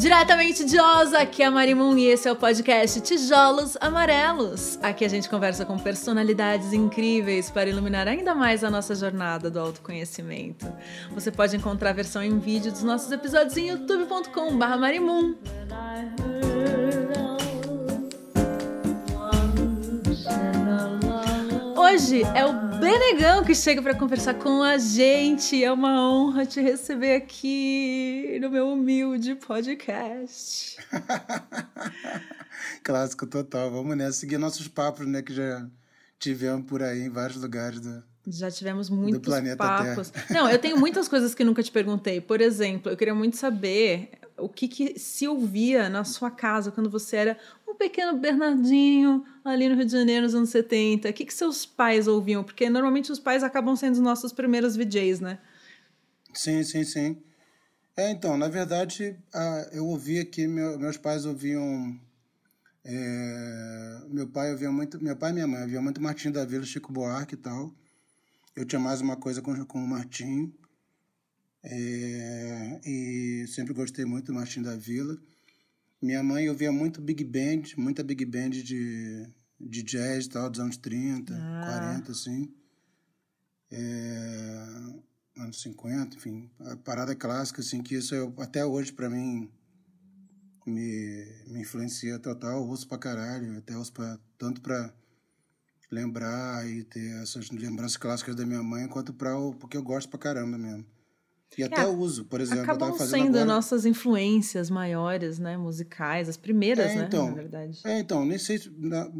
Diretamente de Osa, aqui é a Marimun e esse é o podcast Tijolos Amarelos. Aqui a gente conversa com personalidades incríveis para iluminar ainda mais a nossa jornada do autoconhecimento. Você pode encontrar a versão em vídeo dos nossos episódios em youtube.com/marimun. Hoje é o Benegão que chega para conversar com a gente. É uma honra te receber aqui no meu humilde podcast. Clássico total. Vamos nessa seguir nossos papos, né, que já tivemos por aí em vários lugares do, já tivemos muitos papos. Terra. Não, eu tenho muitas coisas que nunca te perguntei. Por exemplo, eu queria muito saber o que, que se ouvia na sua casa quando você era um pequeno Bernardinho ali no Rio de Janeiro nos anos 70. O que, que seus pais ouviam? Porque normalmente os pais acabam sendo os nossos primeiros VJs, né? Sim, sim, sim. É, então, na verdade, eu ouvia que meu, meus pais ouviam. É, meu pai ouvia muito. Meu pai e minha mãe ouviam muito Martinho da Vila, Chico Buarque e tal. Eu tinha mais uma coisa com, com o Martinho. É, e sempre gostei muito do Martinho da Vila. Minha mãe ouvia muito Big Band, muita Big Band de, de jazz tal, dos anos 30, ah. 40, assim. É, anos 50, enfim. A parada clássica, assim, que isso eu, até hoje, para mim, me, me influencia total. Eu ouço pra caralho, até ouço pra, tanto pra lembrar e ter essas lembranças clássicas da minha mãe, quanto pra, porque eu gosto pra caramba mesmo. E até é, uso, por exemplo. Acabam sendo agora... nossas influências maiores, né? Musicais, as primeiras, é, né? Então, na verdade. É, então, nem sei,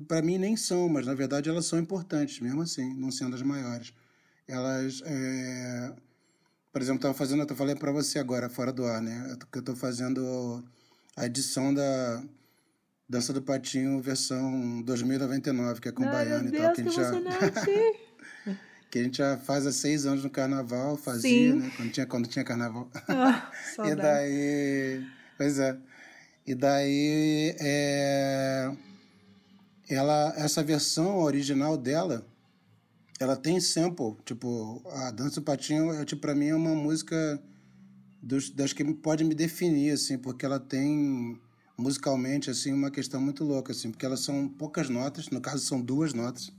para mim nem são, mas na verdade elas são importantes, mesmo assim, não sendo as maiores. Elas, é... por exemplo, estava fazendo, eu falei para você agora, fora do ar, né? Que eu estou fazendo a edição da Dança do Patinho versão 2099, que é com Ai, baiano e tal. Que, que já... que a gente já faz há seis anos no carnaval, fazia, né? Quando tinha, quando tinha carnaval. Ah, e daí. Pois é. E daí. É, ela, essa versão original dela, ela tem sample. Tipo, a Dança do Patinho, é, tipo, pra mim, é uma música dos, das que pode me definir, assim, porque ela tem musicalmente, assim, uma questão muito louca, assim, porque elas são poucas notas, no caso são duas notas.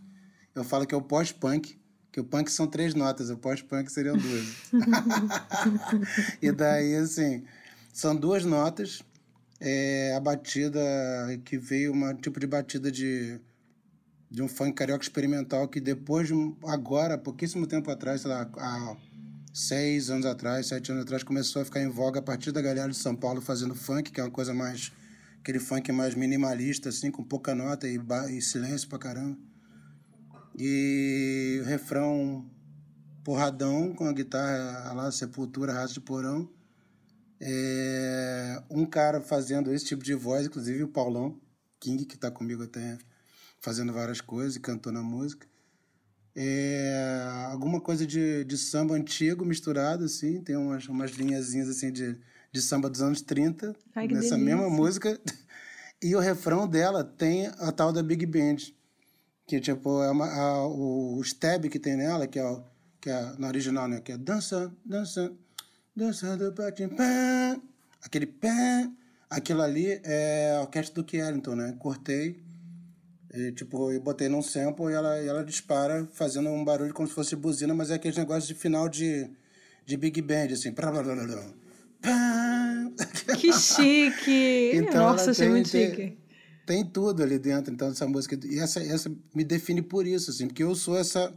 Eu falo que é o pós-punk, que o punk são três notas, o pós-punk seriam duas. e daí, assim, são duas notas, é, a batida que veio, uma tipo de batida de, de um funk carioca experimental que depois, agora, pouquíssimo tempo atrás, sei lá, há seis anos atrás, sete anos atrás, começou a ficar em voga a partir da galera de São Paulo fazendo funk, que é uma coisa mais, aquele funk mais minimalista, assim, com pouca nota e, e silêncio pra caramba. E o refrão porradão com a guitarra lá, Sepultura, Raça de Porão. É, um cara fazendo esse tipo de voz, inclusive o Paulão King, que está comigo até fazendo várias coisas e cantou na música. É, alguma coisa de, de samba antigo misturado, assim, tem umas, umas linhazinhas assim de, de samba dos anos 30, Ai, nessa delícia. mesma música. E o refrão dela tem a tal da Big Band que tipo é uma, a, o, o stab que tem nela, que é, o, que é na original, né? Que é dança, dança, dança do patinho, pé, aquele pé, aquilo ali é a orquestra do Kellington, né? Cortei e, tipo, e botei num sample e ela, e ela dispara fazendo um barulho como se fosse buzina, mas é aquele negócio de final de, de Big Band, assim. Blá, blá, blá, blá. Que chique! Então, Nossa, achei muito chique tem tudo ali dentro, então, essa música. E essa, essa me define por isso, assim, porque eu sou essa.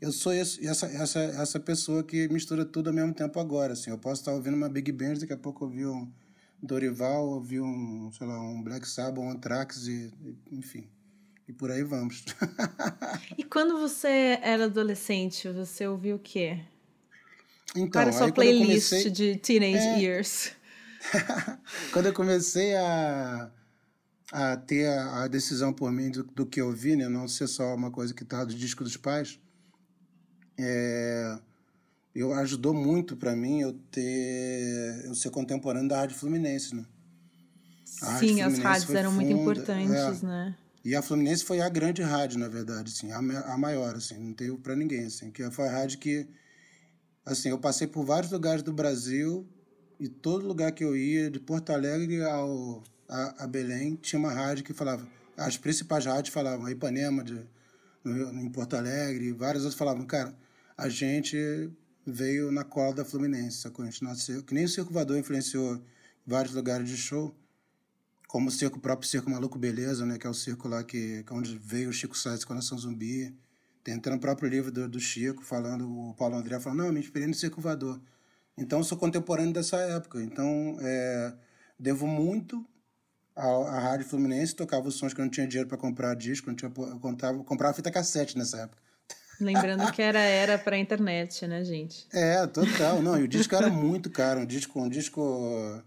Eu sou esse, essa, essa, essa pessoa que mistura tudo ao mesmo tempo agora, assim. Eu posso estar ouvindo uma Big Band, daqui a pouco ouvir um Dorival, ouvir um, sei lá, um Black Sabbath, um Anthrax, e, enfim. E por aí vamos. e quando você era adolescente, você ouviu o quê? Então, Qual era a sua playlist comecei... de teenage é... years? quando eu comecei a a ter a, a decisão por mim do, do, que eu vi, né? não ser só uma coisa que está do disco dos pais, é, eu ajudou muito para mim eu ter eu ser contemporâneo da Rádio Fluminense, né? A Sim, as rádios eram funda, muito importantes, é, né? E a Fluminense foi a grande rádio, na verdade, assim, a, a maior, assim, não teve para ninguém, assim, que foi a rádio que, assim, eu passei por vários lugares do Brasil e todo lugar que eu ia, de Porto Alegre ao, a, a Belém, tinha uma rádio que falava. As principais rádios falavam, a Ipanema, de, no, em Porto Alegre, várias outras falavam, cara, a gente veio na cola da Fluminense, sacou? A gente nasceu, que nem o Circo Voador influenciou vários lugares de show, como o circo, próprio Circo Maluco Beleza, né, que é o circo lá que, que é onde veio o Chico Sainz Nação Zumbi. Tem até no próprio livro do, do Chico, falando, o Paulo André falando, não, me inspirei no Circo Voador. Então, sou contemporâneo dessa época. Então, é, devo muito à, à Rádio Fluminense, tocava os sons que eu não tinha dinheiro para comprar disco, não tinha, eu comprava, comprava fita cassete nessa época. Lembrando que era era para internet, né, gente? É, total. Não, e o disco era muito caro. Um disco, um disco,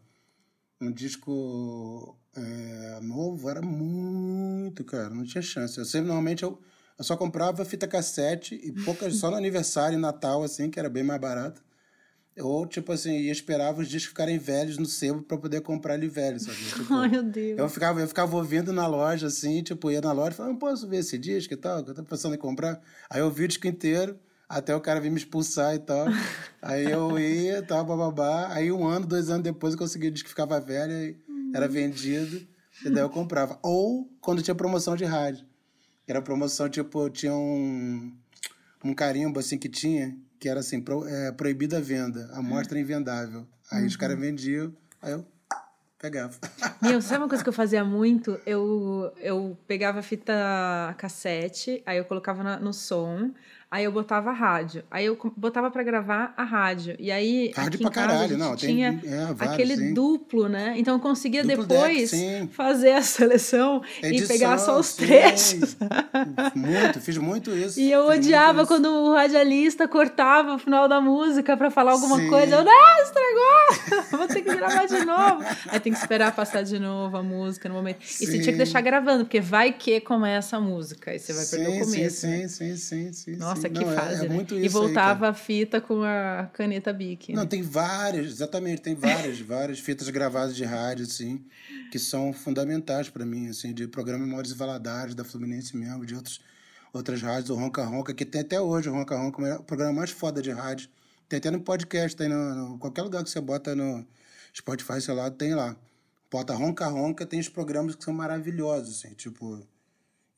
um disco é, novo era muito caro. Não tinha chance. Eu sempre, normalmente, eu, eu só comprava fita cassete e poucas, só no aniversário e Natal, assim, que era bem mais barato. Ou, tipo assim, ia esperava os discos ficarem velhos no sebo para poder comprar ele velho, sabe? Tipo, Ai, meu Deus. Eu ficava, eu ficava ouvindo na loja, assim, tipo, ia na loja e falava, não posso ver esse disco e tal, que eu tô pensando em comprar. Aí eu ouvi o disco inteiro, até o cara vir me expulsar e tal. Aí eu ia e tal, bababá. Aí um ano, dois anos depois eu consegui o disco que ficava velho, era vendido, e daí eu comprava. Ou quando tinha promoção de rádio. Era promoção, tipo, tinha um, um carimbo, assim, que tinha, que era assim, pro, é, proibida a venda, amostra é invendável. Aí uhum. os caras vendiam, aí eu pegava. Meu, sabe uma coisa que eu fazia muito? Eu, eu pegava fita cassete, aí eu colocava no som, Aí eu botava a rádio. Aí eu botava para gravar a rádio. E aí. Rádio pra caralho, não. Tinha tem, é, vários, aquele sim. duplo, né? Então eu conseguia duplo depois deck, fazer a seleção Edição, e pegar só os sim. trechos. Muito, fiz muito isso. E eu odiava quando o radialista cortava o final da música para falar alguma sim. coisa. Eu, não, estragou! Vou ter que gravar de novo. Aí tem que esperar passar de novo a música no momento. E você tinha que deixar gravando, porque vai que começa a música. Aí você vai perder o começo. Sim, né? sim, sim, sim. Nossa, nossa, que não, fase, é, é né? E voltava aí, a fita com a caneta Bic. Né? Não, tem várias, exatamente, tem várias, várias fitas gravadas de rádio, assim, que são fundamentais para mim, assim, de programa Memórias e Valadares, da Fluminense mesmo, de outros, outras rádios, o Ronca Ronca, que tem até hoje o Ronca Ronca, é o programa mais foda de rádio. Tem até no podcast, tem no, no qualquer lugar que você bota no Spotify, sei lá, tem lá. Bota Ronca Ronca, tem os programas que são maravilhosos, assim, tipo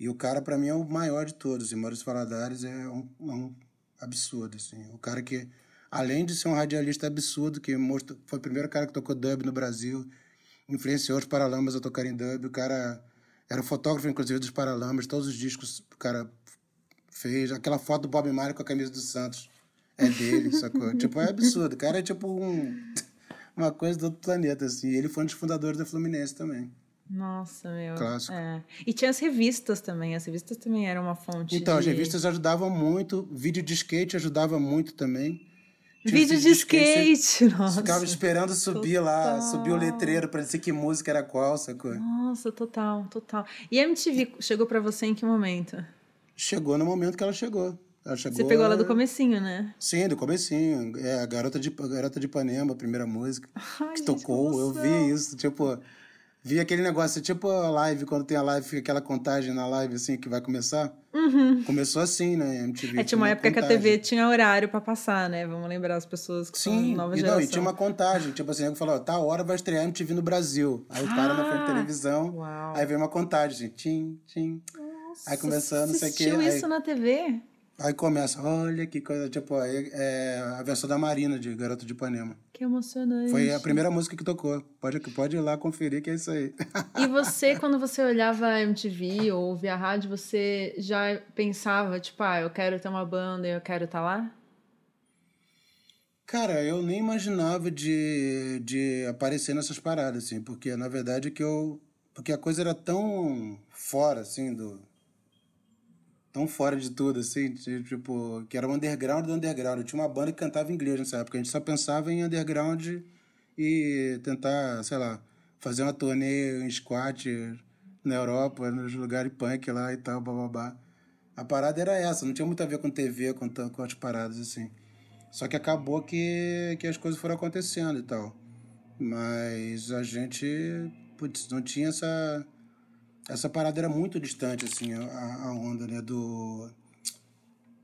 e o cara, para mim, é o maior de todos. E Maurício Valadares é um, é um absurdo, assim. O cara que, além de ser um radialista absurdo, que mostrou, foi o primeiro cara que tocou dub no Brasil, influenciou os Paralamas a tocarem dub. O cara era fotógrafo, inclusive, dos Paralamas. Todos os discos o cara fez. Aquela foto do Bob Marley com a camisa do Santos é dele, sacou? tipo, é absurdo. O cara é tipo um, uma coisa do outro planeta, assim. Ele foi um dos fundadores da Fluminense também. Nossa, meu. Clássico. É. E tinha as revistas também. As revistas também eram uma fonte. Então, de... as revistas ajudavam muito. Vídeo de skate ajudava muito também. Tinha vídeo de skate, skate nossa. Ficava esperando subir total. lá, subir o letreiro para dizer que música era qual, sacou? Nossa, total, total. E a MTV chegou para você em que momento? Chegou no momento que ela chegou. Ela chegou, você pegou ela do comecinho, né? Sim, do comecinho. É, a Garota de, a Garota de Ipanema, a primeira música Ai, que gente, tocou. Eu vi isso, tipo... Vi aquele negócio, tipo a live, quando tem a live, fica aquela contagem na live, assim, que vai começar. Uhum. Começou assim, né? MTV. É, tinha uma época contagem. que a TV tinha horário para passar, né? Vamos lembrar as pessoas que Sim, são nova e geração. Não, e tinha uma contagem, tipo assim, eu falou, tá hora vai estrear MTV no Brasil. Aí o cara na frente da ah, televisão, uau. aí veio uma contagem, assim, tim, tim. Nossa, aí começando, não sei o quê. Você isso aí... na TV? Aí começa, olha que coisa, tipo, aí, é a versão da Marina de Garota de Ipanema. Que emocionante. Foi a primeira música que tocou. Pode, pode ir lá conferir que é isso aí. E você, quando você olhava a MTV ou ouvia a rádio, você já pensava, tipo, ah, eu quero ter uma banda e eu quero estar tá lá? Cara, eu nem imaginava de, de aparecer nessas paradas, assim, porque na verdade que eu. Porque a coisa era tão fora, assim, do, tão fora de tudo, assim, tipo, que era um underground do underground. Eu tinha uma banda que cantava inglês nessa época, a gente só pensava em underground e tentar, sei lá, fazer uma turnê em squat na Europa, nos lugares punk lá e tal, bababá. A parada era essa, não tinha muito a ver com TV, com, com as paradas, assim. Só que acabou que, que as coisas foram acontecendo e tal. Mas a gente, putz, não tinha essa essa parada era muito distante, assim, a, a onda, né, do...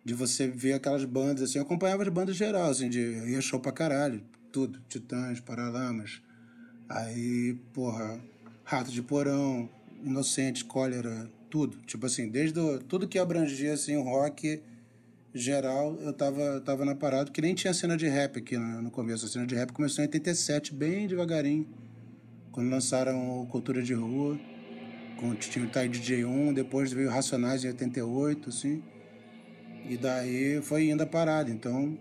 De você ver aquelas bandas, assim, eu acompanhava as bandas geral, assim, de ia show pra caralho. tudo. Titãs, Paralamas. Aí, porra, Rato de Porão, Inocente, Cólera, tudo. Tipo assim, desde o, tudo que abrangia assim, o rock geral, eu tava, tava na parada, que nem tinha cena de rap aqui no, no começo. A cena de rap começou em 87, bem devagarinho. Quando lançaram Cultura de Rua, com, tinha o Tai DJ 1, depois veio Racionais em 88, assim. E daí foi indo a parada. Então,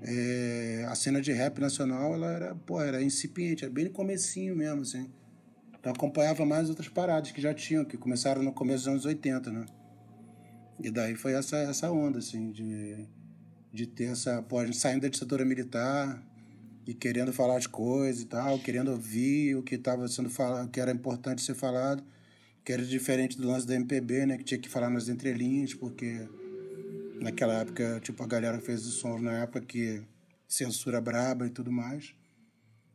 é, a cena de rap nacional, ela era, pô, era incipiente, era bem no comecinho mesmo, assim. Então acompanhava mais outras paradas que já tinham, que começaram no começo dos anos 80, né? E daí foi essa, essa onda, assim, de, de ter essa. Pô, a gente saindo da ditadura militar e querendo falar as coisas e tal, querendo ouvir o que estava sendo falado, que era importante ser falado, que era diferente do lance da MPB, né? Que tinha que falar nas entrelinhas, porque naquela época, tipo, a galera fez o som na época que censura braba e tudo mais.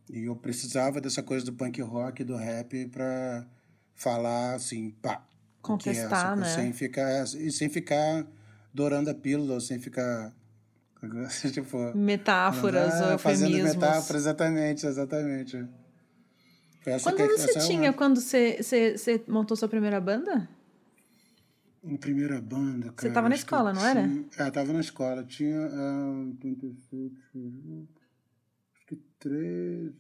E eu precisava dessa coisa do punk rock, do rap, para falar assim, pá, contestar, é, né? Sem ficar, e sem ficar dourando a pílula, sem ficar tipo, metáforas ah, ou eufemismos. Fazendo metáforas, exatamente, exatamente. Quando que, você tinha, uma... quando você, você, você montou sua primeira banda? Uma primeira banda, cara. Você estava na escola, não era? Tinha, é, estava na escola. Tinha uh, 86, acho que 13,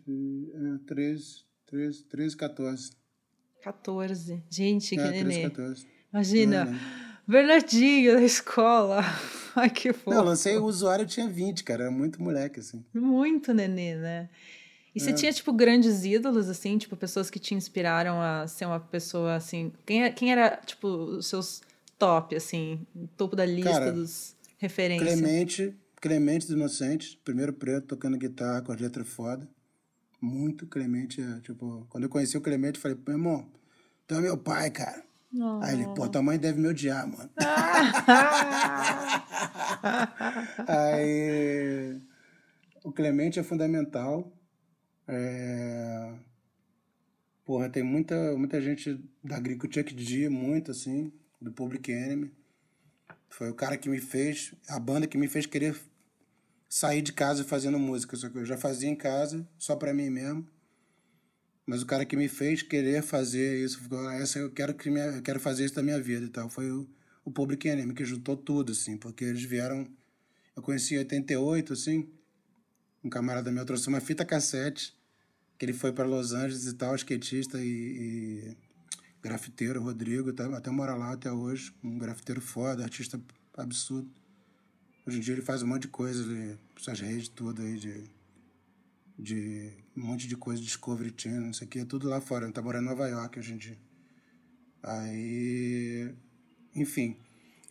é, 13, 13, 13, 14. 14. Gente, que é, nenê. 13, 14. Imagina. É, Bernardinho da escola. Ai, que fofo. Não, lancei o usuário, eu tinha 20, cara. Era muito moleque, assim. Muito nenê, né? E você é. tinha, tipo, grandes ídolos, assim? Tipo, pessoas que te inspiraram a ser uma pessoa, assim... Quem, é, quem era, tipo, os seus top, assim? Topo da lista cara, dos referências? Clemente, Clemente dos Inocentes. Primeiro preto, tocando guitarra com as letras foda. Muito Clemente, é, tipo... Quando eu conheci o Clemente, eu falei, meu irmão, tu é meu pai, cara. Oh. Aí ele, pô, tua mãe deve me odiar, mano. Aí o Clemente é fundamental. É... Porra, tem muita, muita gente da agricultura que dia, muito assim, do Public Enemy. Foi o cara que me fez, a banda que me fez querer sair de casa fazendo música. Só que eu já fazia em casa, só para mim mesmo. Mas o cara que me fez querer fazer isso, essa eu quero que minha, eu quero fazer isso da minha vida e tal, foi o, o Public Enemy, que juntou tudo, assim, porque eles vieram. Eu conheci em 88, assim, um camarada meu trouxe uma fita cassete, que ele foi para Los Angeles e tal, skatista e, e grafiteiro, Rodrigo, tá, até mora lá até hoje, um grafiteiro foda, artista absurdo. Hoje em dia ele faz um monte de coisa, ele, suas redes todas aí de de um monte de coisa, Discovery Channel, não sei o que, é tudo lá fora. Ele tá morando em Nova York hoje em dia. Aí, enfim.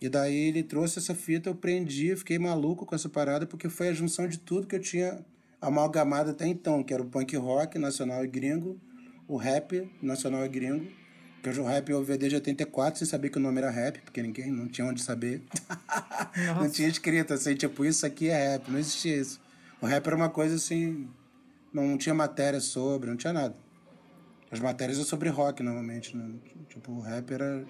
E daí ele trouxe essa fita, eu prendi, fiquei maluco com essa parada, porque foi a junção de tudo que eu tinha amalgamado até então, que era o punk rock nacional e gringo, o rap nacional e gringo, que hoje o rap eu ouvi desde 84, sem saber que o nome era rap, porque ninguém não tinha onde saber. não tinha escrito assim, tipo, isso aqui é rap, não existia isso. O rap era uma coisa assim, não tinha matéria sobre, não tinha nada. As matérias é sobre rock, normalmente, né? Tipo, o rap era...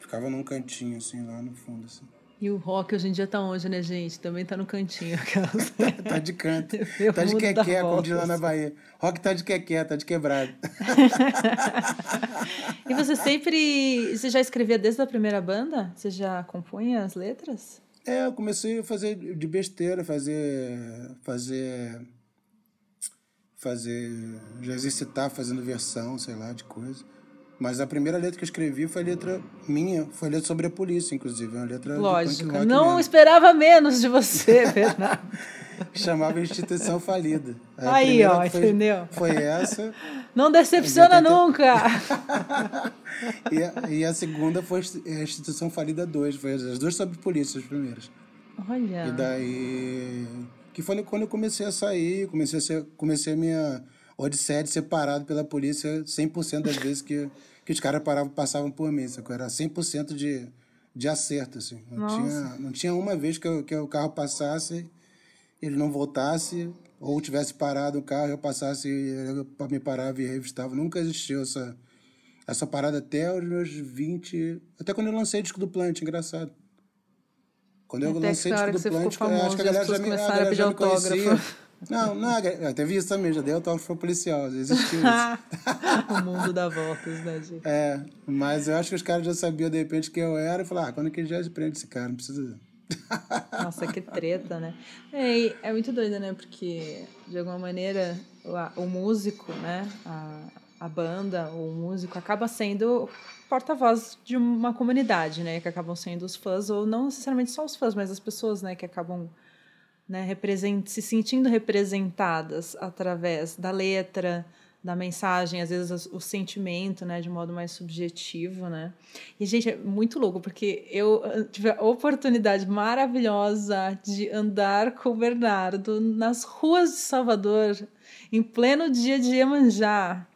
Ficava num cantinho, assim, lá no fundo, assim. E o rock hoje em dia tá onde, né, gente? Também tá no cantinho. tá de canto. tá de quequé, como diz lá na Bahia. Rock tá de quequé, tá de quebrado. e você sempre... Você já escrevia desde a primeira banda? Você já compunha as letras? É, eu comecei a fazer de besteira, fazer... Fazer fazer, já exercitar fazendo versão, sei lá, de coisa. Mas a primeira letra que eu escrevi foi letra minha, foi letra sobre a polícia, inclusive, uma letra Lógico, não mesmo. esperava menos de você, Bernardo. Chamava Instituição Falida. Aí, ó, foi, entendeu? Foi essa. Não decepciona nunca! e, a, e, a, segunda foi a Instituição Falida 2, foi as duas sobre polícia, as primeiras. Olha. E daí que foi quando eu comecei a sair, comecei a, ser, comecei a minha odisseia de ser parado pela polícia 100% das vezes que, que os caras paravam, passavam por mim, sacou? Era 100% de, de acerto, assim. Não tinha, não tinha uma vez que, eu, que o carro passasse, ele não voltasse, ou tivesse parado o carro, eu passasse para me parar e revistava. Nunca existiu essa, essa parada até os meus 20... Até quando eu lancei o disco do Plant, engraçado. Quando eu Até lancei o disco do Plant, acho que a galera já me, a galera já me conhecia. Não, não, é, teve isso também, já deu autógrafo para policial, existiu isso. o mundo dá voltas, né, gente? É, mas eu acho que os caras já sabiam de repente quem eu era e falaram, ah, quando que já prende esse cara, não precisa... Nossa, que treta, né? É, é muito doido, né? Porque, de alguma maneira, o, o músico, né? A, a banda, o músico, acaba sendo porta-voz de uma comunidade, né? Que acabam sendo os fãs, ou não necessariamente só os fãs, mas as pessoas, né? Que acabam né, represent se sentindo representadas através da letra, da mensagem, às vezes o sentimento, né, de modo mais subjetivo, né? E gente, é muito louco porque eu tive a oportunidade maravilhosa de andar com o Bernardo nas ruas de Salvador em pleno dia de Iemanjá.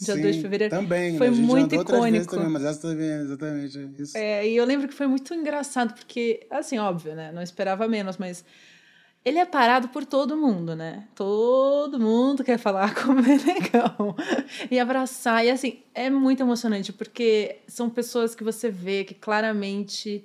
Dia Sim, 2 de fevereiro. Também, foi né? muito icônico. Também, mas essa também, exatamente. É isso. É, e eu lembro que foi muito engraçado, porque, assim, óbvio, né? Não esperava menos, mas ele é parado por todo mundo, né? Todo mundo quer falar com o Benegão e abraçar. E assim, é muito emocionante, porque são pessoas que você vê que claramente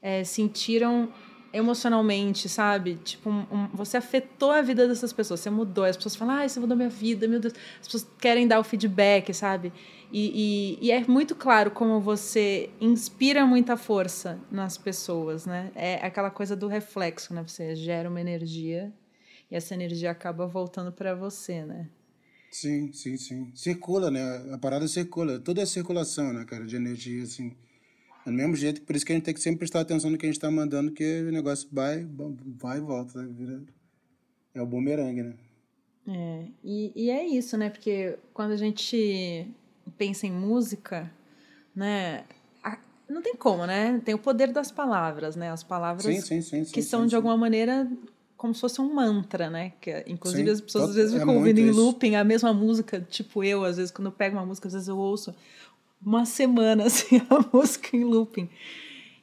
é, sentiram emocionalmente, sabe? Tipo, um, um, você afetou a vida dessas pessoas, você mudou. As pessoas falam, ah, você mudou minha vida, meu Deus. As pessoas querem dar o feedback, sabe? E, e, e, é muito claro como você inspira muita força nas pessoas, né? É aquela coisa do reflexo, né? Você gera uma energia e essa energia acaba voltando para você, né? Sim, sim, sim. Circula, né? A parada circula. Toda é circulação, né, cara, de energia, assim. É do mesmo jeito, por isso que a gente tem que sempre prestar atenção no que a gente está mandando, que o negócio vai, vai e volta. Né? Vira... É o bumerangue, né? É, e, e é isso, né? Porque quando a gente pensa em música, né? não tem como, né? Tem o poder das palavras, né? As palavras sim, sim, sim, que são de alguma maneira como se fosse um mantra, né? Que, inclusive as pessoas às vezes é ficam ouvindo em looping a mesma música, tipo eu, às vezes quando eu pego uma música, às vezes eu ouço uma semana assim a música em looping.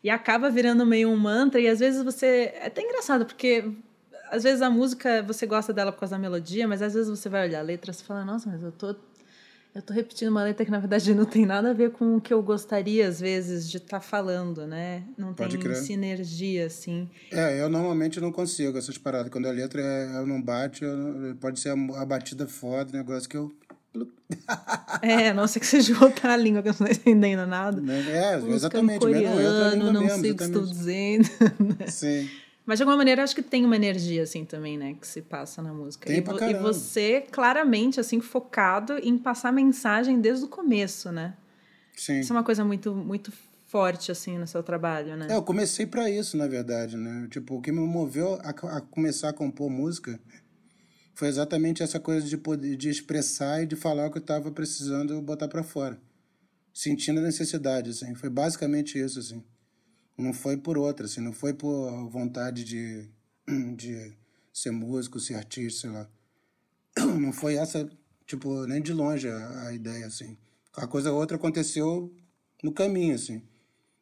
E acaba virando meio um mantra e às vezes você é até engraçado porque às vezes a música você gosta dela por causa da melodia, mas às vezes você vai olhar a letra e fala: "Nossa, mas eu tô eu tô repetindo uma letra que, na verdade, não tem nada a ver com o que eu gostaria, às vezes, de estar tá falando, né? Não Pode tem crer. sinergia, assim. É, eu normalmente não consigo essas paradas. Quando a letra é, não bate, eu, pode ser a, a batida foda, negócio que eu... É, a ser que seja outra língua que eu não estou entendendo nada. É, exatamente. Coreano, não sei o que estou dizendo. Né? Sim. Mas de alguma maneira acho que tem uma energia assim também, né, que se passa na música. Tem e, pra caramba. e você claramente assim focado em passar mensagem desde o começo, né? Sim. Isso é uma coisa muito muito forte assim no seu trabalho, né? É, eu comecei para isso, na verdade, né? Tipo, o que me moveu a, a, começar a compor música foi exatamente essa coisa de poder de expressar e de falar o que eu estava precisando botar para fora, sentindo a necessidade, assim. Foi basicamente isso, assim. Não foi por outra, assim, não foi por vontade de, de ser músico, ser artista, sei lá. Não foi essa, tipo, nem de longe a, a ideia, assim. A coisa outra aconteceu no caminho, assim.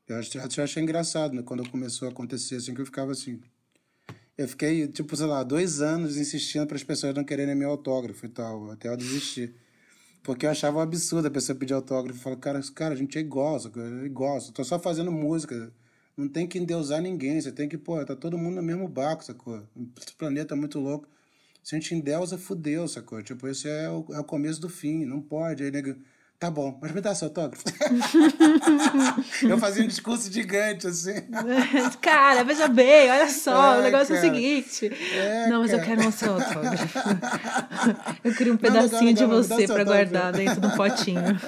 Eu achei, eu achei engraçado, né? Quando começou a acontecer, assim, que eu ficava assim... Eu fiquei, tipo, sei lá, dois anos insistindo para as pessoas não quererem meu autógrafo e tal, até eu desistir. Porque eu achava um absurdo a pessoa pedir autógrafo. Eu falava, cara, cara, a gente é igual, é igual. Estou só fazendo música. Não tem que endeusar ninguém. Você tem que, pô, tá todo mundo no mesmo barco, sacou? O planeta é muito louco. Se a gente endeusa, fudeu, sacou? Tipo, esse é o, é o começo do fim. Não pode. Aí, nego, Tá bom, mas me dá seu autógrafo. eu fazia um discurso gigante, assim. Cara, veja bem, olha só, é, o negócio cara. é o seguinte. É, não, mas cara. eu quero o seu autógrafo. eu queria um pedacinho não, não, de você para guardar dentro do potinho.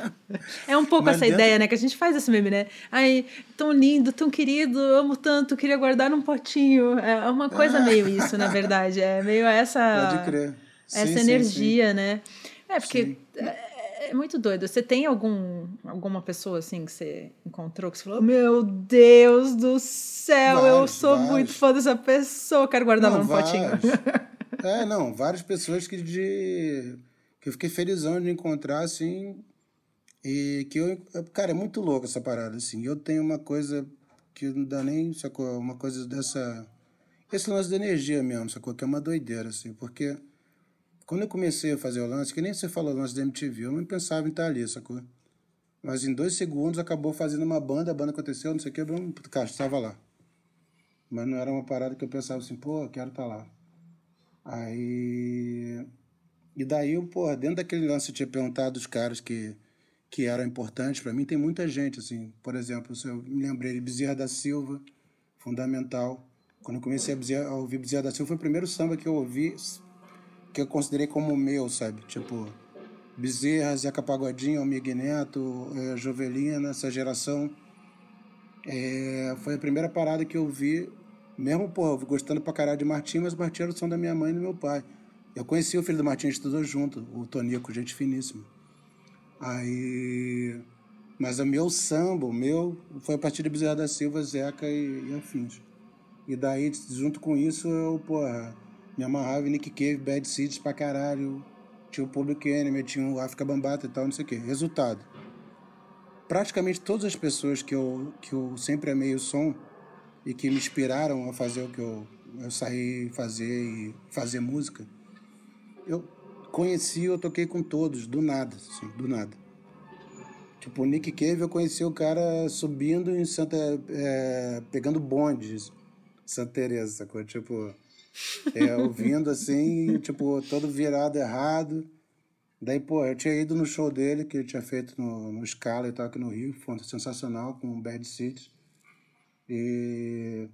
É um pouco mas essa dentro... ideia, né? Que a gente faz esse meme, né? Ai, tão lindo, tão querido, amo tanto, queria guardar num potinho. É uma coisa ah. meio isso, na verdade. É meio essa. Pode crer. Sim, essa sim, energia, sim. né? É, porque. Sim é muito doido. Você tem algum, alguma pessoa assim que você encontrou que você falou: Meu Deus do céu, vários, eu sou vários. muito fã dessa pessoa, quero guardar no potinho. é, não, várias pessoas que de que eu fiquei felizão de encontrar assim e que eu, cara, é muito louco essa parada assim. Eu tenho uma coisa que não dá nem, sacou, uma coisa dessa esse lance da energia mesmo, sacou, que é uma doideira assim, porque quando eu comecei a fazer o lance, que nem você falou lance da MTV, eu não pensava em estar ali, sacou? Mas em dois segundos acabou fazendo uma banda, a banda aconteceu, não sei o que, caixa, estava lá. Mas não era uma parada que eu pensava assim, pô, eu quero estar lá. Aí E daí, pô, dentro daquele lance, eu tinha perguntado os caras que, que eram importantes para mim, tem muita gente, assim. Por exemplo, se eu me lembrei de Bezerra da Silva, fundamental. Quando eu comecei a, Bezerra, a ouvir Bezerra da Silva, foi o primeiro samba que eu ouvi, que eu considerei como meu, sabe? Tipo, Bezerra, Zeca Pagodinho, Almir Neto, é, Jovelina, essa geração. É, foi a primeira parada que eu vi, mesmo, pô, gostando pra caralho de Martim, mas Martim era o som da minha mãe e do meu pai. Eu conheci o filho do Martim, estudou junto, o Tonico, gente finíssima. Aí. Mas o meu samba, o meu, foi a partir de Bezerra da Silva, Zeca e, e afins. E daí, junto com isso, eu, porra, me amarrava em Nick Cave, Bad Seeds pra caralho. Tinha o Public Enemy, tinha o África Bambata e tal, não sei o quê. Resultado. Praticamente todas as pessoas que eu, que eu sempre amei o som e que me inspiraram a fazer o que eu, eu saí fazer e fazer música, eu conheci, eu toquei com todos, do nada, assim, do nada. Tipo, o Nick Cave, eu conheci o cara subindo em Santa... É, pegando bondes, Santa Teresa, sacou? Tipo, é, ouvindo assim, tipo, todo virado errado. Daí, pô, eu tinha ido no show dele, que ele tinha feito no, no Scala e tal, aqui no Rio, foi sensacional, com o Bad City. E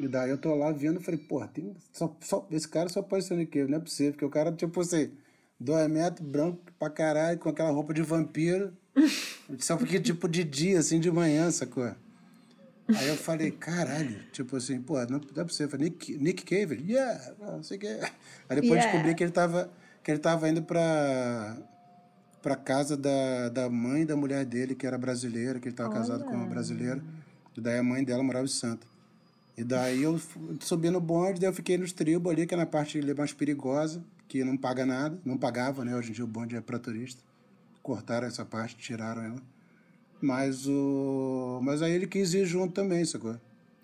e daí eu tô lá vendo e falei, porra, tem, só, só, esse cara só pode ser Nick não é possível, porque o cara, tipo assim, dois metros, branco pra caralho, com aquela roupa de vampiro, só porque, tipo, de dia, assim, de manhã, sacou? Aí eu falei, caralho, tipo assim, pô, não, não é possível. Eu falei, Nick, Nick Cave? Yeah, não sei o que. Aí depois yeah. descobri que ele tava, que ele tava indo pra, pra casa da, da mãe da mulher dele, que era brasileira, que ele tava Olha. casado com uma brasileira. E daí a mãe dela morava em Santa. E daí eu subi no bonde, daí eu fiquei nos tribos ali, que é na parte mais perigosa, que não paga nada, não pagava, né? Hoje em dia o bonde é para turista. Cortaram essa parte, tiraram ela. Mas o. Mas aí ele quis ir junto também, sacou?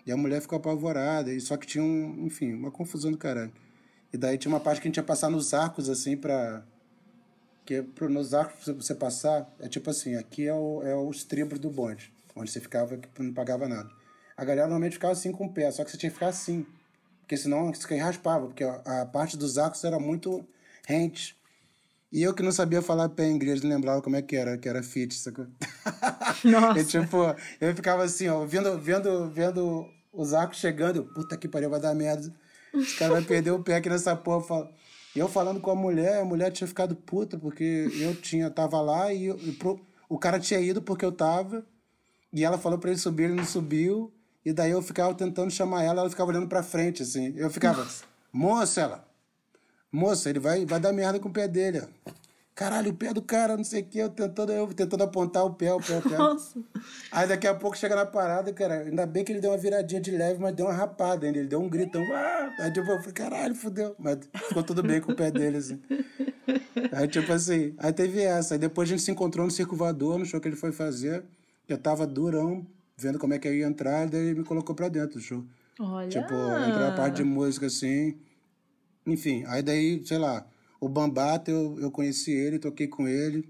E a mulher ficou apavorada, e só que tinha um, enfim, uma confusão do caralho. E daí tinha uma parte que a gente ia passar nos arcos, assim, pra. Que pro, nos arcos, você passar, é tipo assim, aqui é, o, é os tribos do bonde, onde você ficava que não pagava nada. A galera normalmente ficava assim com o pé, só que você tinha que ficar assim. Porque senão você raspava, porque a parte dos arcos era muito rente. E eu que não sabia falar pé em inglês, não lembrava como é que era, que era fit, sacou? Nossa. e, tipo, eu ficava assim, ó, vendo, vendo, vendo os arcos chegando, eu, puta que pariu, vai dar merda. Esse cara vai perder o pé aqui nessa porra. E eu falando com a mulher, a mulher tinha ficado puta, porque eu tinha, tava lá e, eu, e pro, o cara tinha ido porque eu tava. E ela falou pra ele subir, ele não subiu. E daí eu ficava tentando chamar ela, ela ficava olhando pra frente, assim. Eu ficava, Nossa. moça, ela, moça, ele vai, vai dar merda com o pé dele. Caralho, o pé do cara, não sei o que, eu tentando, eu tentando apontar o pé, o pé, o pé. Nossa. Aí daqui a pouco chega na parada, cara, ainda bem que ele deu uma viradinha de leve, mas deu uma rapada ainda, ele deu um gritão, ah! aí tipo, eu falei, caralho, fudeu. Mas ficou tudo bem com o pé dele, assim. Aí tipo assim, aí teve essa, aí depois a gente se encontrou no Circo Voador, no show que ele foi fazer, eu tava durão, vendo como é que eu ia entrar, daí ele me colocou pra dentro do show. Olha! Tipo, entrar a parte de música assim. Enfim, aí daí, sei lá, o Bambata, eu, eu conheci ele, toquei com ele.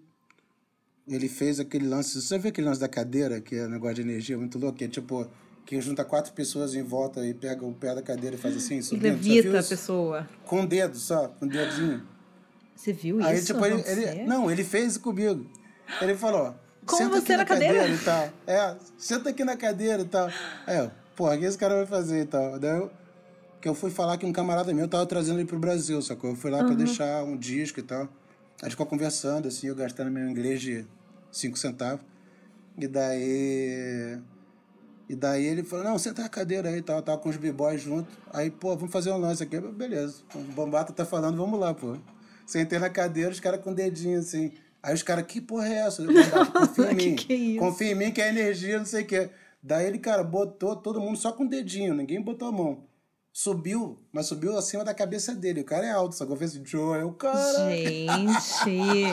Ele fez aquele lance. Você vê aquele lance da cadeira, que é um negócio de energia muito louco, que é tipo. Que junta quatro pessoas em volta e pega o pé da cadeira e faz assim, subindo. E levita a pessoa. Com o dedo só, com o dedinho. Você viu Aí, isso? Tipo, ele, ele, não, ele fez comigo. Ele falou: como senta você na, na cadeira? cadeira? e tal. É, senta aqui na cadeira e tal. É, porra, o que esse cara vai fazer e tal? Daí eu, que eu fui falar que um camarada meu tava trazendo ele pro Brasil, sacou? Eu fui lá uhum. pra deixar um disco e tal. A gente ficou conversando, assim, eu gastando meu inglês de cinco centavos. E daí. E daí ele falou, não, senta na cadeira aí e tal, tava com os b-boys junto. Aí, pô, vamos fazer um lance aqui. Beleza. O Bambata tá falando, vamos lá, pô. Sentei na cadeira, os caras com o dedinho assim. Aí os caras, que porra é essa? Confia em mim. que que é Confia em mim que é energia, não sei o quê. Daí ele, cara, botou todo mundo só com o dedinho, ninguém botou a mão. Subiu, mas subiu acima da cabeça dele. O cara é alto, só que eu fiz assim, Joe, é o cara. Gente,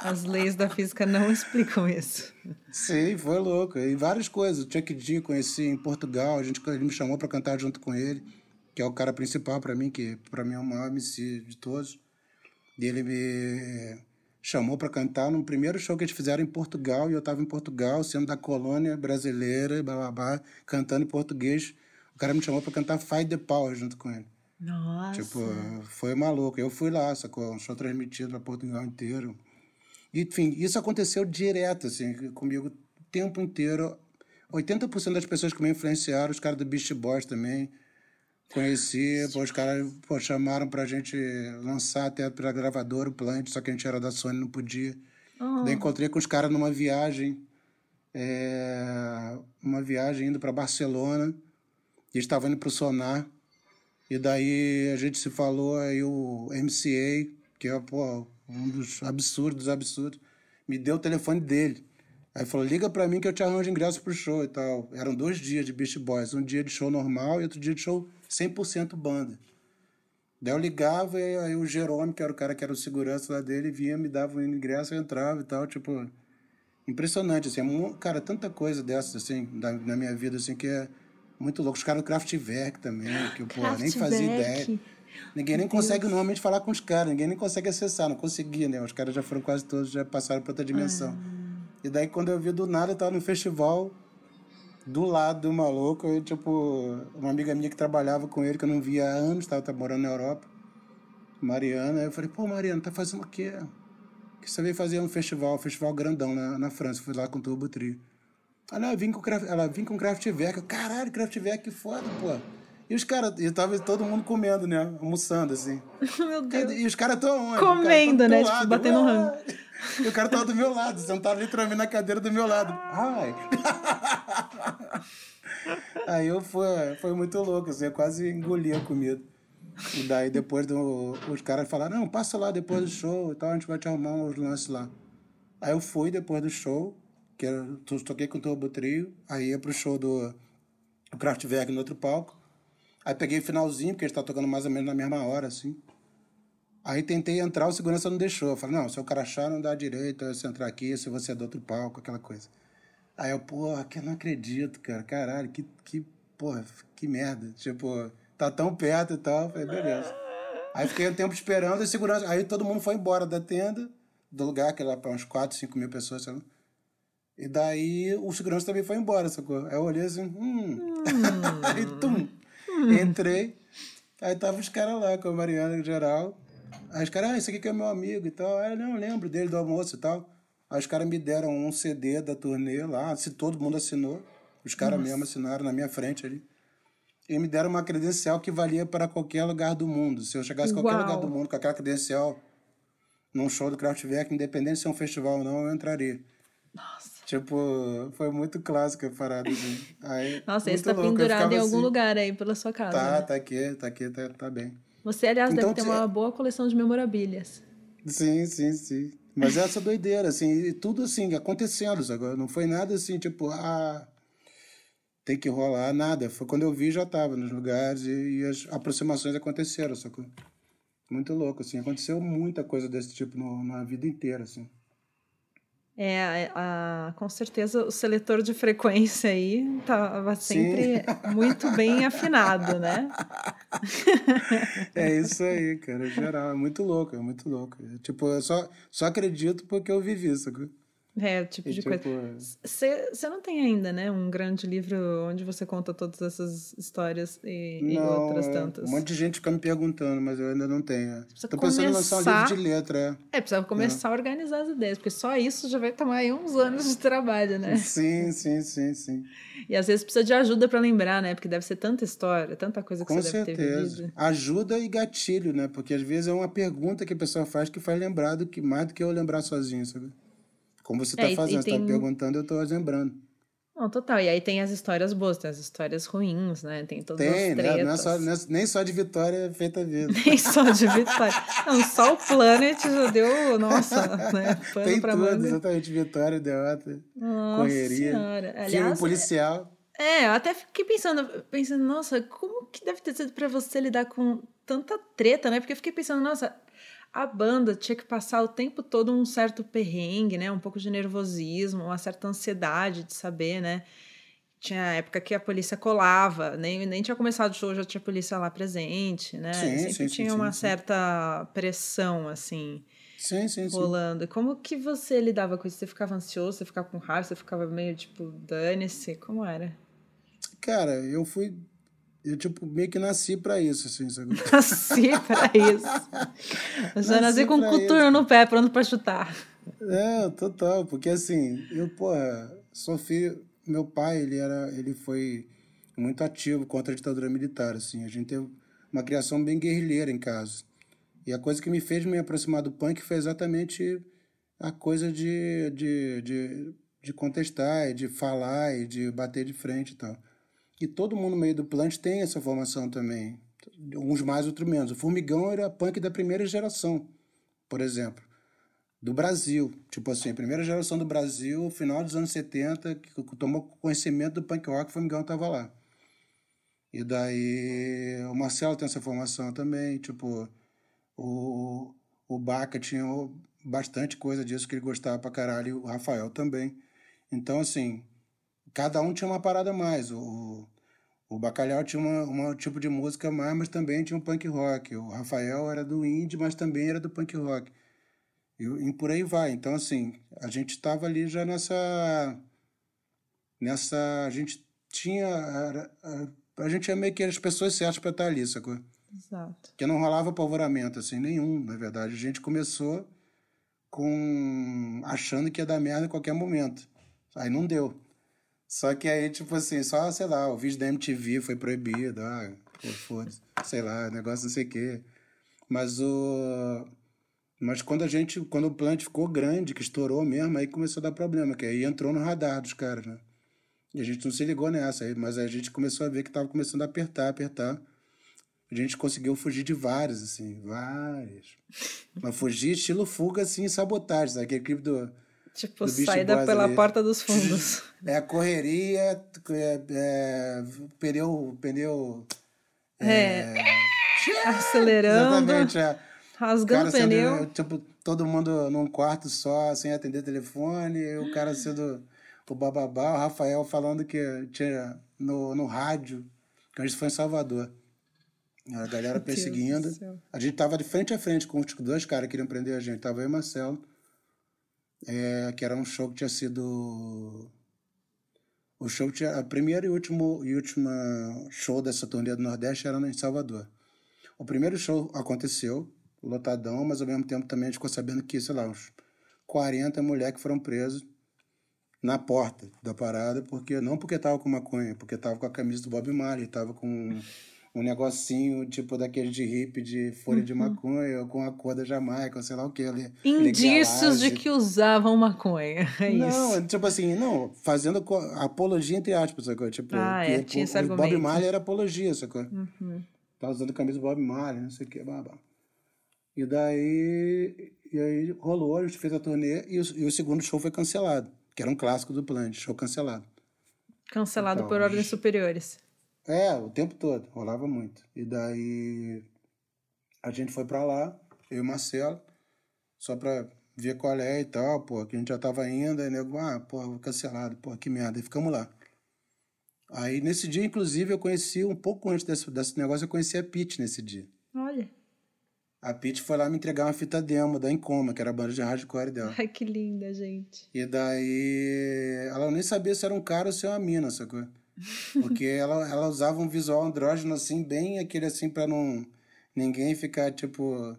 as leis da física não explicam isso. Sim, foi louco. E várias coisas. O Chuck D conheci em Portugal, a gente, ele me chamou para cantar junto com ele, que é o cara principal para mim, que para mim é o maior MC de todos. E ele me chamou para cantar no primeiro show que eles fizeram em Portugal, e eu estava em Portugal, sendo da colônia brasileira, blá, blá, blá, cantando em português. O cara me chamou para cantar Fight the Power junto com ele. Nossa. Tipo, foi maluco. Eu fui lá, sacou? Um show transmitido para Portugal inteiro. Enfim, isso aconteceu direto, assim, comigo o tempo inteiro. 80% das pessoas que me influenciaram, os caras do Beast Boys também, conheci. Pô, os caras pô, chamaram pra gente lançar até pra gravadora o Plant, só que a gente era da Sony, não podia. Oh. Daí encontrei com os caras numa viagem, é, uma viagem indo para Barcelona. E estavam indo pro Sonar. E daí a gente se falou, aí o MCA, que é pô, um dos absurdos, absurdos, me deu o telefone dele. Aí falou: liga pra mim que eu te arranjo ingresso pro show e tal. Eram dois dias de Beast Boys, um dia de show normal e outro dia de show 100% banda. Daí eu ligava e aí o Jerome, que era o cara que era o segurança lá dele, vinha, me dava o ingresso, eu entrava e tal, tipo... Impressionante, assim, é cara, tanta coisa dessas, assim, na minha vida, assim, que é muito louco. Os caras do Kraftwerk também, que eu, pô, nem fazia ideia. Ninguém nem Deus. consegue normalmente falar com os caras, ninguém nem consegue acessar, não conseguia, né? Os caras já foram quase todos, já passaram para outra dimensão. Ah. E daí quando eu vi do nada, eu tava no festival, do lado do maluco, eu, tipo, uma amiga minha que trabalhava com ele, que eu não via há anos, tava, tava morando na Europa, Mariana, eu falei, pô, Mariana, tá fazendo o quê? Que você veio fazer um festival, um festival grandão na, na França, fui lá com o Turbo Trio. Ela vim com, ela vim com Kraftwerk. Caralho, Kraftwerk, que foda, pô. E os caras, e tava todo mundo comendo, né? Almoçando, assim. Meu Deus. E os caras estão onde? Comendo, né? Tipo, batendo rango. E o cara tava do meu lado, sentado literalmente na cadeira do meu lado. Ai. Aí eu foi, foi muito louco, assim, eu quase engoli a comida. E daí depois do, os caras falaram, não, passa lá depois do show e tal, a gente vai te arrumar uns lances lá. Aí eu fui depois do show, que era, toquei com o Turbo Trio, aí ia pro show do, Kraftwerk no outro palco. Aí peguei o finalzinho, porque ele tá tocando mais ou menos na mesma hora, assim. Aí tentei entrar, o segurança não deixou. Eu falei, não, seu crachá não dá direito a você entrar aqui, se você é do outro palco, aquela coisa. Aí eu, porra, que eu não acredito, cara. Caralho, que, que, porra, que merda. Tipo, tá tão perto e tal. Eu falei, beleza. Aí fiquei um tempo esperando e segurança. Aí todo mundo foi embora da tenda, do lugar, que era para uns 4, 5 mil pessoas, sei lá. E daí o segurança também foi embora, sacou? Aí eu olhei assim, hum. hum. aí, tum. Hum. Entrei. Aí tava os caras lá com a Mariana em geral. Aí os caras, ah, esse aqui que é meu amigo e tal. Aí eu não lembro dele do almoço e tal. Aí os caras me deram um CD da turnê lá, se todo mundo assinou. Os caras mesmo assinaram na minha frente ali. E me deram uma credencial que valia para qualquer lugar do mundo. Se eu chegasse a qualquer Uau. lugar do mundo com aquela credencial, num show do Kraftwerk, independente se é um festival ou não, eu entraria. Nossa. Tipo, foi muito clássica a parada. Assim. Aí, Nossa, esse tá louco. pendurado em algum assim, lugar aí pela sua casa. Tá, né? tá aqui, tá aqui, tá, tá bem. Você, aliás, então, deve ter uma boa coleção de memorabilhas. Sim, sim, sim. Mas essa doideira, assim, tudo assim, acontecendo, agora Não foi nada assim, tipo, ah, tem que rolar, nada. Foi quando eu vi, já tava nos lugares e, e as aproximações aconteceram, sacou? Muito louco, assim. Aconteceu muita coisa desse tipo no, na vida inteira, assim. É, a, com certeza o seletor de frequência aí estava sempre Sim. muito bem afinado, né? é isso aí, cara, geral. É muito louco, é muito louco. Tipo, eu só, só acredito porque eu vivi isso. É, tipo e, de tipo... coisa. Você não tem ainda, né, um grande livro onde você conta todas essas histórias e, não, e outras é, tantas? Um monte de gente fica me perguntando, mas eu ainda não tenho. Estou é. pensando em lançar um livro de letra. É, é precisa começar é. a organizar as ideias, porque só isso já vai tomar aí uns anos de trabalho, né? Sim, sim, sim, sim. E às vezes precisa de ajuda para lembrar, né? Porque deve ser tanta história, tanta coisa que Com você certeza. deve ter vivido. Ajuda e gatilho, né? Porque às vezes é uma pergunta que a pessoa faz que faz lembrar do que mais do que eu lembrar sozinho, sabe? Como você está é, fazendo, você está tem... perguntando, eu estou lembrando. Não, total. E aí tem as histórias boas, tem as histórias ruins, né? Tem todas tem, as tretas. Né? Não é só, não é, nem só de vitória é feita a vida. nem só de vitória. Não, só o Planet já deu, nossa, né? Pano tem pra tudo, manga. exatamente. Vitória, derrota, nossa correria. Senhora. Aliás, filme policial. É, eu até fiquei pensando, pensando, nossa, como que deve ter sido para você lidar com tanta treta, né? Porque eu fiquei pensando, nossa, a banda tinha que passar o tempo todo um certo perrengue, né? Um pouco de nervosismo, uma certa ansiedade de saber, né? Tinha época que a polícia colava, nem, nem tinha começado o show, já tinha polícia lá presente, né? Sim, Sempre sim, tinha sim, uma sim. certa pressão, assim, sim, sim, rolando. Sim. Como que você lidava com isso? Você ficava ansioso, você ficava com raiva, você ficava meio tipo, dane-se? Como era? Cara, eu fui eu, tipo, meio que nasci pra isso, assim, sabe? Nasci pra isso. Eu já nasci, nasci com um coturno no pé, pronto pra chutar. É, total, porque assim, eu, porra, sofri. Meu pai, ele era. Ele foi muito ativo contra a ditadura militar, assim. A gente teve uma criação bem guerrilheira em casa. E a coisa que me fez me aproximar do punk foi exatamente a coisa de, de, de, de contestar, de falar e de bater de frente e tal. E todo mundo no meio do plant tem essa formação também. Uns mais, outros menos. O Formigão era punk da primeira geração, por exemplo. Do Brasil. Tipo assim, primeira geração do Brasil, final dos anos 70, que tomou conhecimento do punk rock, o Formigão estava lá. E daí o Marcelo tem essa formação também, tipo, o, o Baca tinha bastante coisa disso que ele gostava pra caralho, o Rafael também. Então, assim, cada um tinha uma parada a mais. O, o Bacalhau tinha uma, um tipo de música mais, mas também tinha um punk rock. O Rafael era do indie, mas também era do punk rock. E, e por aí vai. Então, assim, a gente estava ali já nessa. Nessa. A gente tinha. Era, a gente é meio que as pessoas certas para estar ali, sacou? Exato. Que não rolava apavoramento, assim, nenhum, na verdade. A gente começou com achando que ia dar merda em qualquer momento. Aí não deu. Só que aí, tipo assim, só, sei lá, o vídeo da MTV foi proibido, ah, foda-se, sei lá, negócio não sei o quê. Mas o. Mas quando a gente, quando o plant ficou grande, que estourou mesmo, aí começou a dar problema, que aí entrou no radar dos caras, né? E a gente não se ligou nessa, aí, mas a gente começou a ver que tava começando a apertar, apertar. A gente conseguiu fugir de vários, assim, vários. Mas fugir estilo fuga, assim, sabotagem, sabe? Aquele clipe do. Tipo, saída pela porta dos fundos. É a correria, é, é, pneu. pneu é. é acelerando. Exatamente, é. Rasgando o pneu. Sendo, tipo, todo mundo num quarto só, sem atender telefone, o cara sendo o bababá, o Rafael falando que tinha no, no rádio, que a gente foi em Salvador. A galera perseguindo. A gente tava de frente a frente com os dois caras que queriam prender a gente. Tava eu e Marcelo. É, que era um show que tinha sido. O show tinha. A primeira e último e última show dessa turnê do Nordeste era em Salvador. O primeiro show aconteceu, lotadão, mas ao mesmo tempo também a gente ficou sabendo que, sei lá, uns 40 moleques foram presos na porta da parada, porque não porque tava com maconha, porque tava com a camisa do Bob Marley, tava com um negocinho tipo daquele de hippie de folha uhum. de maconha, com a cor da Jamaica, sei lá o que ali. Indícios de que usavam maconha. É não, isso. tipo assim, não, fazendo apologia entre aspas, sacou? Tipo, ah, é, tinha esse o Bob Marley era apologia, sacou? Uhum. Tava usando a camisa do Bob Marley, não sei o que, babá. E daí, e aí rolou, a gente fez a turnê e o, e o segundo show foi cancelado que era um clássico do Plant, show cancelado. Cancelado então, por ordens superiores. É, o tempo todo, rolava muito. E daí a gente foi para lá, eu e Marcelo, só pra ver qual é e tal, pô, que a gente já tava indo, aí nego, ah, pô, cancelado, pô, que merda, e ficamos lá. Aí nesse dia, inclusive, eu conheci, um pouco antes desse, desse negócio, eu conheci a Pete nesse dia. Olha. A Pete foi lá me entregar uma fita demo da Encoma, que era a banda de hardcore dela. Ai, que linda, gente. E daí ela nem sabia se era um cara ou se era uma mina, sacou? Porque ela, ela usava um visual andrógeno assim, bem aquele assim, pra não ninguém ficar, tipo,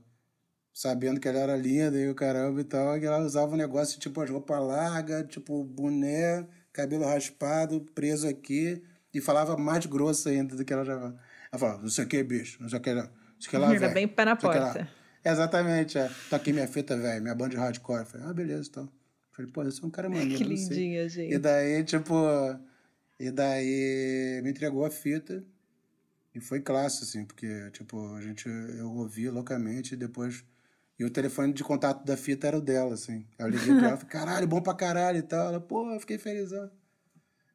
sabendo que ela era linda e o caramba e tal. E ela usava um negócio tipo as roupas largas, tipo boné, cabelo raspado, preso aqui, e falava mais grosso ainda do que ela já. Ela falava, não sei o que, bicho, não sei o que. Acho que ela Era bem pé na porta. Exatamente, é. Tá aqui minha fita, velho, minha banda de hardcore. falei, ah, beleza, então. falei, pô, você é um cara maneiro. Que lindinha, gente. E daí, tipo. E daí me entregou a fita. E foi classe, assim, porque, tipo, a gente, eu ouvi loucamente e depois. E o telefone de contato da fita era o dela, assim. Eu liguei pra ela e falei, caralho, bom pra caralho e tal. Ela, pô, eu fiquei felizão.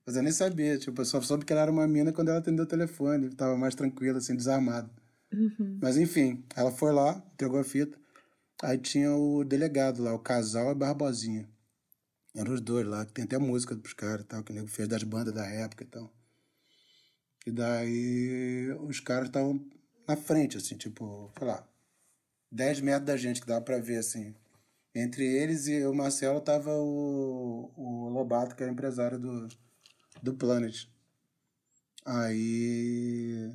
Mas eu nem sabia, tipo, eu só soube que ela era uma mina quando ela atendeu o telefone. Tava mais tranquila, assim, desarmado. Uhum. Mas enfim, ela foi lá, entregou a fita. Aí tinha o delegado lá, o casal e Barbosinha. Eram os dois lá, que tem até música pros caras tal, que o nego fez das bandas da época e tal. E daí os caras estavam na frente, assim, tipo, sei lá, 10 metros da gente que dava pra ver, assim. Entre eles e o Marcelo tava o, o Lobato, que era empresário do, do Planet. Aí.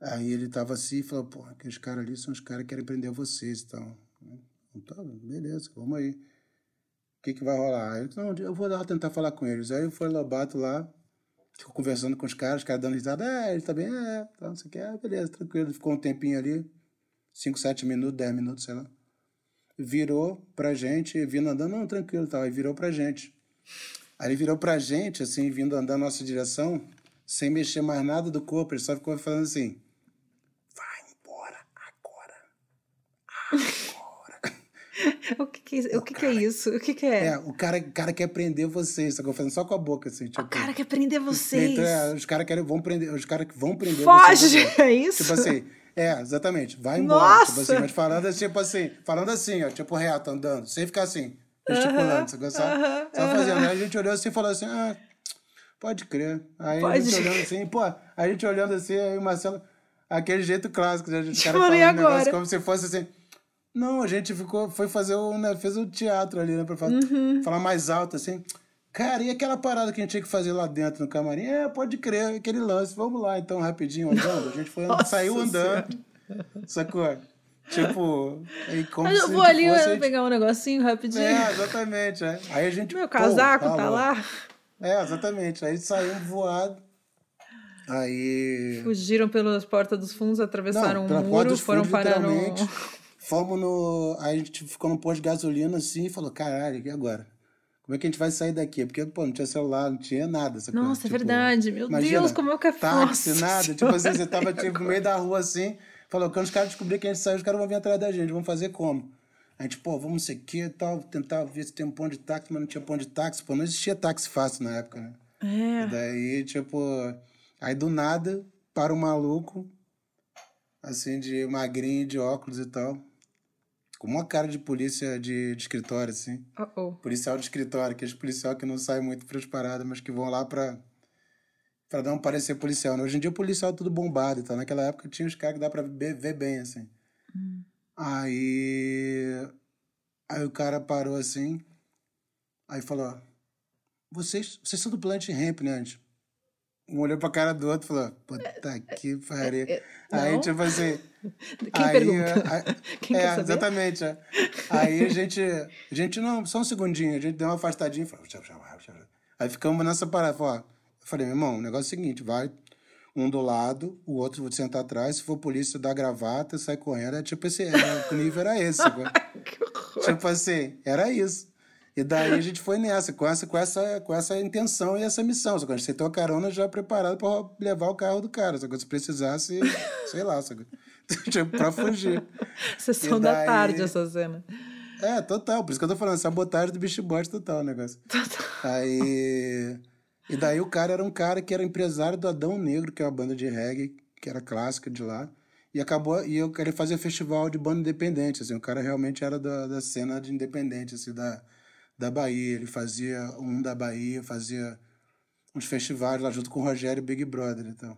Aí ele tava assim e falou: pô, aqueles caras ali são os caras que querem prender vocês e tal. Então, beleza, vamos aí. O que, que vai rolar? Não, eu vou lá tentar falar com eles. Aí foi Lobato lá, ficou conversando com os caras, os caras dando risada, é, ele tá bem, é, tá, não sei o que, é, beleza, tranquilo. Ficou um tempinho ali, 5, 7 minutos, 10 minutos, sei lá. Virou pra gente, vindo andando, não, tranquilo, tal. Aí virou pra gente. Aí ele virou pra gente, assim, vindo andando na nossa direção, sem mexer mais nada do corpo, ele só ficou falando assim: vai embora agora. Agora. o que, que, o, o que, cara, que, é isso? O que, que é? É, o cara, cara quer prender vocês, só que eu fazendo só com a boca, assim. Tipo, o cara quer prender vocês. Então, é, os caras querem, vão prender, os caras que vão prender Foge, vocês. Foge, é isso? Tipo assim. É, exatamente. Vai embora. Nossa. Tipo assim, mas falando tipo assim, falando assim, ó, tipo reto, andando, sem ficar assim, gesticulando, uh -huh, você sabe? Uh -huh, só fazendo. Aí a gente olhou assim e falou assim, ah, pode crer. Aí Pode. a gente olhando assim, pô, a gente olhando assim, aí o Marcelo, aquele jeito clássico, a gente cara falando um negócio como se fosse assim. Não, a gente ficou, foi fazer o, né, fez o teatro ali, né, pra falar, uhum. falar mais alto, assim. Cara, e aquela parada que a gente tinha que fazer lá dentro no camarim? É, pode crer, aquele lance. Vamos lá, então, rapidinho, andando. A gente foi, saiu andando. Sacou? Tipo, aí como Mas eu vou ali fosse, pegar um negocinho rapidinho. É, exatamente. É. Aí a gente. Meu casaco pô, tá, tá lá. É, exatamente. Aí saímos voado. Aí. Fugiram pelas portas dos fundos, atravessaram Não, um muro, foram parar no. Fomos no. Aí a gente ficou no posto de gasolina assim e falou: caralho, e agora? Como é que a gente vai sair daqui? Porque, pô, não tinha celular, não tinha nada. Nossa, coisa. é tipo, verdade. Meu imagina, Deus, como é que é táxi, nada. Tipo assim, você tava tipo, no meio da rua assim, falou, quando os caras descobrirem que a gente saiu, os caras vão vir atrás da gente, vão fazer como? A gente, pô, vamos ser aqui e tal, tentar ver se tem um ponto de táxi, mas não tinha ponto de táxi, pô, não existia táxi fácil na época, né? É. E daí, tipo, aí do nada, para o um maluco, assim, de magrinho, de óculos e tal com uma cara de polícia de, de escritório, assim. Uh -oh. Policial de escritório, aqueles policial que não saem muito para as paradas, mas que vão lá para para dar um parecer policial. Né? Hoje em dia o policial é tudo bombado e tal. Naquela época tinha os caras que dá para ver bem, assim. Hum. Aí... Aí o cara parou assim, aí falou, vocês, vocês são do Plant Ramp, né, gente? Um olhou pra cara do outro e falou, puta que pariu. É, é, aí, tipo assim. Quem aí? Aí, Quem é, exatamente. É. Aí a gente, a gente, não, só um segundinho, a gente deu uma afastadinha e falou, aí ficamos nessa parada. Falou, eu falei, meu irmão, o negócio é o seguinte, vai um do lado, o outro vou sentar atrás, se for polícia, dá gravata, sai correndo. É, tipo esse, o nível era esse. tipo assim, era isso. E daí a gente foi nessa, com essa, com essa, com essa intenção e essa missão. Só que a gente aceitou a carona já preparado para levar o carro do cara. Só que se precisasse, sei lá, só que, pra fugir. Sessão daí... da tarde essa cena. É, total. Por isso que eu tô falando, sabotagem do bicho bote total o negócio. Total. Aí. E daí o cara era um cara que era empresário do Adão Negro, que é uma banda de reggae, que era clássica de lá. E acabou. E eu queria fazer festival de banda independente. Assim, o cara realmente era da, da cena de independente, assim, da da Bahia. Ele fazia um da Bahia, fazia uns festivais lá junto com o Rogério Big Brother então.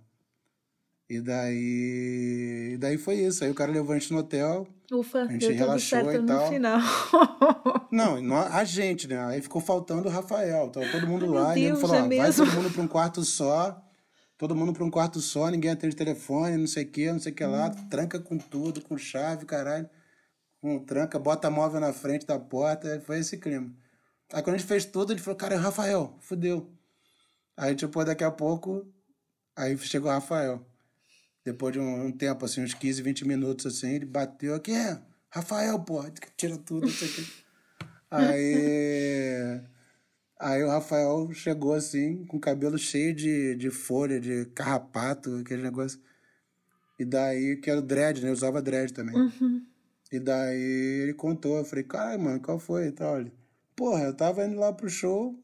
E daí, e daí foi isso. Aí o cara levou a gente no hotel. Ufa, a gente relaxou e tal. No final. não, a gente, né? Aí ficou faltando o Rafael. Tava todo mundo Ai, lá. Deus, e ele falou: é vai todo mundo para um quarto só. Todo mundo para um quarto só, ninguém atende telefone, não sei o que, não sei o que lá. Hum. Tranca com tudo, com chave, caralho. Com tranca, bota móvel na frente da porta. Foi esse clima. Aí quando a gente fez tudo, ele falou, cara, é o Rafael, fudeu. Aí, tipo, daqui a pouco, aí chegou o Rafael. Depois de um, um, tempo, assim, uns 15, 20 minutos, assim, ele bateu aqui, é, Rafael, pô, tira tudo, isso aqui. aí, aí o Rafael chegou, assim, com o cabelo cheio de, de folha, de carrapato, aquele negócio. E daí, que era o dread, né? Eu usava dread também. Uhum. E daí ele contou, eu falei, cara, mano, qual foi e tal? Ele, Porra, eu tava indo lá pro show,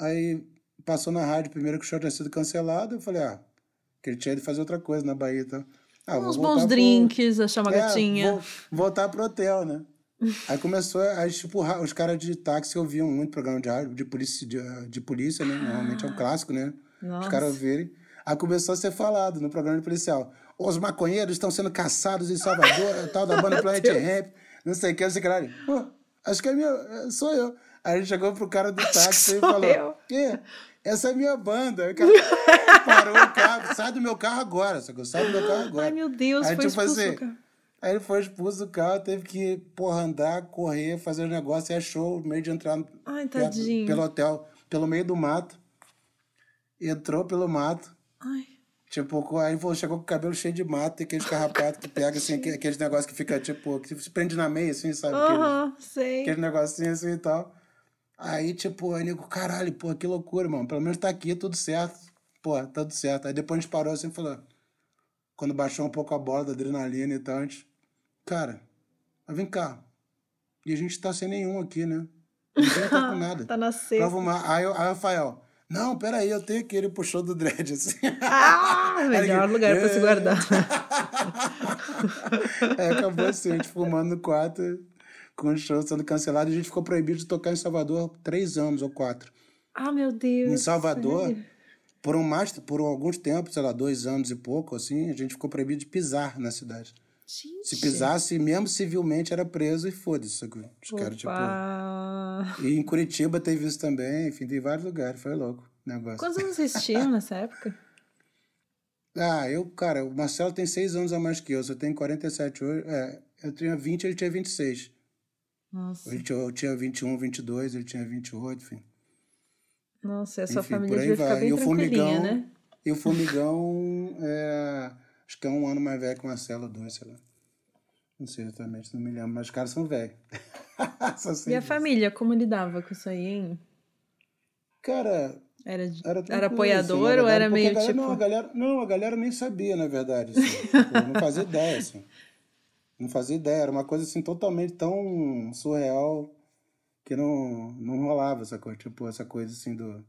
aí passou na rádio primeiro que o show tinha sido cancelado, eu falei, ah, que ele tinha ido fazer outra coisa na Bahia, então. Ah, Uns bons drinks, pro... achar uma é, gatinha. Vou voltar pro hotel, né? aí começou, aí, tipo, os caras de táxi ouviam muito programa de rádio, de polícia, de, de polícia, né? Normalmente é um clássico, né? Nossa. Os caras ouvirem. Aí começou a ser falado no programa de policial. Os maconheiros estão sendo caçados em Salvador, tal da banda Planet Ramp, não sei o que, não sei o que lá. Pô, Acho que é minha. Sou eu. Aí a gente chegou pro cara do táxi e falou: eu. Essa é minha banda. O cara, parou o carro, sai do meu carro agora, sacou? Sai do meu carro agora. Ai, meu Deus, aí, foi tipo expulso assim, Aí ele foi expulso do carro, teve que, porra, andar, correr, fazer o negócio e achou o meio de entrar Ai, tadinho. pelo hotel, pelo meio do mato. Entrou pelo mato. Ai. Tipo, aí chegou com o cabelo cheio de mato e aqueles carrapatos que pega, assim, aqueles negócios que fica, tipo, que se prende na meia, assim, sabe? Aham, uh -huh, sei. Aquele negocinho assim e tal. Aí, tipo, aí nego, caralho, pô, que loucura, mano. Pelo menos tá aqui, tudo certo. Pô, tá tudo certo. Aí depois a gente parou assim e falou. Quando baixou um pouco a bola da adrenalina e tal, a gente. Cara, mas vem cá. E a gente tá sem nenhum aqui, né? Ninguém tá com nada. tá na seca. Aí, aí o Rafael. Não, peraí, eu tenho que ele puxou do dread, assim. Ah, melhor aí, lugar é... pra se guardar. é, acabou assim, a gente fumando no quarto com o show sendo cancelado, a gente ficou proibido de tocar em Salvador três anos ou quatro. Ah, meu Deus. Em Salvador, por um mais, por alguns tempos, sei lá, dois anos e pouco, assim, a gente ficou proibido de pisar na cidade. Gente. Se pisasse, mesmo civilmente, era preso e foda-se. Os caras, tipo. E em Curitiba teve isso também, enfim, tem vários lugares, foi louco o negócio. Quantos anos vocês tinham nessa época? Ah, eu, cara, o Marcelo tem seis anos a mais que eu, eu tenho 47 hoje. É, eu tinha 20, ele tinha 26. Nossa. Eu tinha 21, 22, ele tinha 28, enfim. Nossa, essa Enfim, família devia ficar bem e o formigão, né? E o Formigão, é, acho que é um ano mais velho que o Marcelo, dois, sei lá. Não sei exatamente, não me lembro, mas os caras são velhos. e a família, como lidava com isso aí, hein? Cara, era, era, era apoiador assim, ou era meio galera, tipo... Não a, galera, não, a galera nem sabia, na verdade. Assim, tipo, não fazia ideia, assim. Não fazia ideia, era uma coisa assim totalmente tão surreal que não, não rolava essa coisa, tipo, essa coisa assim do.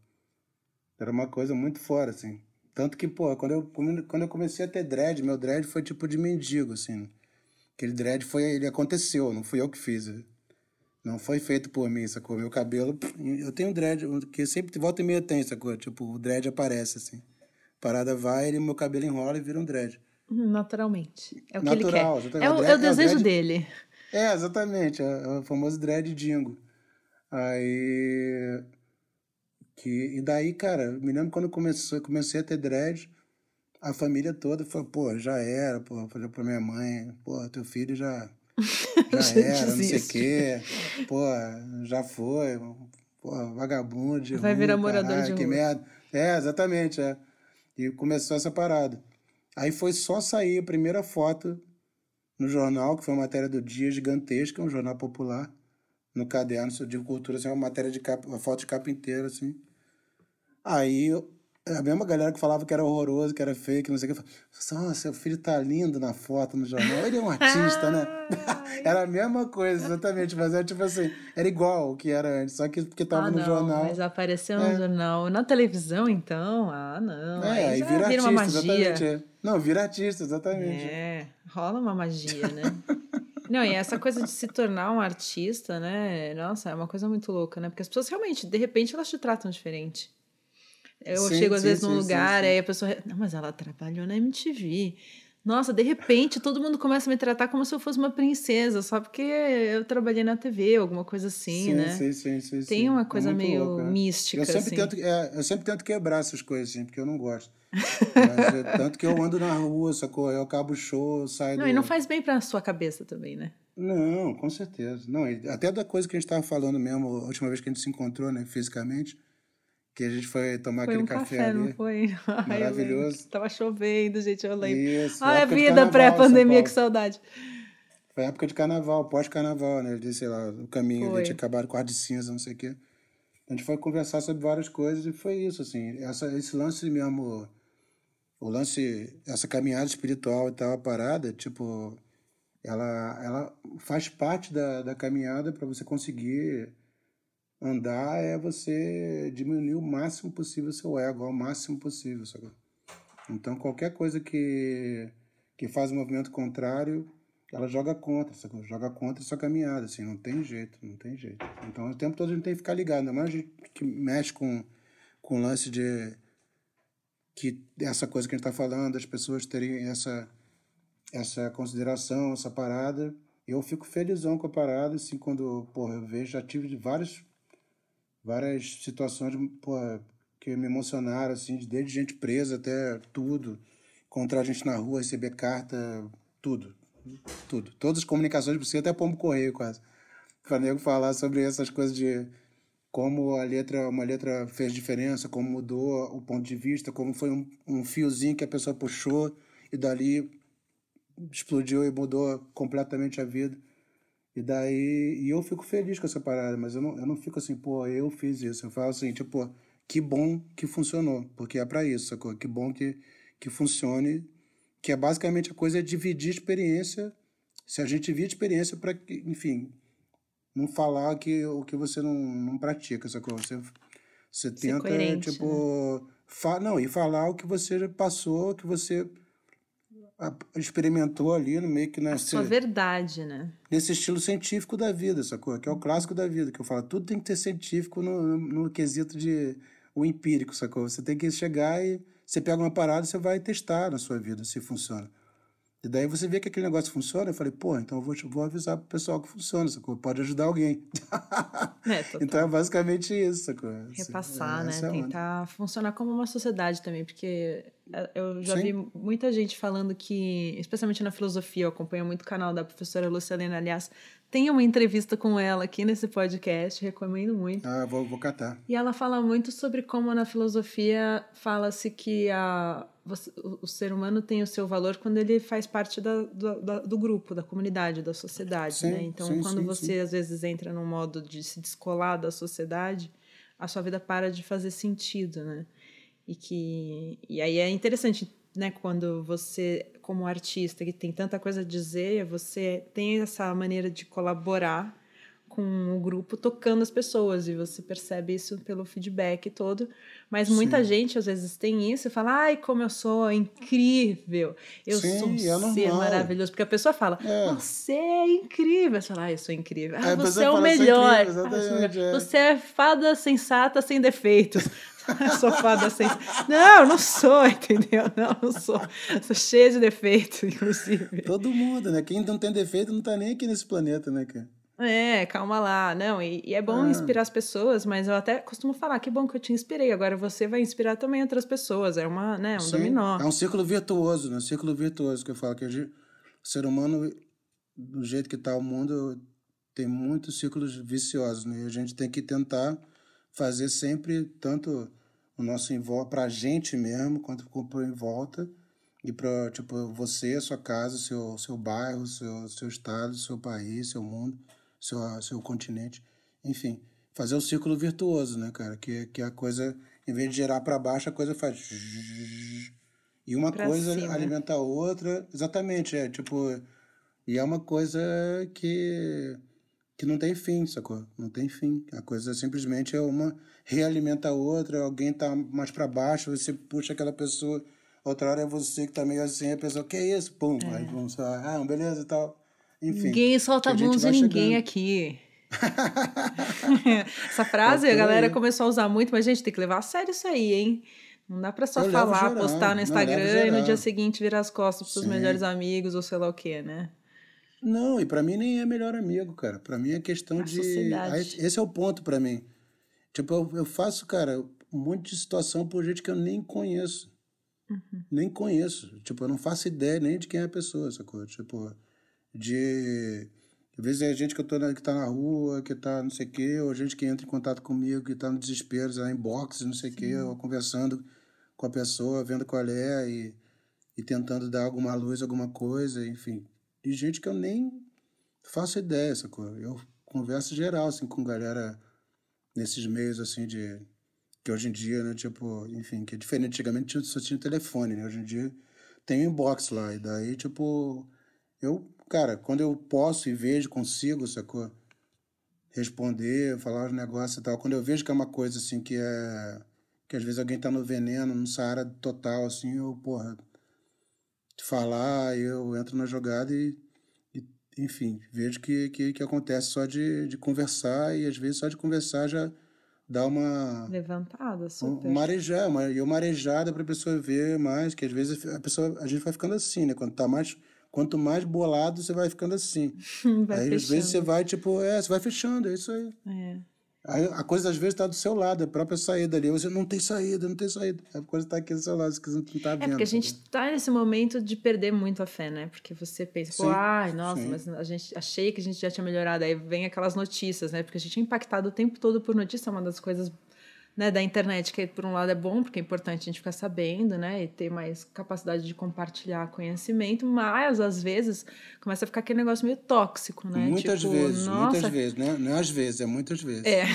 Era uma coisa muito fora, assim. Tanto que, pô, quando eu, quando eu comecei a ter dread, meu dread foi tipo de mendigo, assim. Aquele dread foi, ele aconteceu, não fui eu que fiz. Não foi feito por mim, sacou? Meu cabelo, eu tenho dread, que sempre volta e meia tem, sacou? Tipo, o dread aparece, assim. Parada vai, e meu cabelo enrola e vira um dread. Naturalmente. É o Natural, que ele quer. É o, é o desejo é o dele. É, exatamente. É, o famoso dread dingo. Aí. Que, e daí, cara, me lembro quando começou, comecei a ter dread, a família toda falou, pô, já era, pô, falei pra minha mãe, pô, teu filho já, já era, não sei o quê, pô, já foi, pô, vagabundo, Vai virar morador caralho, de que rua. merda. É, exatamente, é. E começou essa parada. Aí foi só sair a primeira foto no jornal, que foi uma matéria do Dia Gigantesca, um jornal popular, no caderno de cultura, assim, uma matéria de capa, uma foto de capa inteira, assim. Aí a mesma galera que falava que era horroroso, que era fake, não sei o que, falava, nossa, seu filho tá lindo na foto no jornal. Ele é um artista, né? era a mesma coisa, exatamente, mas era tipo assim, era igual o que era antes, só que porque tava ah, no não, jornal. Mas apareceu é. no jornal. Na televisão, então, ah, não. É, aí, aí vira, vira artista, uma magia. exatamente. É. Não, vira artista, exatamente. É, rola uma magia, né? Não, e essa coisa de se tornar um artista, né? Nossa, é uma coisa muito louca, né? Porque as pessoas realmente, de repente, elas te tratam diferente. Eu sim, chego às sim, vezes num lugar, aí a pessoa. Não, mas ela trabalhou na MTV. Nossa, de repente todo mundo começa a me tratar como se eu fosse uma princesa, só porque eu trabalhei na TV, alguma coisa assim, sim, né? Sim, sim, sim. Tem uma coisa é meio louco, é. mística. Eu sempre, assim. tento, é, eu sempre tento quebrar essas coisas, assim, porque eu não gosto. Mas, é, tanto que eu ando na rua, sacou? Eu acabo o show, saio. Não, do... e não faz bem pra sua cabeça também, né? Não, com certeza. Não, até da coisa que a gente estava falando mesmo, a última vez que a gente se encontrou, né, fisicamente, que a gente foi tomar foi aquele um café, café ali. Não foi? Maravilhoso. Ai, Tava chovendo, gente, eu lembro. Isso. Ai, a vida pré-pandemia, que saudade. Foi época de carnaval, pós-carnaval, né? De, sei lá, o caminho ali tinha acabado com ar de cinza, não sei o quê. A gente foi conversar sobre várias coisas e foi isso, assim. Essa, esse lance mesmo, o lance, essa caminhada espiritual e tal, a parada, tipo, ela, ela faz parte da, da caminhada para você conseguir andar é você diminuir o máximo possível o seu ego, ao máximo possível, sabe? Então qualquer coisa que, que faz um movimento contrário, ela joga contra, sabe? joga contra sua caminhada, assim, não tem jeito, não tem jeito. Então o tempo todo a gente tem que ficar ligado, ainda mais a gente que mexe com, com o lance de que essa coisa que a gente está falando, as pessoas terem essa essa consideração, essa parada. Eu fico felizão com a parada, assim, quando, porra, eu vejo, já tive várias, várias situações, porra, que me emocionaram, assim, desde gente presa até tudo. Encontrar gente na rua, receber carta, tudo. Tudo. Todas as comunicações possíveis, até pombo correio quase. Para nego falar sobre essas coisas de como a letra, uma letra fez diferença, como mudou o ponto de vista, como foi um, um fiozinho que a pessoa puxou e dali explodiu e mudou completamente a vida. E daí, e eu fico feliz com essa parada, mas eu não, eu não fico assim, pô, eu fiz isso. Eu falo assim, tipo, que bom que funcionou, porque é para isso, sacou? Que bom que, que funcione, que é basicamente a coisa é dividir experiência. Se a gente divide experiência para que, enfim, não falar que o que você não, não pratica, sacou? Você, você tenta, tipo, né? fa não, e falar o que você passou, que você experimentou ali no meio que nesse, a sua verdade, né? Nesse estilo científico da vida, sacou? Que é o clássico da vida, que eu falo, tudo tem que ter científico no, no, no quesito de o empírico, sacou? Você tem que chegar e você pega uma parada e você vai testar na sua vida se funciona. E daí você vê que aquele negócio funciona, eu falei, pô, então eu vou, vou avisar pro pessoal que funciona, sacou? Pode ajudar alguém. É, então é basicamente isso, sacou? Repassar, é, né? Tentar funcionar como uma sociedade também, porque é, eu já Sim. vi muita gente falando que, especialmente na filosofia, eu acompanho muito o canal da professora Lucilena, aliás, tem uma entrevista com ela aqui nesse podcast, recomendo muito. Ah, vou, vou catar. E ela fala muito sobre como na filosofia fala-se que a, o ser humano tem o seu valor quando ele faz parte da, do, da, do grupo, da comunidade, da sociedade, sim, né? Então, sim, quando sim, você às vezes entra num modo de se descolar da sociedade, a sua vida para de fazer sentido, né? E que e aí é interessante né, quando você, como artista que tem tanta coisa a dizer, você tem essa maneira de colaborar com o grupo tocando as pessoas e você percebe isso pelo feedback todo. Mas Sim. muita gente às vezes tem isso e fala: "Ai, como eu sou incrível. Eu Sim, sou um é ser maravilhoso". Porque a pessoa fala: é. "Você é incrível". Você fala: "Ah, eu sou incrível". Ah, é, você é o melhor. Incrível, ah, você é fada sensata sem defeitos. sou fada sem. Não, não sou, entendeu? Não, não sou. Sou cheia de defeitos, inclusive. Todo mundo, né? Quem não tem defeito não tá nem aqui nesse planeta, né, cara? É, calma lá. Não, e, e é bom ah. inspirar as pessoas, mas eu até costumo falar que bom que eu te inspirei. Agora você vai inspirar também outras pessoas. É uma, né, um Sim, dominó. É um círculo virtuoso, né? Um círculo virtuoso que eu falo. Que o ser humano, do jeito que está o mundo, tem muitos círculos viciosos, né? E a gente tem que tentar fazer sempre tanto o nosso para a gente mesmo, quanto para em volta, e para tipo, você, sua casa, seu, seu bairro, seu, seu estado, seu país, seu mundo seu, seu continente. Enfim, fazer o círculo virtuoso, né, cara? Que, que a coisa, em vez de gerar para baixo, a coisa faz. E uma pra coisa cima. alimenta a outra. Exatamente, é tipo. E é uma coisa que, que não tem fim, sacou? Não tem fim. A coisa simplesmente é uma realimenta a outra, alguém tá mais para baixo, você puxa aquela pessoa, outra hora é você que tá meio assim, a pessoa, que é isso? Pum, é. aí vamos falar, ah, beleza e tal. Enfim, ninguém solta a blusa em ninguém chegando. aqui. Essa frase a galera começou a usar muito, mas gente tem que levar a sério isso aí, hein? Não dá pra só eu falar, postar no Instagram e no dia seguinte virar as costas pros seus melhores amigos ou sei lá o que, né? Não, e para mim nem é melhor amigo, cara. Para mim é questão a de. Sociedade. Esse é o ponto para mim. Tipo, eu, eu, faço, cara, um monte de situação por gente que eu nem conheço. Uhum. Nem conheço. Tipo, eu não faço ideia nem de quem é a pessoa, sacou? Tipo, de às vezes é gente que eu tô na, que tá na rua, que tá não sei o quê, ou gente que entra em contato comigo, que tá no desespero, tá em box, não sei o quê, ou conversando com a pessoa, vendo qual é e, e tentando dar alguma luz, alguma coisa, enfim. E gente que eu nem faço ideia, sacou? Eu converso geral, assim, com galera nesses meios, assim, de... Que hoje em dia, né, tipo, enfim, que é diferente. Antigamente só tinha telefone, né? Hoje em dia tem inbox lá. E daí, tipo, eu cara, quando eu posso e vejo, consigo, sacou? Responder, falar os negócios e tal. Quando eu vejo que é uma coisa assim que é. que às vezes alguém tá no veneno, no Saara total, assim, eu, porra, falar, eu entro na jogada e, e enfim, vejo que, que, que acontece só de, de conversar e às vezes só de conversar já dá uma levantada super. Um, marejar uma e uma marejada para a pessoa ver mais que às vezes a pessoa a gente vai ficando assim né quando tá mais Quanto mais bolado, você vai ficando assim. vai aí, às vezes, você vai, tipo, é, você vai fechando, é isso aí. É. A, coisa às vezes está do seu lado, a própria saída ali. Você não tem saída, não tem saída. A coisa está aqui do seu lado, você não está vendo. É porque a gente está nesse momento de perder muito a fé, né? Porque você pensa, sim, pô, ai, nossa, sim. mas a gente achei que a gente já tinha melhorado. Aí vem aquelas notícias, né? Porque a gente é impactado o tempo todo por notícia, é uma das coisas né, da internet, que por um lado é bom, porque é importante a gente ficar sabendo, né, e ter mais capacidade de compartilhar conhecimento, mas às vezes começa a ficar aquele negócio meio tóxico, né? Muitas tipo, vezes, nossa... muitas vezes, né? Não é às vezes, é muitas vezes. É.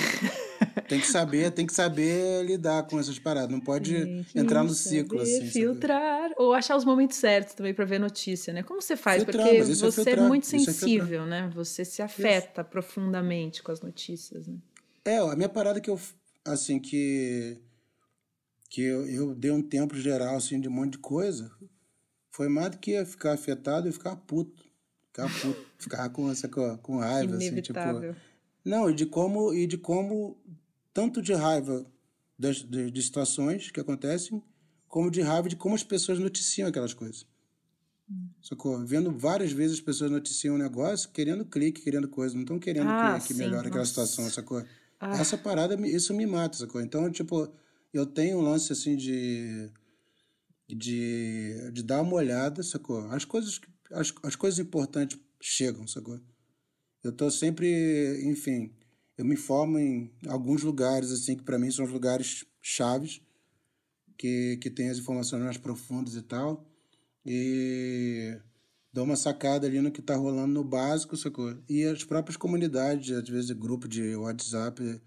tem que saber, tem que saber lidar com essas paradas, não pode entrar no ciclo assim. Filtrar sabe? ou achar os momentos certos também para ver notícia, né? Como você faz? Filtrar, Porque é você é, é, muito sensível, é né? Você se afeta isso. profundamente com as notícias, né? É, a minha parada que eu assim, que, que eu, eu dei um tempo geral, assim, de um monte de coisa, foi mais do que ficar afetado e ficar puto. Ficar puto, ficar com, essa, com, raiva, assim, tipo... Não, e de como, e de como tanto de raiva das, de, de situações que acontecem, como de raiva de como as pessoas noticiam aquelas coisas. Hum. Sacou? Vendo várias vezes as pessoas noticiam um negócio, querendo clique, querendo coisa, não estão querendo ah, que, que melhore aquela situação, sacou? Ah. Essa parada, isso me mata, sacou? Então, tipo, eu tenho um lance assim de. de, de dar uma olhada, sacou? As coisas, as, as coisas importantes chegam, sacou? Eu tô sempre, enfim, eu me formo em alguns lugares, assim, que para mim são os lugares chaves, que, que tem as informações mais profundas e tal. E dou uma sacada ali no que está rolando no básico, sacou? E as próprias comunidades, às vezes grupo de WhatsApp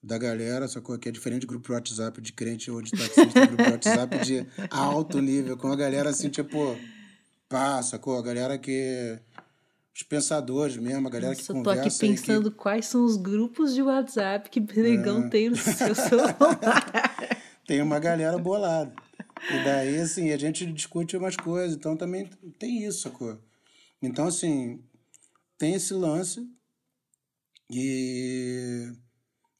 da galera, sacou? Que é diferente de grupo de WhatsApp de crente ou de taxista, grupo de WhatsApp de alto nível, com a galera assim, tipo, pá, sacou? A galera que os pensadores mesmo, a galera Nossa, que conversa. Eu tô aqui pensando que... quais são os grupos de WhatsApp que Benegão é. tem no seu celular. tem uma galera bolada. E daí, assim, a gente discute umas coisas. Então, também tem isso, sacou? Então, assim, tem esse lance. E,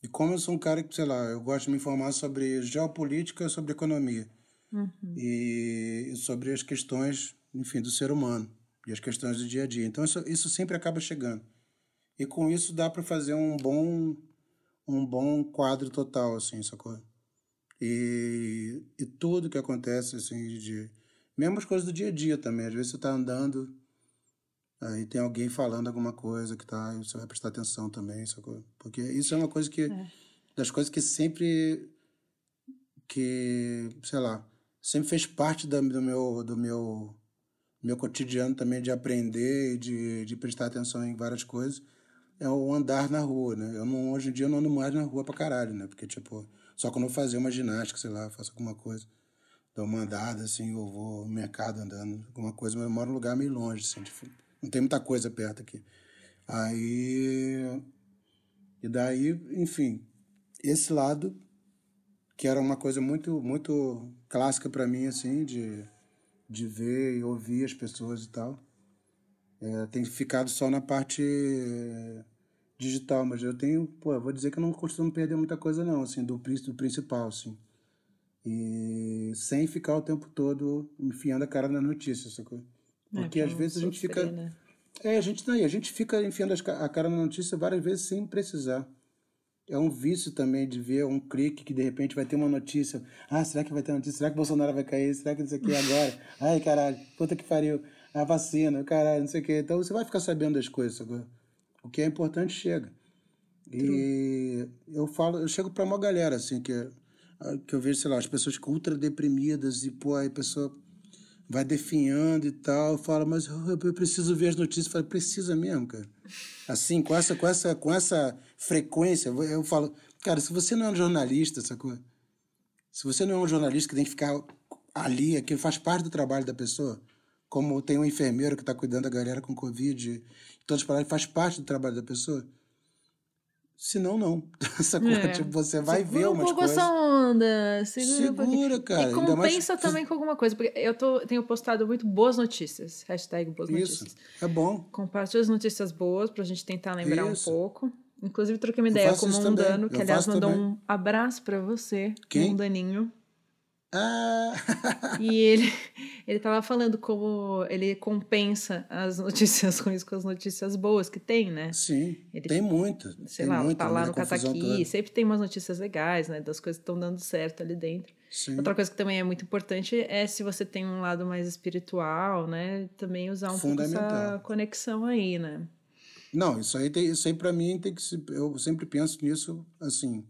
e como eu sou um cara que, sei lá, eu gosto de me informar sobre geopolítica, sobre economia. Uhum. E, sobre as questões, enfim, do ser humano. E as questões do dia a dia. Então, isso, isso sempre acaba chegando. E com isso dá para fazer um bom um bom quadro total, assim, sacou? E, e tudo que acontece, assim, de. Mesmo as coisas do dia a dia também. Às vezes você está andando, aí tem alguém falando alguma coisa que tá, você vai prestar atenção também, sacou? Porque isso é uma coisa que. É. Das coisas que sempre. que, sei lá, sempre fez parte da, do meu. do meu meu cotidiano também de aprender e de, de prestar atenção em várias coisas é o andar na rua, né? Eu não, hoje em dia eu não ando mais na rua pra caralho, né? Porque, tipo, só quando eu fazer uma ginástica, sei lá, faço alguma coisa, dou uma andada, assim, ou vou ao mercado andando, alguma coisa, mas eu moro num lugar meio longe, assim, não tem muita coisa perto aqui. Aí. E daí, enfim, esse lado, que era uma coisa muito, muito clássica para mim, assim, de, de ver e ouvir as pessoas e tal, é, tem ficado só na parte digital, mas eu tenho, pô, eu vou dizer que eu não costumo perder muita coisa não, assim, do, do principal, assim. E sem ficar o tempo todo enfiando a cara na notícia, sacou? É, Porque é, às vezes a gente fica... Né? É, a gente, não, a gente fica enfiando a cara na notícia várias vezes sem precisar. É um vício também de ver um clique que de repente vai ter uma notícia. Ah, será que vai ter notícia? Será que Bolsonaro vai cair? Será que isso aqui é agora? Ai, caralho, puta que pariu. A vacina, caralho, não sei o quê. Então você vai ficar sabendo das coisas agora. O que é importante chega. E eu falo, eu chego para uma galera assim que que eu vejo, sei lá, as pessoas ultra deprimidas e pô, aí a pessoa vai definhando e tal, eu falo, mas eu, preciso ver as notícias, eu falo, precisa mesmo, cara. Assim, com essa com essa com essa frequência, eu falo, cara, se você não é um jornalista, sacou? Se você não é um jornalista que tem que ficar ali, aquilo faz parte do trabalho da pessoa, como tem um enfermeiro que está cuidando da galera com Covid palavras faz parte do trabalho da pessoa. Se não, não. Essa coisa, é. tipo, você vai segura ver umas um pouco coisas. essa onda. Segura, segura um cara. E compensa mais... também com alguma coisa. Porque eu tô, tenho postado muito boas notícias. Hashtag boas Isso. notícias. É bom. Compartilha as notícias boas pra gente tentar lembrar Isso. um pouco. Inclusive, troquei uma ideia com o Mundano, que aliás mandou também. um abraço pra você, Quem? Mundaninho. Ah! e ele ele estava falando como ele compensa as notícias ruins com as notícias boas que tem, né? Sim, ele, tem muito. Sei tem lá, muito, tá lá no Cataqui, toda. sempre tem umas notícias legais, né? Das coisas que estão dando certo ali dentro. Sim. Outra coisa que também é muito importante é se você tem um lado mais espiritual, né? Também usar um pouco essa conexão aí, né? Não, isso aí, tem, isso aí para mim tem que eu sempre penso nisso assim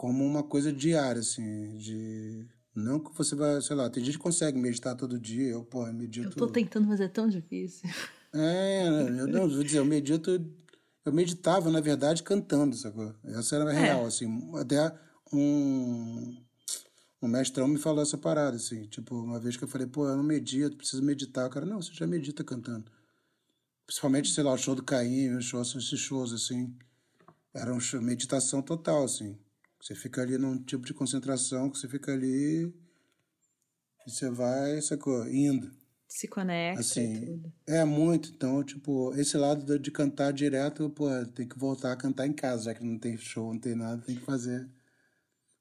como uma coisa diária assim, de não que você vai, sei lá, tem gente que consegue meditar todo dia, eu, porra, medito. Eu tô tentando, mas é tão difícil. É, eu não, vou dizer, eu medito, eu meditava na verdade cantando, sacou? Essa era a É. real assim, até um um mestrão me falou essa parada assim, tipo, uma vez que eu falei, pô, eu não medito, preciso meditar, o cara, não, você já medita cantando. Principalmente, sei lá, o show do Caim, os shows, esses shows, assim. Era um show, meditação total, assim. Você fica ali num tipo de concentração que você fica ali e você vai, sacou? Indo. Se conecta e Assim, tudo. é muito. Então, tipo, esse lado de- de cantar direto, pô, tem que voltar a cantar em casa, já que não tem show, não tem nada, tem que fazer.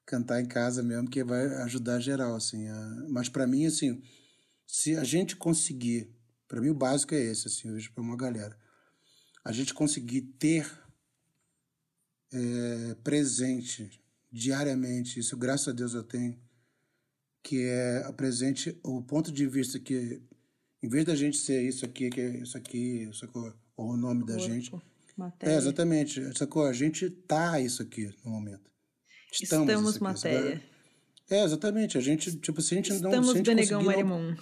Cantar em casa mesmo, que vai ajudar geral, assim. a- Mas para mim, assim, se a gente conseguir, para mim o básico é esse, assim, hoje para uma galera, a gente conseguir ter é, presente diariamente, isso graças a Deus eu tenho, que é a presente o ponto de vista que, em vez da gente ser isso aqui, que é isso aqui, sacou? ou o nome da gente, Corpo, é, matéria. exatamente, sacou? A gente tá isso aqui no momento. Estamos, Estamos aqui, matéria. sacou? É, exatamente. A gente, tipo, se a gente não. Estamos a gente Benegão conseguir não-.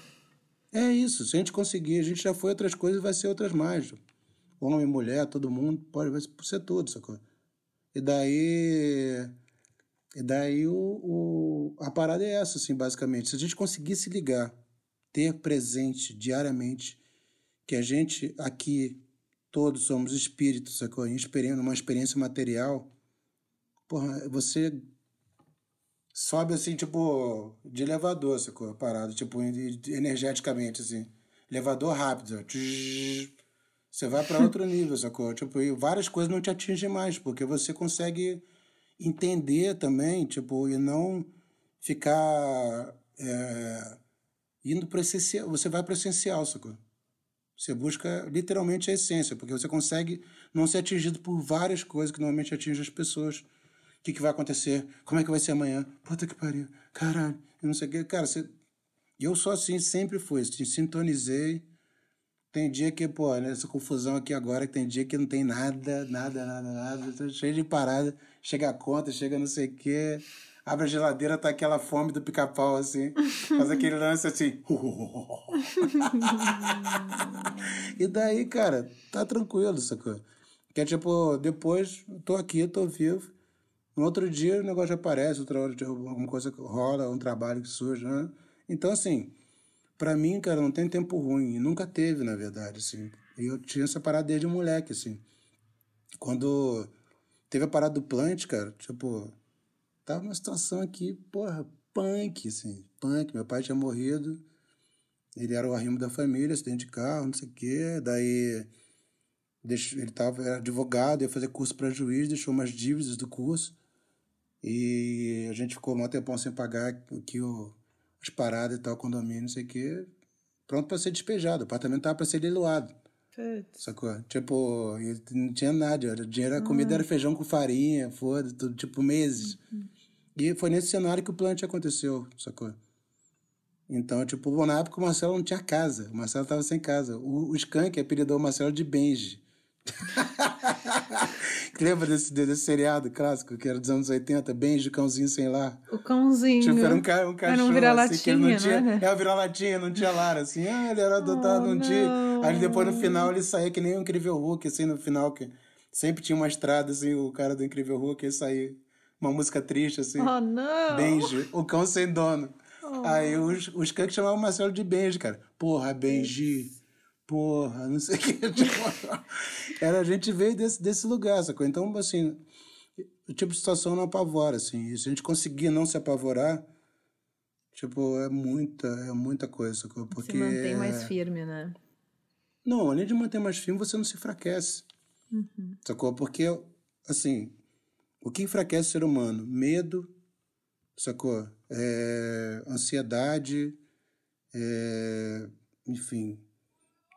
É isso. Se a gente conseguir, a gente já foi outras coisas e vai ser outras mais. Homem, mulher, todo mundo, pode vai ser tudo, sacou? E daí. E daí o, o, a parada é essa, assim, basicamente. Se a gente conseguir se ligar, ter presente diariamente que a gente aqui, todos somos espíritos, sacou? Em numa experiência material, porra, você sobe assim, tipo, de elevador, sacou? Parado, tipo, en- energeticamente, assim. Elevador rápido, Você vai para outro nível, sacou? Tipo, e várias coisas não te atingem mais, porque você consegue entender também, tipo, e não ficar é, indo para essencial. Você vai para essencial, sacou? Você busca literalmente a essência, porque você consegue não ser atingido por várias coisas que normalmente atingem as pessoas. O que, que vai acontecer? Como é que vai ser amanhã? Puta que pariu. Caralho. Eu não sei o que. Cara, você... eu sou assim, sempre fui. Assim, sintonizei. Tem dia que, pô, nessa confusão aqui agora, tem dia que não tem nada, nada, nada, nada. Tô cheio de parada. Chega a conta, chega não sei o quê. Abre a geladeira, tá aquela fome do pica-pau, assim. Faz aquele lance assim. e daí, cara, tá tranquilo, sacou? Que é tipo, depois, tô aqui, tô vivo. No outro dia o negócio aparece, outra hora alguma coisa rola, um trabalho que surge, né? Então, assim, pra mim, cara, não tem tempo ruim. E nunca teve, na verdade, assim. E eu tinha essa parada desde moleque, assim. Quando teve a parada do plant, cara, tipo, tava numa situação aqui, porra, punk, assim, punk. Meu pai tinha morrido, ele era o arrimo da família, acidente de carro, não sei o quê. Daí ele tava, era advogado, ia fazer curso para juiz, deixou umas dívidas do curso. E a gente ficou um tempão sem pagar aqui o, as paradas e tal, condomínio, não sei o quê. Pronto para ser despejado. O apartamento tava para ser leiloado. Putz. Sacou? Tipo, não tinha nada. Era, dinheiro, a comida era feijão com farinha, foda, tudo, tipo, meses. E foi nesse cenário que o plant aconteceu, sacou? Então, tipo, bom, na época o Marcelo não tinha casa. O Marcelo tava sem casa. O, o Skank apelidou o Marcelo de Benji. Lembra desse, desse seriado clássico que era dos anos 80? Benji, cãozinho sem lar. O cãozinho. Tipo, era um, ca- um cachorro assim, que ele não vira-latinha, tinha. não era? É, vira-latinha, não tinha lar, assim. Ah, ele era adotado, Oh, não tinha. não. Aí depois no final ele saía que nem o Incrível Hulk, assim, no final, que sempre tinha uma estrada, assim, o cara do Incrível Hulk ia sair uma música triste, assim. Oh, não! Benji, o cão sem dono. Aí os, os cães chamavam o Marcelo de Benji, cara. Porra, Benji. Porra, não sei o que. Tipo, era, a gente veio desse, desse lugar, sacou? Então, assim, o tipo de situação não apavora, assim. E se a gente conseguir não se apavorar, tipo, é muita, é muita coisa, sacou? Porque... Se mantém mais firme, né? Não, além de manter mais firme, você não se enfraquece. Sacou? Porque, assim, o que enfraquece o ser humano? Medo, sacou? É, ansiedade, é, enfim,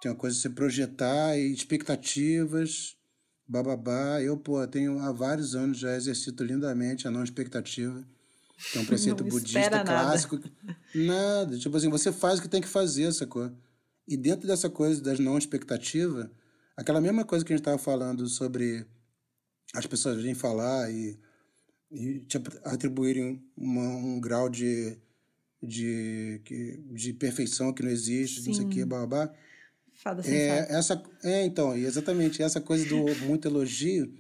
tem uma coisa de se projetar e expectativas, bababá. Eu, pô, tenho há vários anos já exercito lindamente a não expectativa. Que é um preceito budista clássico. Nada. Tipo assim, você faz o que tem que fazer, sacou? E dentro dessa coisa das não expectativas, aquela mesma coisa que a gente estava falando sobre as pessoas virem falar e, e te atribuírem uma, um grau de, de, de perfeição que não existe, Sim. não sei o que, babá. Fada é, essa É, então, exatamente, essa coisa do muito elogio.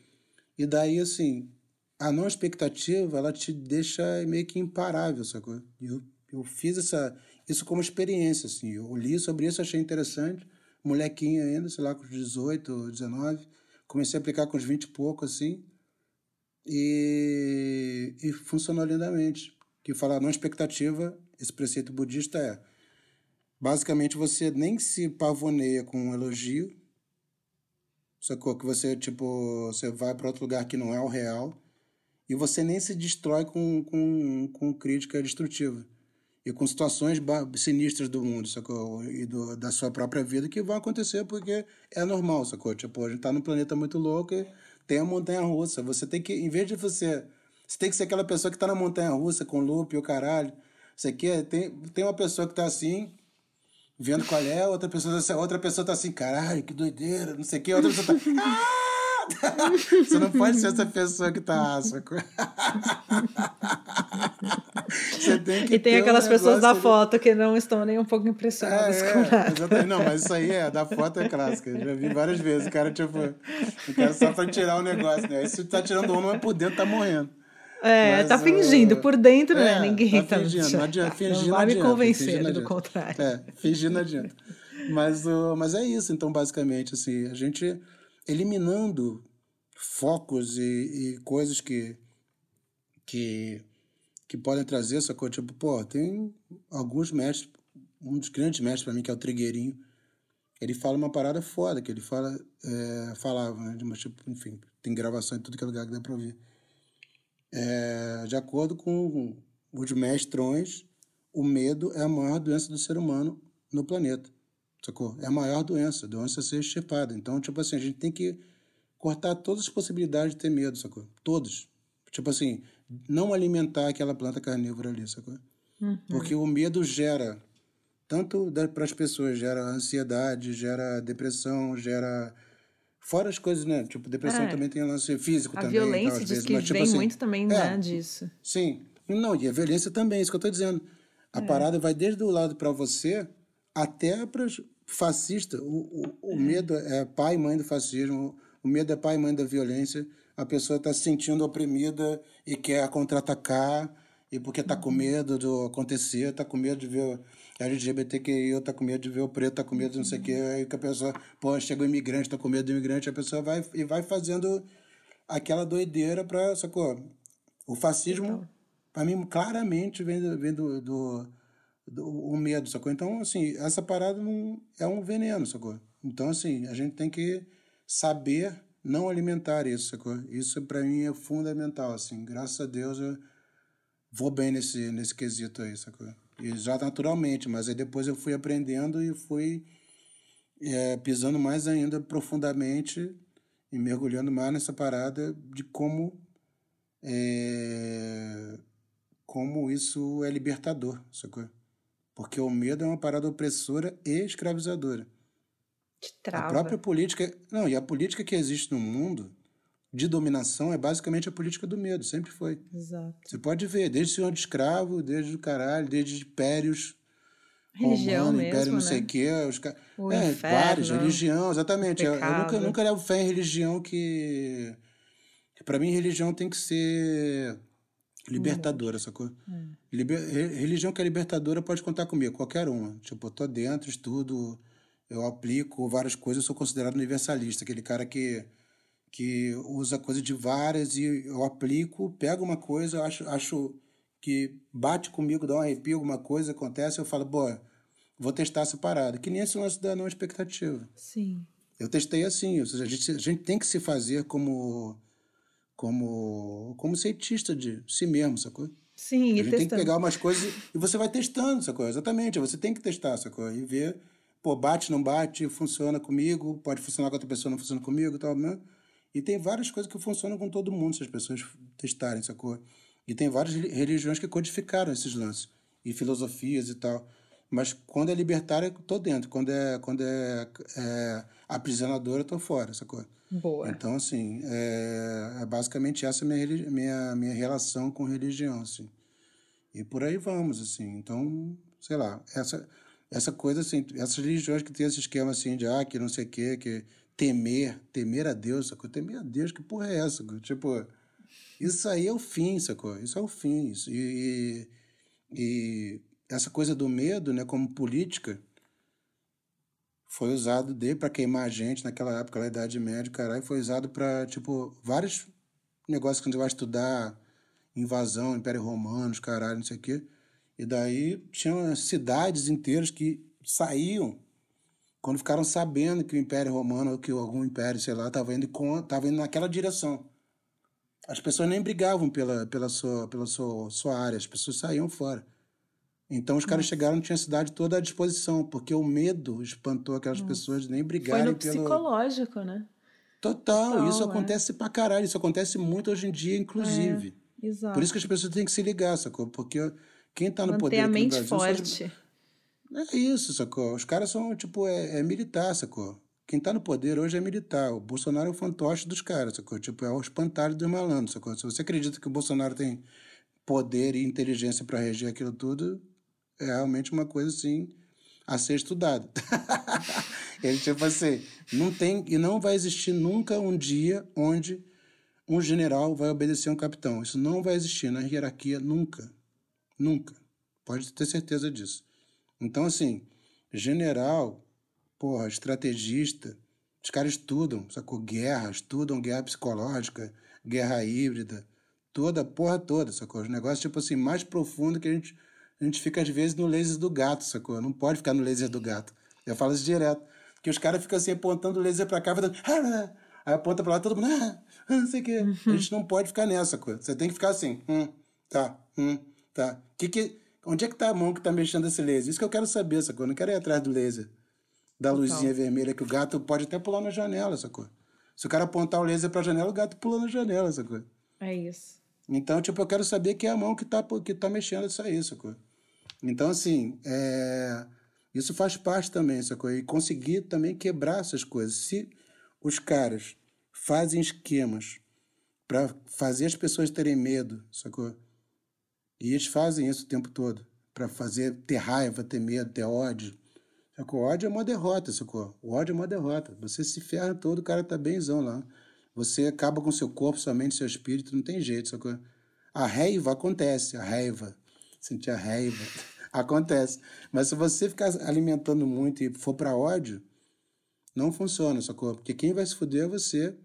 E daí, assim, a não expectativa, ela te deixa meio que imparável, sacou? Eu, eu fiz essa, isso como experiência, assim. Eu li sobre isso, achei interessante. Molequinho ainda, sei lá, com 18, 19. Comecei a aplicar com uns 20 e pouco, assim. E, e funcionou lindamente. Que falar não expectativa, esse preceito budista é basicamente você nem se pavoneia com um elogio, sacou? Que você, tipo, você vai para outro lugar que não é o real e você nem se destrói com, com, com crítica destrutiva. E com situações sinistras do mundo, sacou? E do, da sua própria vida que vão acontecer porque é normal, sacou? Tipo, a gente tá num planeta muito louco e tem a montanha russa. Você tem que, em vez de você. Você tem que ser aquela pessoa que tá na montanha russa com loop e o caralho. Você quer, tem, tem uma pessoa que tá assim, vendo qual é, outra pessoa, outra pessoa tá assim, caralho, que doideira, não sei o que, outra pessoa tá. Ah! Você não pode ser essa pessoa que tá áspera. Você tem que e tem aquelas um pessoas da foto que não estão nem um pouco impressionadas é, com nada. Exatamente. Não, mas isso aí é, da foto é clássica. já vi várias vezes. O cara, tipo, o cara só pra tirar o negócio, né? Aí se tá tirando um, não é por dentro, tá morrendo. É, mas, tá fingindo. Por dentro, é, né? Ninguém tá, tá fingindo. Não adianta. Fingir não vai me convencer, do contrário. É, fingir não adianta. Mas, uh, mas é isso, então, basicamente, assim, a gente eliminando focos e, e coisas que, que, que podem trazer essa coisa. Tipo, pô, tem alguns mestres, um dos grandes mestres para mim, que é o Trigueirinho, ele fala uma parada foda, que ele fala, é, falava, né, mas, tipo, enfim, tem gravação em tudo que é lugar que dá para ouvir. É, de acordo com os mestrões, o medo é a maior doença do ser humano no planeta. Sacou? É a maior doença, a doença a ser extirpada. Então, tipo assim, a gente tem que cortar todas as possibilidades de ter medo, sacou? Todos. Tipo assim, não alimentar aquela planta carnívora ali, sacou? Uhum. Porque o medo gera, tanto para as pessoas, gera ansiedade, gera depressão, gera. Fora as coisas, né? Tipo, depressão é. também tem lance físico a também. A violência tal, diz vezes, que mas, tipo vem assim, muito também, é, né, disso. Sim. Não, e a violência também, isso que eu tô dizendo. A é. parada vai desde o lado para você até para fascista. O, o, o é. medo é pai e mãe do fascismo o medo é pai e mãe da violência. A pessoa está se sentindo oprimida e quer contra-atacar, e porque está com medo do acontecer, está com medo de ver LGBTQI, está com medo de ver o preto, está com medo de não sei o quê. Aí que a pessoa, pô, chegou imigrante, está com medo do imigrante, a pessoa vai e vai fazendo aquela doideira para, sacou? O fascismo, então. para mim, claramente vem, do, vem do, do, do, o medo, sacou? Então, assim, essa parada não é um veneno, sacou? Então, assim, a gente tem que saber não alimentar isso, sacou? Isso para mim é fundamental, assim. Graças a Deus eu vou bem nesse, nesse quesito aí, sacou? E já naturalmente, mas aí depois eu fui aprendendo e fui é, pisando mais ainda profundamente e mergulhando mais nessa parada de como é, como isso é libertador, sacou? Porque o medo é uma parada opressora e escravizadora. Te trava. A própria política. Não, e a política que existe no mundo de dominação é basicamente a política do medo, sempre foi. Exato. Você pode ver, desde senhor de escravo, desde o caralho, desde impérios. Religião romano, mesmo, império não né? sei o quê. Os, o é, inferno, vários, religião, exatamente. Eu, eu, nunca, nunca levo fé em religião que. para mim, religião tem que ser libertadora, sacou? É. Liber, religião que é libertadora pode contar comigo, qualquer uma. Tipo, eu tô dentro, estudo eu aplico várias coisas, eu sou considerado universalista, aquele cara que, que usa coisa de várias e eu aplico, pego uma coisa, acho, acho que bate comigo, dá um arrepio, alguma coisa acontece, eu falo, boa, vou testar essa parada. Que nem esse lance da não expectativa. Sim. Eu testei assim, ou seja, a gente, a gente tem que se fazer como como como cientista de si mesmo, sacou? Sim, a gente tem que pegar umas coisas e você vai testando, sacou? Exatamente, você tem que testar, sacou? E ver, pô, bate, não bate, funciona comigo, pode funcionar com outra pessoa, não funciona comigo, tal, né? E tem várias coisas que funcionam com todo mundo se as pessoas testarem, sacou? E tem várias religiões que codificaram esses lances, e filosofias e tal. Mas quando é libertária, eu tô dentro. Quando é, quando é, é aprisionadora, eu tô fora, sacou? Boa. Então, assim, é, é basicamente essa minha, minha, minha relação com religião, assim. E por aí vamos, assim. Então, sei lá, essa, essa coisa, assim, essas religiões que tem esse esquema, assim, de, ah, que não sei o quê, que temer, temer a Deus, sacou? Temer a Deus, que porra é essa? Sacou? Tipo, isso aí é o fim, sacou? Isso é o fim. Isso. E, e, essa coisa do medo, né, como política foi usado de para queimar a gente naquela época, na Idade Média, caralho, foi usado para tipo vários negócios que a gente vai estudar, invasão, Império Romano, caralho, não sei o quê. E daí tinham cidades inteiras que saíam quando ficaram sabendo que o Império Romano ou que algum império, sei lá, estava indo, tava indo naquela direção. As pessoas nem brigavam pela, pela, sua, pela sua, sua área, as pessoas saíam fora. Então os caras chegaram e tinha a cidade toda à disposição, porque o medo espantou aquelas Nossa. pessoas nem brigarem Foi no pelo... psicológico, né? Total, Total isso é. acontece pra caralho, isso acontece muito hoje em dia, inclusive. É, exato. Por isso que as pessoas têm que se ligar, sacou? Porque quem tá no Manter poder a mente Brasil, forte. É isso, sacou? Os caras são, tipo, é, é, militar, sacou? Quem tá no poder hoje é militar. O Bolsonaro é o fantoche dos caras, sacou? Tipo, é o espantalho dos malandros, sacou? Se você acredita que o Bolsonaro tem poder e inteligência para reger aquilo tudo, é realmente uma coisa assim a ser estudada. Ele tipo assim, não tem e não vai existir nunca um dia onde um general vai obedecer um capitão. Isso não vai existir na hierarquia nunca. Nunca. Pode ter certeza disso. Então assim, general, porra, estrategista, os caras estudam, sacou? Guerra, estudam guerra psicológica, guerra híbrida, toda a porra toda, sacou? Os negócios, tipo assim, mais profundo que a gente a gente fica às vezes no laser do gato, sacou? Não pode ficar no laser do gato. Eu falo isso direto. Porque os caras ficam assim apontando o laser pra cá, falando. Ah, aí aponta pra lá, todo mundo. Ah, não sei o quê. Uhum. A gente não pode ficar nessa, coisa. Você tem que ficar assim. Hum, tá, hum, tá. Que que, onde é que tá a mão que tá mexendo esse laser? Isso que eu quero saber, sacou? Eu não quero ir atrás do laser. Da luzinha vermelha que o gato pode até pular na janela, sacou? Se o cara apontar o laser pra janela, o gato pula na janela, sacou? É isso. Então, tipo, eu quero saber que é a mão que tá, que tá mexendo isso aí, sacou? Então, assim, é, isso faz parte também, coisa. E conseguir também quebrar essas coisas. Se os caras fazem esquemas para fazer as pessoas terem medo, sacou? E eles fazem isso o tempo todo. Para fazer ter raiva, ter medo, ter ódio. Sacou? O ódio é uma derrota, sacou? O ódio é uma derrota. Você se ferra todo, o cara tá benzão lá. Você acaba com seu corpo, sua mente, seu espírito, não tem jeito, sacou? A raiva acontece, a raiva sentir a raiva. Acontece. Mas se você ficar alimentando muito e for para ódio, não funciona, sacou? Porque quem vai se fuder é você.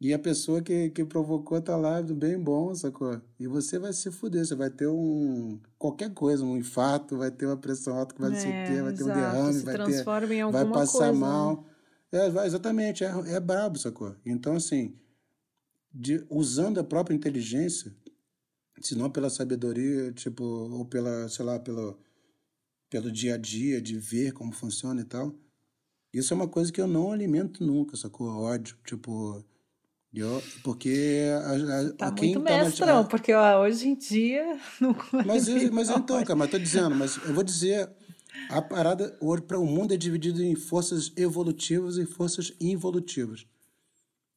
E a pessoa que, que provocou tá lá bem bom, sacou? E você vai se fuder, você vai ter um. qualquer coisa, um infarto, vai ter uma pressão alta que vai é, ser ter, vai ter um derrame, se vai ter. Em vai passar coisa, né? mal. Né? É, exatamente, é, é brabo, sacou? Então, assim, de, usando a própria inteligência, se não pela sabedoria, tipo, ou pela, sei lá, pelo, pelo dia a dia, de ver como funciona e tal. Isso é uma coisa que eu não alimento nunca, sacou? Ódio, tipo... Eu, porque a, a, tá quem muito tá mestrão, na... porque ó, hoje em dia não Mas, eu, mas então, cara, mas tô dizendo, mas eu vou dizer, a parada hoje para o mundo é dividido em forças evolutivas e forças involutivas.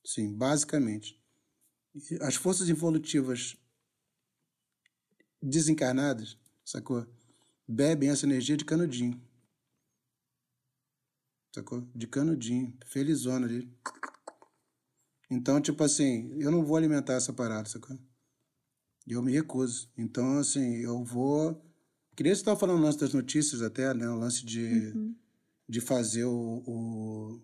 Sim, basicamente. As forças evolutivas desencarnados, sacou? Bebem essa energia de canudinho. Sacou? De canudinho. Felizona ali. Então, tipo assim, eu não vou alimentar essa parada, sacou? Eu me recuso. Então, assim, eu vou. Queria estar falando o lance das notícias até, né? O lance de, uhum. de fazer o. o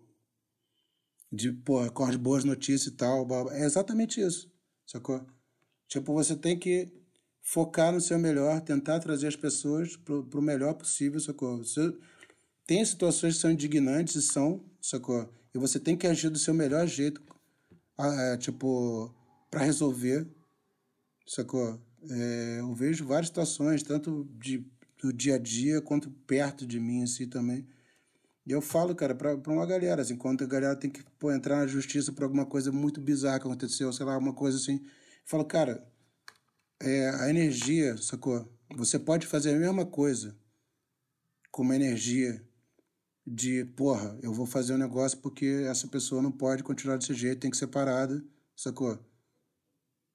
de, pô, com as boas notícias e tal. É exatamente isso, sacou? Tipo, você tem que focar no seu melhor, tentar trazer as pessoas para o melhor possível, sacou? Você, tem situações que são indignantes e são, sacou? E você tem que agir do seu melhor jeito, é, tipo, para resolver, sacou? É, eu vejo várias situações, tanto de, do dia a dia quanto perto de mim, assim, também. E eu falo, cara, pra uma galera, assim, quando a galera tem que pô, entrar na justiça por alguma coisa muito bizarra que aconteceu, sei lá, uma coisa assim. Falo, cara, é, a energia, sacou? Você pode fazer a mesma coisa com uma energia de, porra, eu vou fazer um negócio porque essa pessoa não pode continuar desse jeito, tem que ser parada, sacou?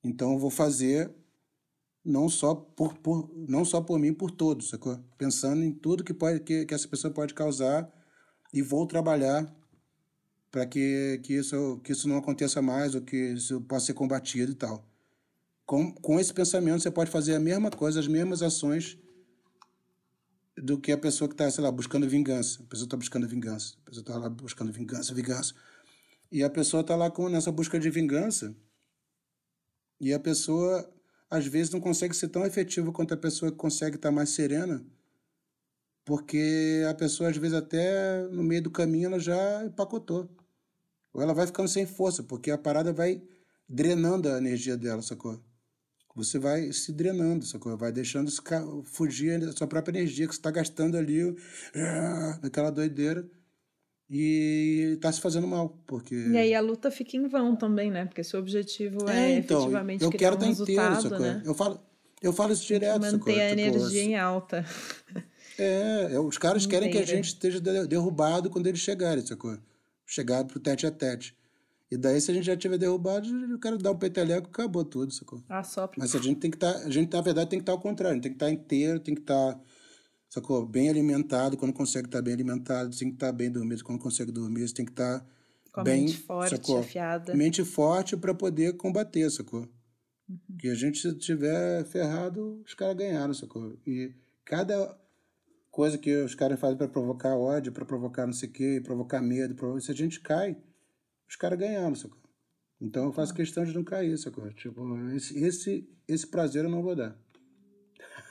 Então eu vou fazer não só por, por, não só por mim, por todos, sacou? Pensando em tudo que, pode, que, que essa pessoa pode causar e vou trabalhar para que, que, isso, que isso não aconteça mais ou que isso possa ser combatido e tal. Com, com esse pensamento, você pode fazer a mesma coisa, as mesmas ações do que a pessoa que está, sei lá, buscando vingança. A pessoa está buscando vingança. A pessoa está lá buscando vingança, vingança. E a pessoa está lá com, nessa busca de vingança e a pessoa às vezes não consegue ser tão efetiva quanto a pessoa que consegue estar mais serena, porque a pessoa às vezes até no meio do caminho ela já empacotou. Ou ela vai ficando sem força, porque a parada vai drenando a energia dela, sacou? Você vai se drenando, sacou? Vai deixando fugir da sua própria energia que você está gastando ali, naquela doideira e está se fazendo mal, porque... E aí a luta fica em vão também, né? Porque seu objetivo é, é então, efetivamente eu quero um estar inteiro, sacou? Né? Eu falo, eu falo isso direto, Manter sacou? a tipo, energia assim, em alta. É, é os caras querem que a gente esteja derrubado quando eles chegarem, sacou? Chegar pro tete a tete. E daí, se a gente já tiver derrubado, eu quero dar um peteleco e acabou tudo, sacou? Ah, só Mas a gente tem que estar, tá, a gente, na verdade, tem que estar ao contrário, tem que estar inteiro, tem que estar sacou? Bem alimentado, quando consegue estar bem alimentado, tem que estar bem dormido, quando consegue dormir, você tem que estar Com bem, mente forte, sacou? afiada. Mente forte para poder combater, sacou? Uhum. Que a gente se tiver ferrado, os caras ganharam, sacou? E cada coisa que os caras fazem para provocar ódio, para provocar não sei o quê, provocar medo, provocar... se a gente cai, os caras ganharam, sacou? Então eu faço uhum. questão de não cair, sacou? Tipo, esse, esse, esse prazer eu não vou dar.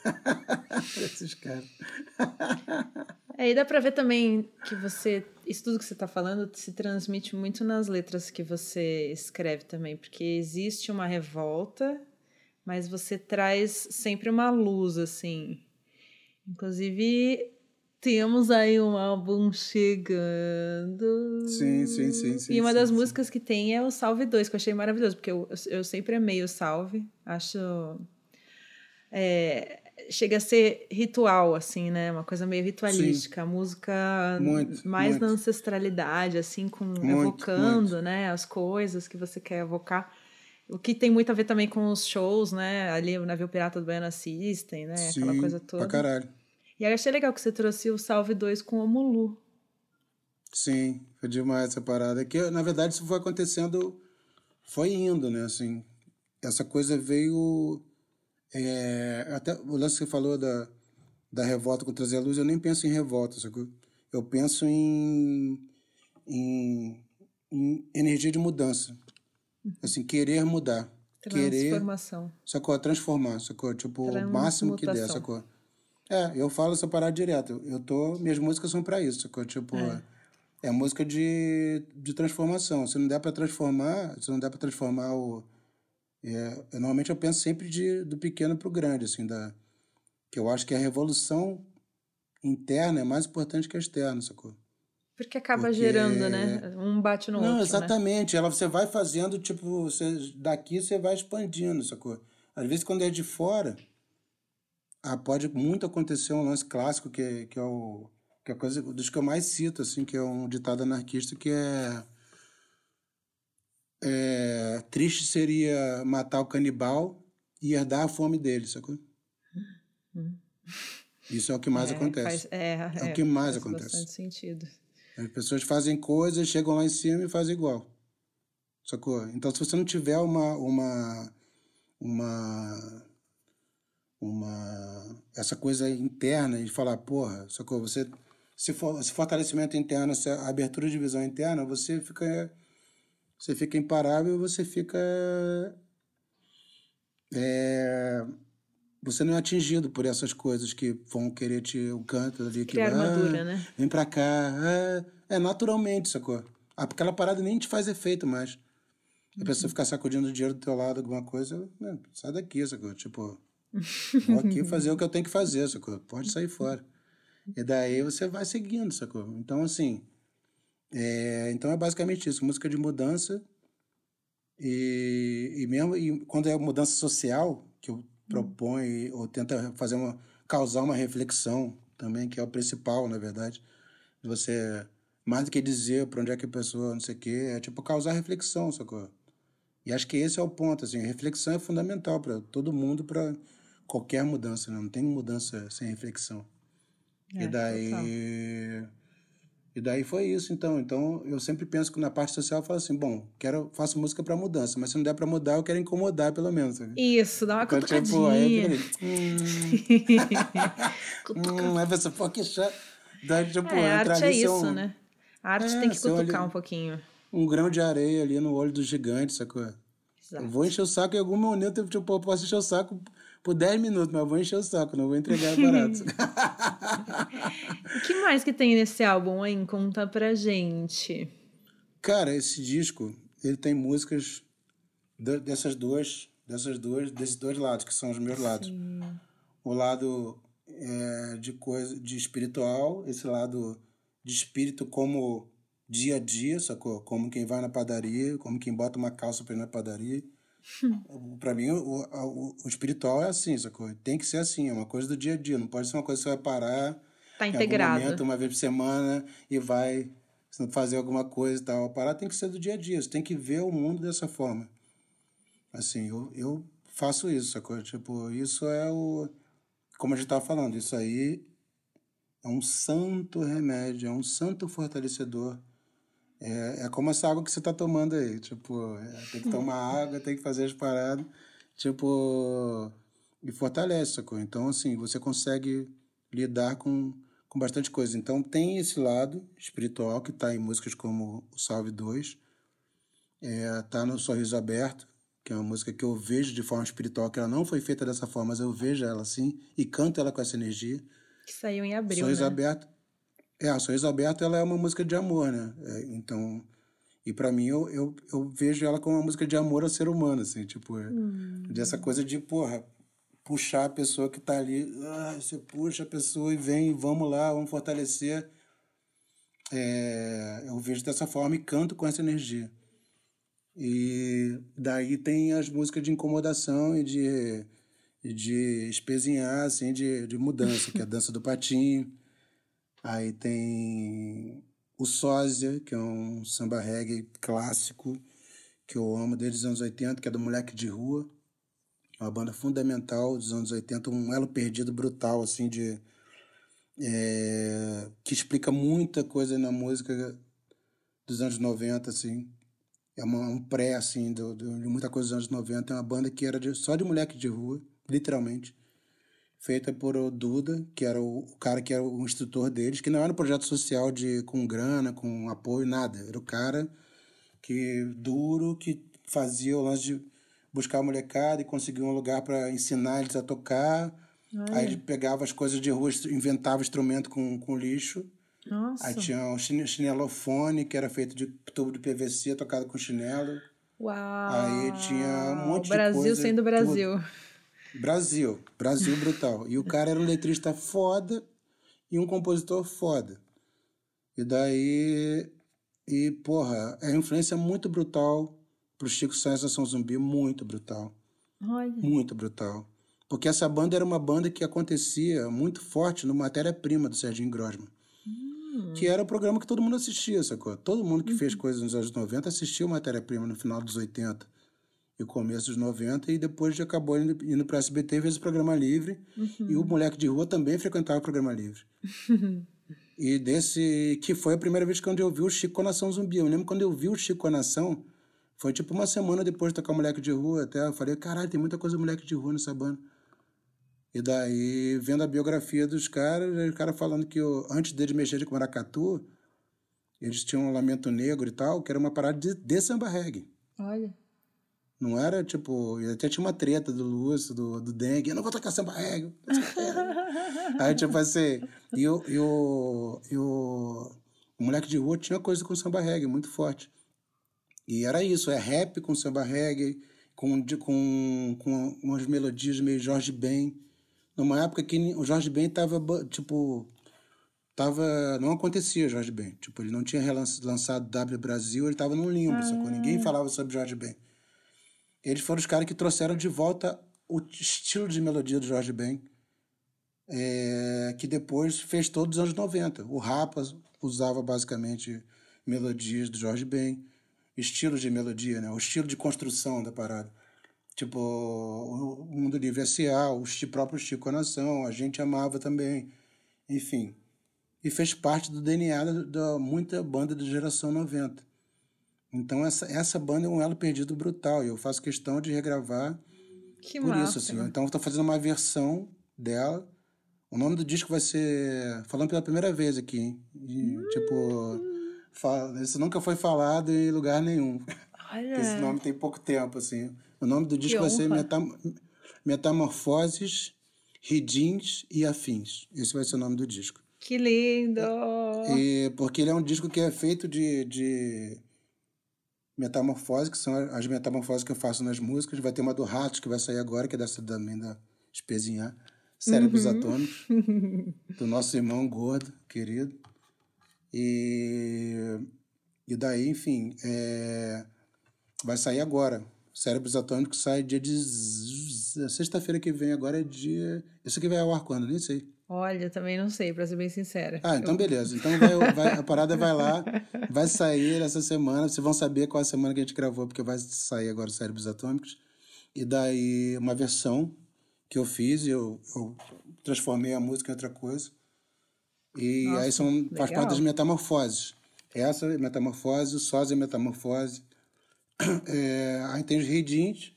esses caras. É, e dá pra ver também que você. Isso tudo que você tá falando se transmite muito nas letras que você escreve também, porque existe uma revolta, mas você traz sempre uma luz, assim. Inclusive, temos aí um álbum chegando. Sim, sim, sim. sim e uma sim, das sim. músicas que tem é o Salve 2, que eu achei maravilhoso, porque eu, eu sempre amei o Salve. Acho. É, chega a ser ritual, assim, né? Uma coisa meio ritualística. A música muito, mais muito. na ancestralidade, assim, com muito, evocando, né? As coisas que você quer evocar. O que tem muito a ver também com os shows, né? Ali o Navio Pirata do Baiano Assistem, né? Aquela coisa toda. Pra caralho. E aí achei legal que você trouxe o Salve 2 com o Mulu. Sim, foi demais essa parada. Que, na verdade, isso foi acontecendo, foi indo, né? Assim, essa coisa veio é, até o lance que você falou da, da revolta contra a luz, eu nem penso em revolta, sacou? Eu penso em, em, em energia de mudança. Assim, querer mudar. Transformação. Querer, sacou? Transformar, sacou? Tipo, o máximo que der, sacou? É, eu falo essa parada direto. Eu tô, minhas músicas são para isso, sacou? Tipo, é. é música de, de transformação. Se não der para transformar, se não der para transformar o é, eu, normalmente eu penso sempre de, do pequeno para o grande, assim, da, que eu acho que a revolução interna é mais importante que a externa, sacou? Porque acaba Porque... gerando, né? Um bate no Não, outro. Não, né? exatamente. Né? Ela, você vai fazendo, tipo, você, daqui você vai expandindo, sacou? Às vezes, quando é de fora, ah, pode muito acontecer um lance clássico que, que é o. que é a coisa dos que eu mais cito, assim, que é um ditado anarquista, que é é, triste seria matar o canibal e herdar a fome dele, sacou? Isso é o que mais é, acontece. Faz, é, é, o que mais faz acontece. Bastante sentido. As pessoas fazem coisas, chegam lá em cima e fazem igual. Sacou? Então, se você não tiver uma. uma, uma uma essa coisa interna e falar, porra, sacou? Você se for, esse fortalecimento interno, essa abertura de visão interna, você fica você fica imparável, você fica. É, você não é atingido por essas coisas que vão querer te. o canto ali. Que, Criar armadura, ah, né? Vem pra cá. É, é naturalmente, sacou? Aquela parada nem te faz efeito mais. A pessoa ficar sacudindo o dinheiro do teu lado, alguma coisa, né, sai daqui, sacou? Tipo, Vou aqui fazer o que eu tenho que fazer, sacou? Pode sair fora. E daí você vai seguindo, sacou? Então, assim, é, então é basicamente isso, música de mudança e, e mesmo e quando é mudança social que eu proponho ou tenta fazer uma causar uma reflexão também que é o principal, na verdade, você mais do que dizer para onde é que a pessoa não sei o quê, é tipo causar reflexão, sacou? E acho que esse é o ponto, assim, reflexão é fundamental para todo mundo, para qualquer mudança, né? não tem mudança sem reflexão. É, e daí total. E daí foi isso, então. Então, eu sempre penso que na parte social eu falo assim, bom, quero, faço música para mudança, mas se não der para mudar, eu quero incomodar, pelo menos. Isso, dá uma então, Tipo, aí eu hum, hum, aí você, pô, que chato. Daí, tipo, é, a arte é isso, um... né? A arte é, tem que cutucar um pouquinho. Um grão de areia ali no olho do gigante, sacou? Exato. Eu vou encher o saco em algum momento, tipo, eu posso encher o saco por 10 minutos, mas vou encher o saco, não vou entregar barato. o que mais que tem nesse álbum, hein? Conta pra gente. Cara, esse disco, ele tem músicas dessas duas, dessas duas, desses dois lados, que são os meus lados. Sim. O lado é, de coisa, de espiritual, esse lado de espírito como dia a dia, sacou? Como quem vai na padaria, como quem bota uma calça pra ir na padaria para mim, o, o, o, espiritual é assim, sacou? Tem que ser assim, é uma coisa do dia a dia. Não pode ser uma coisa que você vai parar tá integrado. momento, uma vez por semana, e vai fazer alguma coisa e tal. Parar tem que ser do dia a dia. Você tem que ver o mundo dessa forma. Assim, eu, eu faço isso, sacou? Tipo, isso é o. Como a gente estava falando, isso aí é um santo remédio, é um santo fortalecedor é, é como essa água que você está tomando aí. Tipo, é, tem que tomar água, tem que fazer as paradas. Tipo, e fortalece, sacou? Então, assim, você consegue lidar com, com bastante coisa. Então, tem esse lado espiritual que está em músicas como o Salve 2. É, tá no Sorriso Aberto, que é uma música que eu vejo de forma espiritual, que ela não foi feita dessa forma, mas eu vejo ela assim e canto ela com essa energia. Que saiu em abril, Sorriso né? Aberto é, a Sorriso Aberto ela é uma música de amor, né? É, então, e para mim eu, eu, eu, vejo ela como uma música de amor ao ser humano, assim, tipo, é, hum. dessa coisa de, porra, puxar a pessoa que tá ali, ah, você puxa a pessoa e vem, vamos lá, vamos fortalecer. É, eu vejo dessa forma e canto com essa energia. E daí tem as músicas de incomodação e de, de espezinhar, assim, de, de mudança, que é a dança do patinho. Aí tem o Sósia, que é um samba reggae clássico, que eu amo desde os anos 80, que é do Moleque de Rua. Uma banda fundamental dos anos 80, um elo perdido brutal, assim, de. É, que explica muita coisa na música dos anos 90, assim. É uma, um pré, assim, de muita coisa dos anos 90. É uma banda que era de, só de moleque de rua, literalmente feita por o Duda, que era o, o, cara que era o instrutor deles, que não era um projeto social de com grana, com apoio, nada. Era o cara que duro, que fazia o lance de buscar a molecada e conseguir um lugar para ensinar eles a tocar. Aí ele pegava as coisas de rua, inventava instrumento com, com lixo. Nossa. Aí tinha um chinelofone, que era feito de tubo de PVC, tocado com chinelo. Uau! Aí tinha um monte Brasil de coisa. Brasil sendo Brasil. Tudo. Brasil, Brasil brutal. E o cara era um letrista foda e um compositor foda. E daí. E, porra, é influência muito brutal pro Chico Sainz Nação Zumbi, muito brutal. Olha. Muito brutal. Porque essa banda era uma banda que acontecia muito forte no Matéria-Prima do Serginho Grosman. Hum. Que era o programa que todo mundo assistia, sacou? Todo mundo que uhum. fez coisas nos anos 90 assistiu Matéria-Prima no final dos 80 e começo dos 90, e depois já acabou indo, indo para o SBT e fez o programa livre. Uhum. E o Moleque de Rua também frequentava o programa livre. e desse. que foi a primeira vez que eu vi o Chico Nação Zumbi. Eu lembro quando eu vi o Chico Nação, foi tipo uma semana depois de tocar Moleque de Rua. Até eu falei, caralho, tem muita coisa Moleque de Rua nessa banda. E daí, vendo a biografia dos caras, o cara falando que eu, antes deles mexerem com maracatu, eles tinham um lamento negro e tal, que era uma parada de, de samba reggae. Olha. Não era tipo. Até tinha uma treta do Lúcio, do, do Dengue. Eu não vou tocar samba reggae. Aí, tipo assim. E o, e, o, e o, o moleque de rua tinha coisa com samba reggae muito forte. E era isso: é rap com samba reggae, com, com, com umas melodias meio Jorge Ben. Numa época que o Jorge Ben tava, tipo, tava, não acontecia Jorge Ben. Tipo, ele não tinha lançado W Brasil, ele tava num limbo, ah. sacou? Ninguém falava sobre Jorge Ben. Eles foram os caras que trouxeram de volta o estilo de melodia do Jorge Ben, é, que depois fez todos os anos 90. O Rapa usava basicamente melodias do Jorge Ben, estilos de melodia, né? o estilo de construção da parada. Tipo, o Mundo Livre S.A., o próprio Chico Nação, a gente amava também, enfim. E fez parte do DNA da, muita banda da geração 90. Então essa, essa banda é um elo perdido brutal e eu faço questão de regravar que por massa. isso assim. Então estou fazendo uma versão dela. O nome do disco vai ser falando pela primeira vez aqui, hein? E, hum. Tipo, fala, isso nunca foi falado em lugar nenhum. Olha. Esse nome tem pouco tempo assim. O nome do disco vai ser Metam Metamorfoses, Ridins e Afins. Esse vai ser o nome do disco. Que lindo! E, porque ele é um disco que é feito de, de metamorfose, que são as metamorfoses que eu faço nas músicas. Vai ter uma do Ratos, que vai sair agora, que é dessa também da Espezinhar. Cérebros uhum. Atômicos, do nosso irmão gordo, querido. E, e daí, enfim, é, vai sair agora. Cérebros Atômicos sai dia de. Sexta-feira que vem, agora é dia. Isso aqui vai ao ar quando? Nem sei. Olha, também não sei, para ser bem sincera. Ah, então eu... beleza. Então vai, vai, a parada vai lá, vai sair essa semana. Vocês vão saber qual é a semana que a gente gravou, porque vai sair agora os Cérebros Atômicos. E daí uma versão que eu fiz, eu, eu transformei a música em outra coisa. E Nossa, aí são, faz parte das metamorfoses. Essa é metamorfose, o sósia é metamorfose. É, aí tem os redins,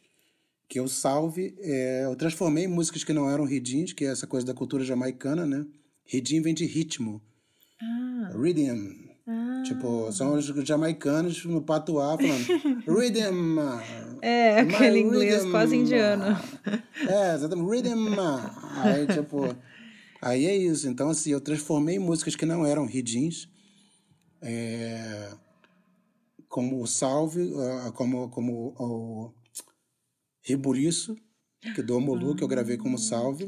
que eu salve. É, eu transformei músicas que não eram ridins, que é essa coisa da cultura jamaicana, né? Ridim vem de ritmo. Ah. Rhythm. Ah. Tipo, são os jamaicanos no patuá falando Rhythm. É, aquele inglês rhythm. quase indiano. É, exatamente. Rhythm. Aí, tipo, aí é isso. Então, assim, eu transformei músicas que não eram ridins. É, como o salve, ah, como, como o Riburiço, que do Omolu, ah, que eu gravei como salve.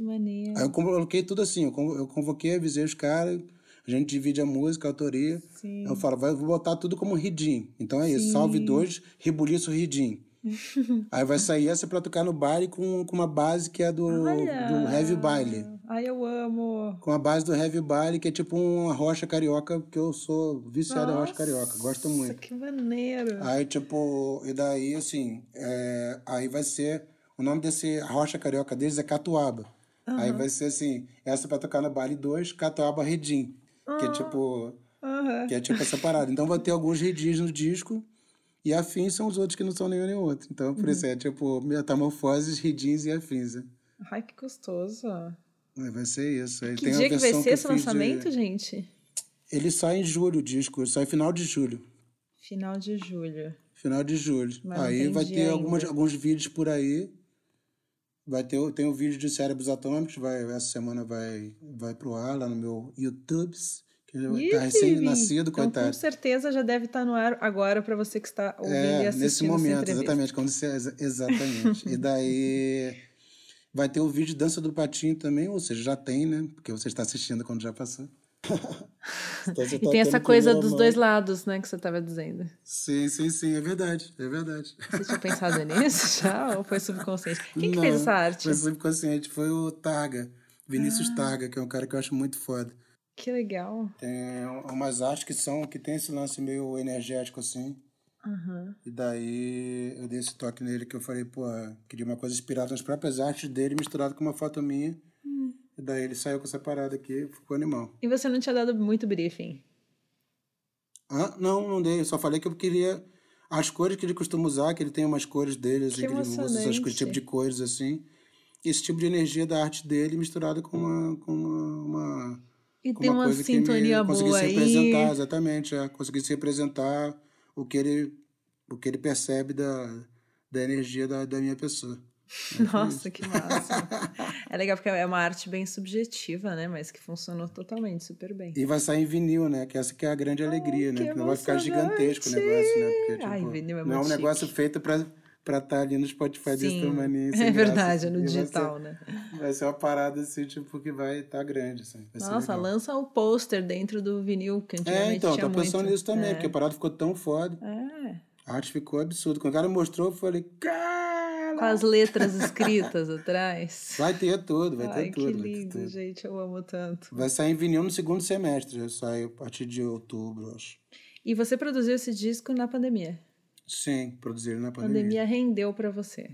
Aí eu coloquei tudo assim, eu convoquei, avisei os caras, a gente divide a música, a autoria. Sim. Eu falo, vai, vou botar tudo como ridim. Então é Sim. isso, salve dois, Riburiço, ridim. Aí vai sair essa pra tocar no baile com, com uma base que é do, do Heavy Baile. Ai, eu amo. Com a base do Heavy Baile, que é tipo uma rocha carioca, que eu sou viciado em rocha carioca. Gosto muito. que maneiro. Aí, tipo, e daí, assim, é, aí vai ser. O nome desse rocha carioca deles é Catuaba. Uhum. Aí vai ser assim, essa pra tocar no baile 2, Catuaba Redim. Uhum. Que é tipo. Uhum. Que é tipo essa parada. Então vai ter alguns redis no disco. E afins são os outros que não são nenhum nem outro. Então, por uhum. isso é tipo metamorfoses, redins e afins. Né? Ai, que gostoso. Vai ser isso. Aí que dia que vai ser esse lançamento, de... gente? Ele sai em julho, o disco. Ele sai final de julho. Final de julho. Final de julho. Mas aí vai ter algumas, alguns vídeos por aí. Vai ter tem o um vídeo de cérebros atômicos. Vai, essa semana vai, vai pro ar lá no meu YouTube. Que tá recém-nascido, então, coitado. Com certeza já deve estar tá no ar agora para você que está ouvindo é, e assistindo. Nesse momento, exatamente. Quando você, exatamente. e daí vai ter o vídeo de Dança do Patinho também, ou seja, já tem, né? Porque você está assistindo quando já passou. então, e tá tem essa coisa dos mão. dois lados, né, que você estava dizendo. Sim, sim, sim, é verdade, é verdade. Você tinha pensado nisso já ou foi subconsciente? Quem Não, que fez essa arte? Foi subconsciente, foi o Targa, Vinícius ah. Targa, que é um cara que eu acho muito foda. Que legal. Tem umas artes que são que tem esse lance meio energético assim. Uhum. E daí eu dei esse toque nele que eu falei, pô, queria uma coisa inspirada nas próprias artes dele, misturado com uma foto minha. Uhum. E daí ele saiu com essa parada aqui, ficou animal. E você não tinha dado muito briefing? Ah, não, não dei. Eu só falei que eu queria as cores que ele costuma usar, que ele tem umas cores dele, assim, que, que ele usa essas tipo de cores assim. Esse tipo de energia da arte dele misturado com uma, com uma, uma e tem uma, uma sintonia boa conseguisse aí. representar, exatamente, é, conseguisse representar o que ele, o que ele percebe da, da energia da, da minha pessoa. Nossa, que massa. é legal porque é uma arte bem subjetiva, né? Mas que funcionou totalmente super bem. E vai sair em vinil, né? Que essa que é a grande alegria, Ai, né? Que não vai ficar gigantesco o negócio, né? Porque, tipo, Ai, vinil é não é um negócio feito para pra estar tá ali no Spotify Sim, desse tamanho. É verdade, é no digital, vai ser, né? Vai ser uma parada assim, tipo, que vai estar tá grande. Assim, Nossa, lança o pôster dentro do vinil, que antigamente É, então, tô pensando muito. nisso também, é. porque a parada ficou tão foda. É. A arte ficou absurda. Quando o cara mostrou, eu falei, cara! Com as letras escritas atrás. Vai ter tudo, vai Ai, ter tudo. Que lindo, tudo. gente, eu amo tanto. Vai sair em vinil no segundo semestre, já sai a partir de outubro, acho. E você produziu esse disco na pandemia? Sim, produzir na pandemia. A pandemia rendeu para você.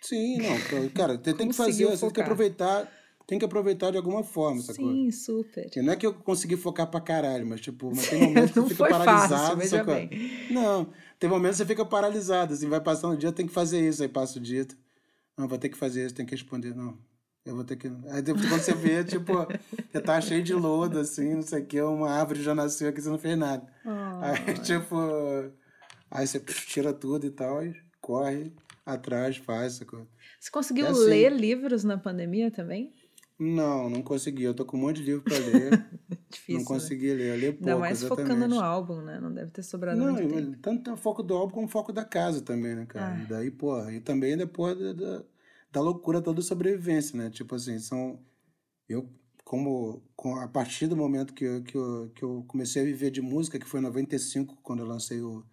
Sim, não, cara, tem, tem que fazer, você tem que aproveitar, tem que aproveitar de alguma forma essa Sim, coisa. Super. E não é que eu consegui focar pra caralho, mas tipo, mas tem momentos que você fica paralisado. Fácil, bem. Não, tem momentos que você fica paralisado, assim, vai passando o dia, tem que fazer isso, aí passa o dia, não, vou ter que fazer isso, tem que responder, não. Eu vou ter que. Aí depois quando você vê, tipo, você tá cheio de lodo, assim, não sei o que, uma árvore já nasceu aqui, você não fez nada. Oh. Aí, tipo. Aí você tira tudo e tal, e corre atrás, faz essa coisa. Você conseguiu é assim. ler livros na pandemia também? Não, não consegui. Eu tô com um monte de livro para ler. Difícil. Não consegui né? ler. Eu li pouco, Ainda mais exatamente. focando no álbum, né? Não deve ter sobrado não, muito tempo. Tanto o foco do álbum como o foco da casa também, né, cara? Ah. E daí, porra, e também depois da, da, da loucura toda de sobrevivência, né? Tipo assim, são. Eu, como. Com, a partir do momento que eu, que, eu, que eu comecei a viver de música, que foi em 95, quando eu lancei o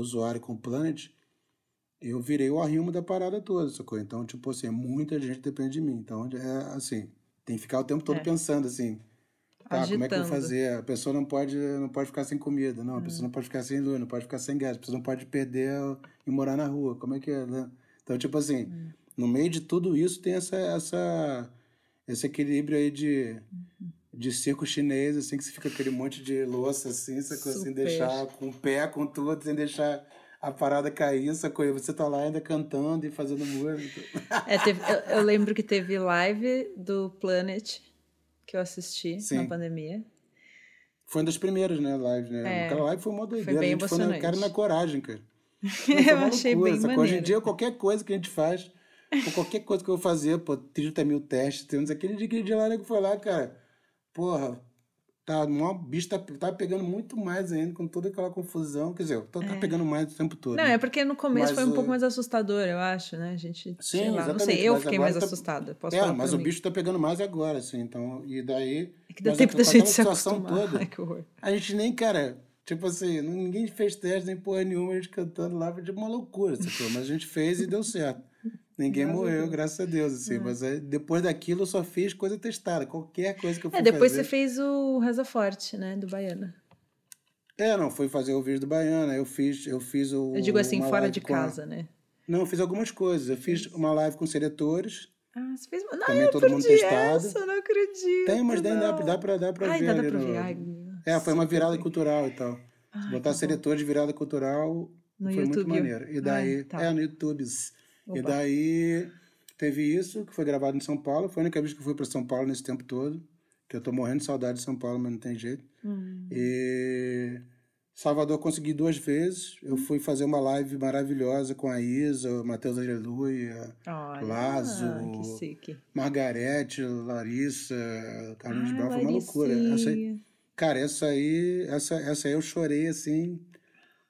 usuário com o Planet, eu virei o arrimo da parada toda, sacou? Então, tipo assim, muita gente depende de mim. Então, é assim, tem que ficar o tempo todo é. pensando assim, tá, como é que eu vou fazer? A pessoa não pode, não pode ficar sem comida, não, a pessoa não pode ficar sem luz, não pode ficar sem gás, a pessoa não pode perder e morar na rua, como é que é, né? Então, tipo assim, hum. no meio de tudo isso tem essa, essa, esse equilíbrio aí de... Uhum de circo chinês, assim, que você fica aquele monte de louça, assim, sacou? Sem deixar com o pé, com tudo, sem deixar a parada cair, sacou? E você tá lá ainda cantando e fazendo música. É, teve, eu, eu, lembro que teve live do Planet que eu assisti Sim. na pandemia. Foi uma das primeiras, né, live, né? É, Aquela live foi uma doideira. Foi bem a gente foi na cara na coragem, cara. eu achei loucura, bem maneiro. Hoje em dia, qualquer coisa que a gente faz, qualquer coisa que eu vou fazer, pô, 30 mil testes, temos aquele dia, aquele dia lá, né, que foi lá, cara porra, tá, o bicho tá, tá pegando muito mais ainda com toda aquela confusão. Quer dizer, tá, é. pegando mais o tempo todo. Não, né? é porque no começo mas, foi um pouco mais assustador, eu acho, né? A gente. Sim, lá, Não sei, eu fiquei mais tá, assustada. Posso é, mas o bicho tá pegando mais agora, assim, então. E daí. É que deu tempo da gente se acostumar. Toda, Ai, que horror. A gente nem, cara. Tipo assim, ninguém fez teste nem porra nenhuma, a gente cantando lá, foi tipo uma loucura, sacou? Mas a gente fez e deu certo. Ninguém morreu, a graças a Deus, assim. É. Mas depois daquilo eu só fiz coisa testada. Qualquer coisa que eu fui É, depois fazer... você fez o Reza Forte, né? Do Baiana. É, não, fui fazer o vídeo do Baiana. Eu fiz, eu fiz o. Eu digo assim, fora de casa, né? Não, eu fiz algumas coisas. Eu fiz uma live com seletores. Ah, você fez uma. Não, Também eu todo mundo testado. Essa, não acredito. Tem, mas daí dá, dá pra, dá pra Ai, ver. Dá, dá pra ver. No... Ai, é, foi uma virada cultural e tal. Ai, Se botar seletor de virada cultural, no foi YouTube. muito maneiro. E daí. Ai, tá. É, no YouTube. E daí teve isso, que foi gravado em São Paulo. Foi a única vez que eu fui para São Paulo nesse tempo todo. Que eu tô morrendo de saudade de São Paulo, mas não tem jeito. Hum. E Salvador consegui duas vezes. Eu fui fazer uma live maravilhosa com a Isa, Matheus Aleluia, Olha, Lazo, Margarete, Larissa, Carlinhos Brown. Foi uma loucura. Essa aí, cara, essa aí, essa, essa aí eu chorei assim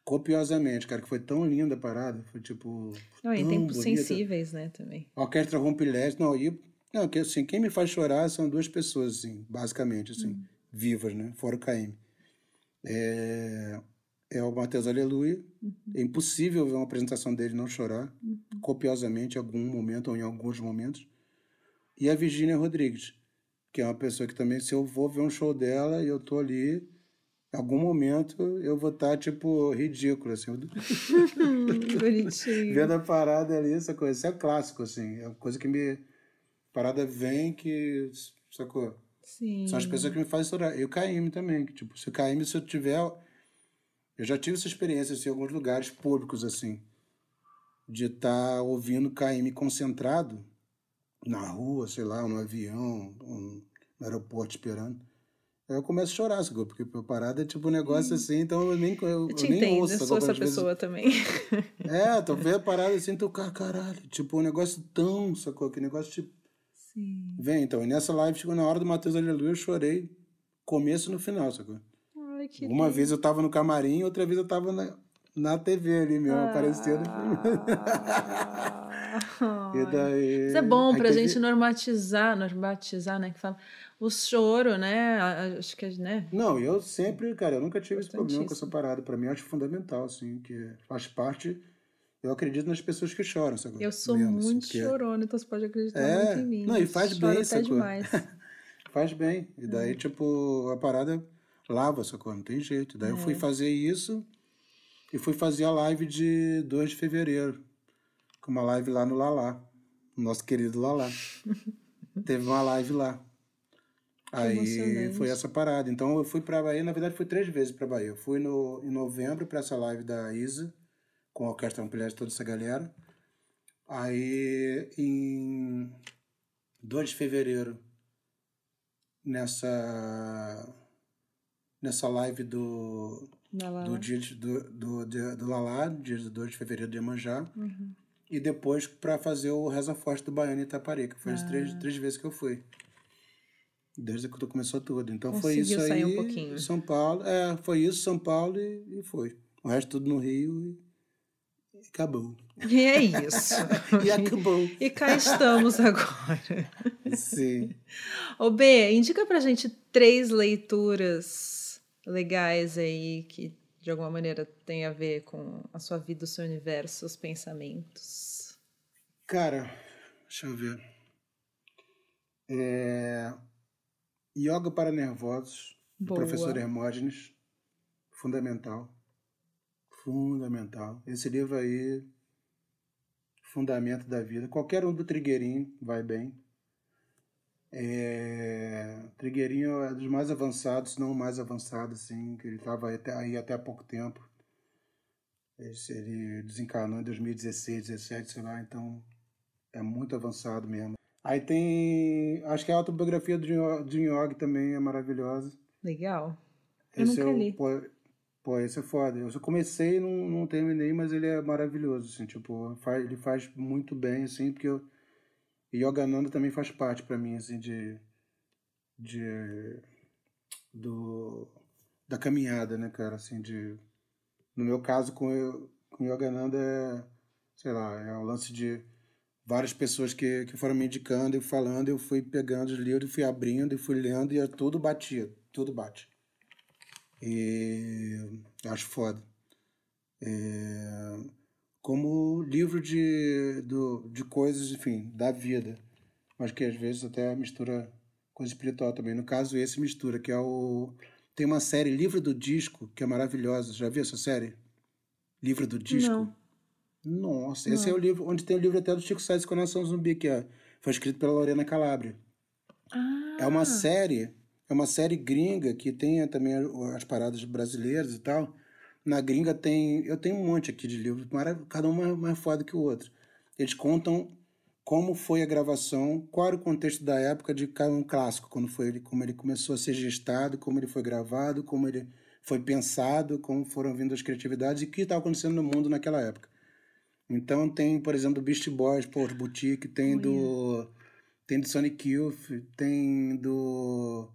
copiosamente, cara, que foi tão linda a parada, foi tipo. Não, em tempos bonita. sensíveis, né, também. Orquestra Rompilés, não, e. Não, que assim, quem me faz chorar são duas pessoas, assim, basicamente, assim, hum. vivas, né? Fora o KM. É, é o Matheus Aleluia. Uhum. É impossível ver uma apresentação dele e não chorar, uhum. copiosamente, em algum momento ou em alguns momentos. E a Virginia Rodrigues, que é uma pessoa que também, se eu vou ver um show dela e eu tô ali, em algum momento eu vou estar, tá, tipo, ridículo, assim. Bonitinho. Vendo a parada ali, essa coisa. Isso é clássico, assim. É uma coisa que me... A parada vem que... Sacou? Sim. São as pessoas que me fazem chorar. E o KM também. Que, tipo, se o KM, se eu tiver... Eu já tive essa experiência, assim, em alguns lugares públicos, assim. De estar tá ouvindo KM concentrado na rua, sei lá, no avião, no aeroporto esperando. Aí eu começo a chorar, sabe? porque a parada é tipo um negócio hum. assim, então eu nem, eu, eu te eu nem entendo, ouço. Eu sou essa pessoa vezes... também. É, tu vê a parada assim, tu, caralho, tipo um negócio tão, sacou? Que negócio tipo. Sim. Vem, então, e nessa live, chegou na hora do Matheus Aleluia, eu chorei, começo no final, sacou? Ai, que Uma lindo. vez eu tava no camarim, outra vez eu tava na, na TV ali mesmo, ah. apareceu no filme. e daí... Isso é bom pra teve... gente normatizar, normatizar, né? Que fala o choro, né? Acho que, né? Não, eu sempre, cara, eu nunca tive esse problema com essa parada. Pra mim, eu acho fundamental, assim, que faz parte. Eu acredito nas pessoas que choram, sabe? Eu sou mesmo, assim, muito assim, chorona, então você pode acreditar é... muito em mim. Não, e faz Choro bem, até demais. faz bem. E daí, é. tipo, a parada lava, sacou? Não tem jeito. Daí é. eu fui é. fazer isso e fui fazer a live de 2 de fevereiro. Com uma live lá no Lalá. Nosso querido Lalá. Teve uma live lá. Aí foi essa parada. Então eu fui pra Bahia, na verdade fui três vezes pra Bahia. Eu fui no, em novembro pra essa live da Isa, com a Orquestra Ampliada toda essa galera. Aí em 2 de fevereiro, nessa nessa live do do dia de, do, do, do, do Lalá, dia 2 de fevereiro de Iemanjá. Uhum. E depois para fazer o Reza Forte do Baiano em Itaparica. Foi ah. as três, três vezes que eu fui. Desde que começou tudo. Então Conseguiu foi isso aí. Um pouquinho. São Paulo. É, foi isso, São Paulo e, e foi. O resto tudo no Rio e, e acabou. E é isso. e acabou. E cá estamos agora. Sim. Ô B, indica pra gente três leituras legais aí que de alguma maneira tem a ver com a sua vida, o seu universo, os pensamentos. Cara, deixa eu ver. É, Yoga para Nervosos, do professor Hermógenes. Fundamental. Fundamental. Esse livro aí, fundamento da vida. Qualquer um do Trigueirinho vai bem. É... Trigueirinho é dos mais avançados, não o mais avançado, assim, que ele estava aí até há pouco tempo. Ele desencarnou em 2016, 2017, sei lá, então é muito avançado mesmo. Aí tem. Acho que a autobiografia do Jim Yog também é maravilhosa. Legal. Eu esse nunca li. pô, pô, esse é foda. Eu só comecei e não, não terminei, mas ele é maravilhoso, assim, tipo, faz, ele faz muito bem, assim, porque eu. Yogananda também faz parte para mim, assim, de. de. do. da caminhada, né, cara, assim, de. No meu caso, com, com Yogananda é. sei lá, é o lance de várias pessoas que, que foram me indicando e falando, eu fui pegando os livros, fui abrindo e fui lendo e tudo batia, tudo bate. E acho foda. É, como livro de, do, de coisas, enfim, da vida. Mas que às vezes até mistura coisa espiritual também. No caso, esse mistura, que é o. Tem uma série, Livro do Disco, que é maravilhosa. Já viu essa série? Livro do Disco? Não. Nossa, esse é o livro onde tem o livro até do Chico Sainz Nação Zumbi, que é, foi escrito pela Lorena Calabria. Ah. É uma série, é uma série gringa que tem também as paradas brasileiras e tal. Na gringa tem, eu tenho um monte aqui de livros, cada um mais foda que o outro. Eles contam como foi a gravação, qual era o contexto da época de um clássico, quando foi ele, como ele começou a ser gestado, como ele foi gravado, como ele foi pensado, como foram vindo as criatividades e o que estava acontecendo no mundo naquela época. Então tem, por exemplo, do Beast Boys, Power Boutique, tem oh, do. Yeah. Tem do Sonic Youth, tem do.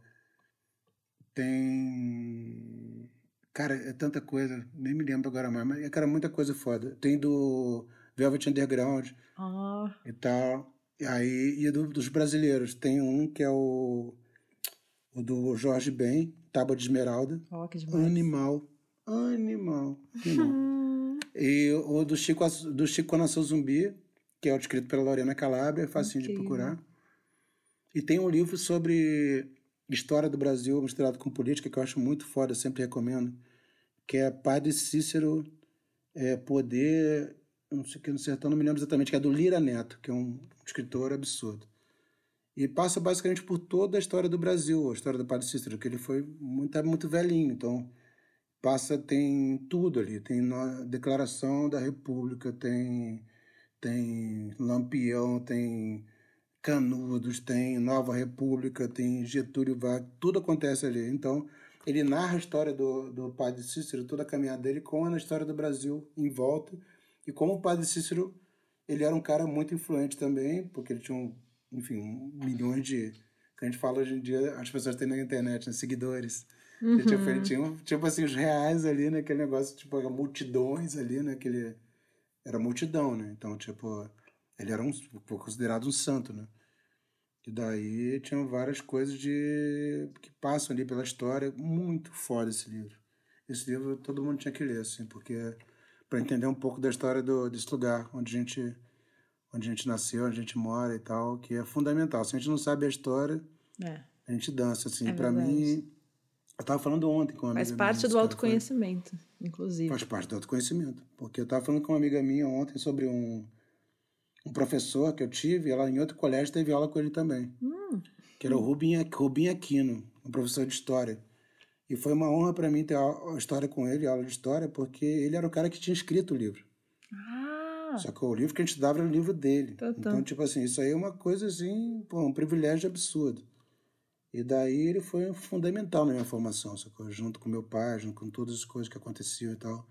Tem. Cara, é tanta coisa, nem me lembro agora mais, mas é, cara, muita coisa foda. Tem do Velvet Underground oh. e tal. E aí, e do, dos brasileiros, tem um que é o, o do Jorge Ben, Tábua de Esmeralda. Oh, que demais. Animal. Animal. Animal. E o do Chico, do Chico Nação Zumbi, que é escrito pela Lorena Calabria, é facinho okay. de procurar. E tem um livro sobre história do Brasil misturado com política, que eu acho muito foda, sempre recomendo, que é Padre Cícero é, Poder, não sei o que no sertão, não me lembro exatamente, que é do Lira Neto, que é um escritor absurdo. E passa basicamente por toda a história do Brasil, a história do Padre Cícero, que ele foi muito, muito velhinho, então passa tem tudo ali, tem Declaração da República, tem tem Lampião, tem Canudos, tem Nova República, tem Getúlio Vargas, tudo acontece ali. Então, ele narra a história do, do padre Cícero, toda a caminhada dele, com a história do Brasil em volta. E como o padre Cícero, ele era um cara muito influente também, porque ele tinha, um, enfim, milhões de... que a gente fala hoje em dia, as pessoas têm na internet, né, seguidores. Uhum. Ele tinha, tipo assim, os reais ali, né? Aquele negócio, tipo, multidões ali, né? Aquele... Era multidão, né? Então, tipo, ele era um, considerado um santo, né? E daí tinham várias coisas de que passam ali pela história. Muito foda esse livro. Esse livro todo mundo tinha que ler, assim, porque para entender um pouco da história do, desse lugar onde a gente onde a gente nasceu, onde a gente mora e tal, que é fundamental. Se a gente não sabe a história, é. a gente dança, assim. É para mim, eu estava falando ontem com uma Faz amiga Faz parte do autoconhecimento, foi, inclusive. Faz parte do autoconhecimento. Porque eu estava falando com uma amiga minha ontem sobre um, um professor que eu tive, ela em outro colégio teve aula com ele também. Hum. Que era o Rubim Aquino, um professor de história. E foi uma honra para mim ter a história com ele, aula de história, porque ele era o cara que tinha escrito o livro. Ah. Só que o livro que a gente dava era o livro dele. Tá. Então, tipo assim, isso aí é uma coisa assim, pô, um privilégio absurdo. E daí ele foi fundamental na minha formação, sacou? junto com meu pai, junto com todas as coisas que aconteciam e tal.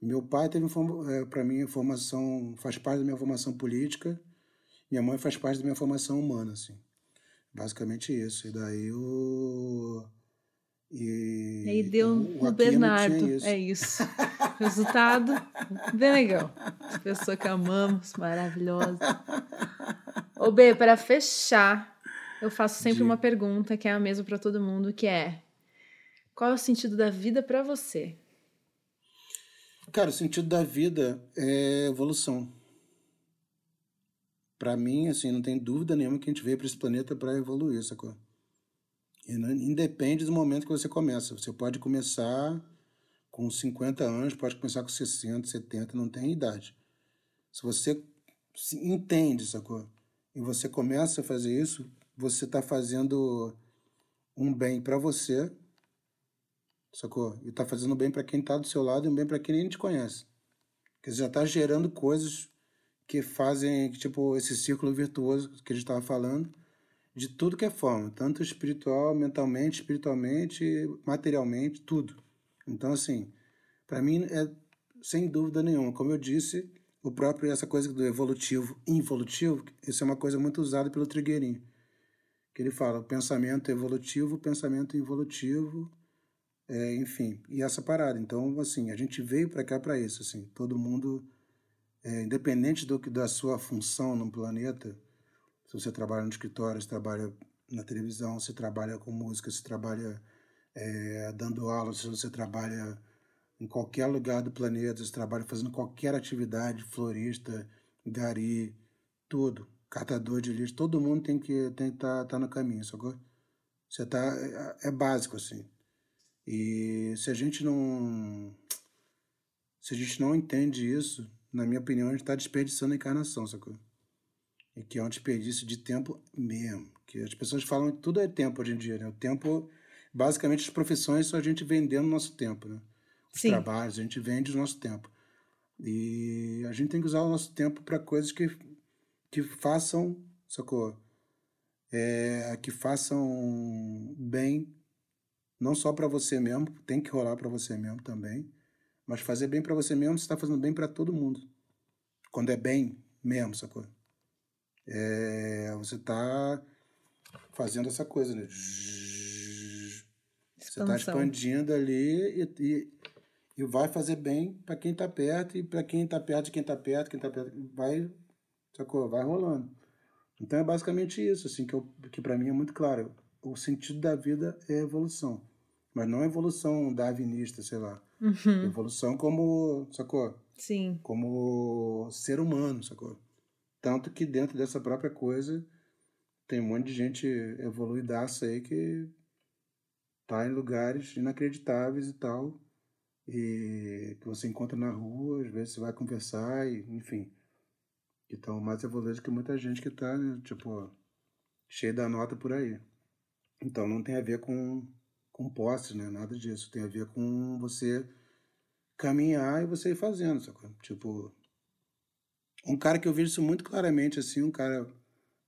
Meu pai teve, é, para mim, formação, faz parte da minha formação política, minha mãe faz parte da minha formação humana, assim. Basicamente isso. E daí o. E, e aí deu o, o Bernardo. Isso. É isso. Resultado, bem legal. Pessoa que amamos, maravilhosa. Ô, B, para fechar, eu faço sempre De... uma pergunta que é a mesma para todo mundo, que é: qual é o sentido da vida para você? Cara, o sentido da vida é evolução. Para mim, assim, não tem dúvida nenhuma que a gente veio para esse planeta para evoluir, sacou? E não, independe do momento que você começa. Você pode começar com 50 anos, pode começar com 60, 70, não tem idade. Se você se entende, sacou? E você começa a fazer isso, você está fazendo um bem para você, sacou? E está fazendo bem para quem está do seu lado e um bem para quem nem te conhece. Porque você já está gerando coisas que fazem, tipo, esse círculo virtuoso que a gente estava falando, de tudo que é forma, tanto espiritual, mentalmente, espiritualmente, materialmente, tudo. Então, assim, para mim é sem dúvida nenhuma, como eu disse, o próprio essa coisa do evolutivo involutivo, isso é uma coisa muito usada pelo Trigueirinho. Que ele fala pensamento evolutivo, pensamento involutivo, é, enfim, e essa parada. Então, assim, a gente veio para cá para isso, assim, todo mundo, é, independente do, da sua função no planeta, se você trabalha no escritório, se trabalha na televisão, se trabalha com música, se trabalha é, dando aula, se você trabalha em qualquer lugar do planeta, se trabalha fazendo qualquer atividade, florista, gari, tudo, catador de lixo, todo mundo tem que estar tá, tá no caminho, sacou? Você tá, é, é básico, assim. E se a gente não. Se a gente não entende isso, na minha opinião, a gente está desperdiçando a encarnação, sacou? e que é um desperdício de tempo mesmo. Que as pessoas falam que tudo é tempo hoje em dia, né? O tempo, basicamente, as profissões só a gente vendendo nosso tempo, né? Os Sim. trabalhos, a gente vende o nosso tempo. E a gente tem que usar o nosso tempo para coisas que, que façam, sacou? É, que façam bem, não só para você mesmo, tem que rolar para você mesmo também, mas fazer bem para você mesmo, você está fazendo bem para todo mundo. Quando é bem mesmo, sacou? é, você está fazendo essa coisa, né? Você está expandindo ali e, e, e, vai fazer bem para quem está perto e para quem está perto de quem está perto, quem está perto, vai, sacou? Vai rolando. Então é basicamente isso, assim, que, eu, que para mim é muito claro. O sentido da vida é evolução. Mas não evolução darwinista, sei lá. Uhum. Evolução como, sacou? Sim. Como ser humano, sacou? Tanto que dentro dessa própria coisa tem um monte de gente evoluidaça aí que tá em lugares inacreditáveis e tal. E que você encontra na rua, às vezes você vai conversar, e, enfim. Que estão mais evoluídos que muita gente que tá, né, tipo, cheio da nota por aí. Então não tem a ver com, com posse, né? Nada disso. Tem a ver com você caminhar e você ir fazendo, sacou? Tipo, um cara que eu vejo isso muito claramente, assim, um cara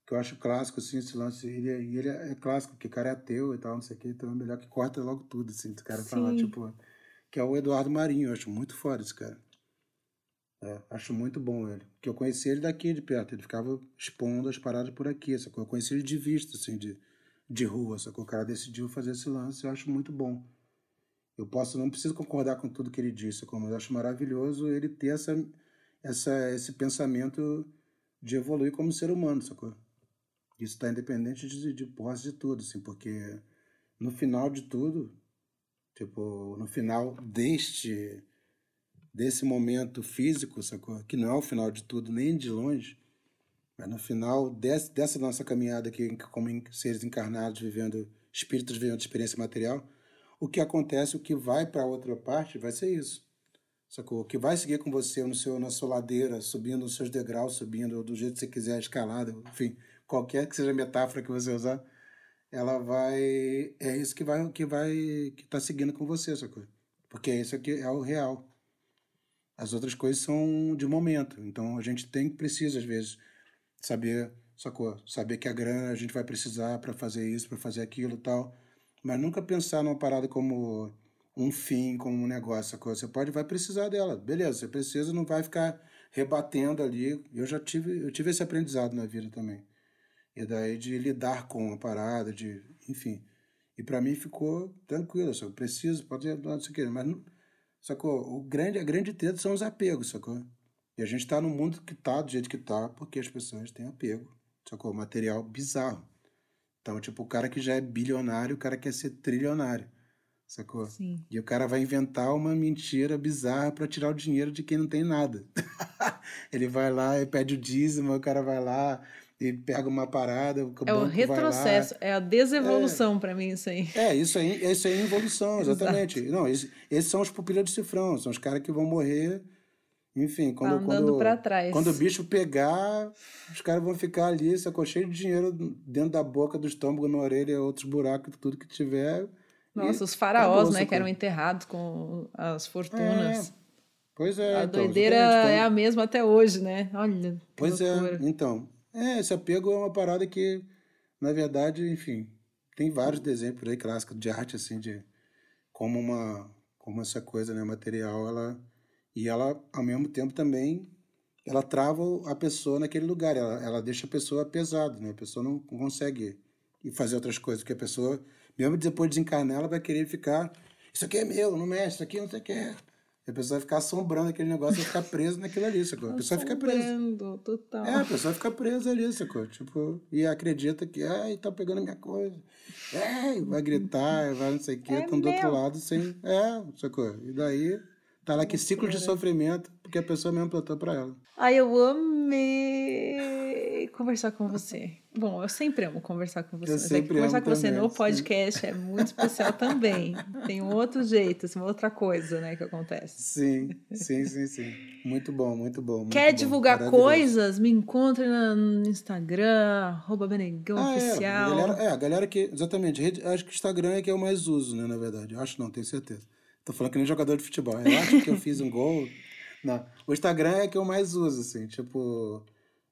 que eu acho clássico, assim, esse lance, ele, é, ele é clássico, porque o cara é ateu e tal, não sei o que, então é melhor que corta logo tudo, assim, esse cara Sim. falar, tipo, que é o Eduardo Marinho, eu acho muito foda esse cara. É, acho muito bom ele. Porque eu conheci ele daqui de perto, ele ficava expondo as paradas por aqui, sacou? Eu conheci ele de vista, assim, de, de rua, sacou? O cara decidiu fazer esse lance, eu acho muito bom. Eu posso, não preciso concordar com tudo que ele disse, como eu acho maravilhoso ele ter essa, essa, esse pensamento de evoluir como ser humano, sacou? Isso está independente de, de posse de tudo, assim, porque no final de tudo, tipo, no final deste desse momento físico, sacou? Que não é o final de tudo, nem de longe, mas no final desse, dessa nossa caminhada aqui, como seres encarnados, vivendo, espíritos vivendo experiência material, o que acontece, o que vai para outra parte, vai ser isso. Sacou? O que vai seguir com você no seu, na sua ladeira, subindo os seus degraus, subindo do jeito que você quiser, escalada, enfim, qualquer que seja a metáfora que você usar, ela vai. É isso que vai que vai que está seguindo com você, sacou? Porque isso aqui é o real. As outras coisas são de momento. Então a gente tem que precisa às vezes saber, sacou? Saber que a grana a gente vai precisar para fazer isso, para fazer aquilo, tal. Mas nunca pensar numa parada como um fim, como um negócio, sacou? Você pode vai precisar dela. Beleza, você precisa, não vai ficar rebatendo ali. Eu já tive, eu tive esse aprendizado na vida também. E daí de lidar com a parada, de, enfim. E para mim ficou tranquilo, eu preciso, pode não sei o que, mas não, sacou? O grande, a grande treta são os apegos, sacou? E a gente está no mundo que está do jeito que está porque as pessoas têm apego, sacou? Material bizarro. Então, tipo, o cara que já é bilionário, o cara quer ser trilionário, sacou? Sim. E o cara vai inventar uma mentira bizarra para tirar o dinheiro de quem não tem nada. Ele vai lá e pede o dízimo, o cara vai lá e pega uma parada. O é o retrocesso, é a desevolução é, para mim isso aí. É, isso aí, isso aí é evolução, exatamente. Não, esses, esses são os pupilas de cifrão, são os caras que vão morrer. Enfim, quando, tá quando, quando o bicho pegar, os caras vão ficar ali, sacou? Cheio de dinheiro dentro da boca, do estômago, na orelha, outros buracos, tudo que tiver. Nossa, os faraós, né, que eram enterrados com as fortunas. É. Pois é. A então, doideira é a mesma até hoje, né? Olha. Pois é, loucura. é, então. É, esse apego é uma parada que, na verdade, enfim, tem vários por aí clássicos de arte, assim, de como uma, como essa coisa, né, material, ela, e ela, ao mesmo tempo, também, ela trava a pessoa naquele lugar, ela, ela deixa a pessoa pesada, né, a pessoa não consegue fazer outras coisas, porque a pessoa, mesmo depois de desencarnar, ela vai querer ficar, isso aqui é meu, não mexe, isso aqui não sei o que é. E a pessoa vai ficar assombrando aquele negócio, vai ficar presa naquilo ali, sacou? A pessoa fica presa. total. É, a pessoa fica presa ali, sacou? Tipo, e acredita que, ai, tá pegando minha coisa. Vai gritar, vai não sei o quê, estão é do outro lado sem. É, sacou? E daí tá lá que ciclo de sofrimento, porque a pessoa mesmo plantou pra ela. Ai, eu amei conversar com você. Bom, eu sempre amo conversar com você. Eu mas é que conversar com você no podcast sim. é muito especial também. Tem um outro jeito, assim, uma outra coisa, né, que acontece. Sim, sim, sim, sim. Muito bom, muito bom. Muito Quer bom, divulgar coisas? Me encontre no Instagram, arroba Benegão ah, Oficial. É, a galera, é, a galera que. Exatamente. Acho que o Instagram é que eu mais uso, né, na verdade. Acho não, tenho certeza. Tô falando que nem jogador de futebol. Eu acho que eu fiz um gol. Não. O Instagram é que eu mais uso, assim. Tipo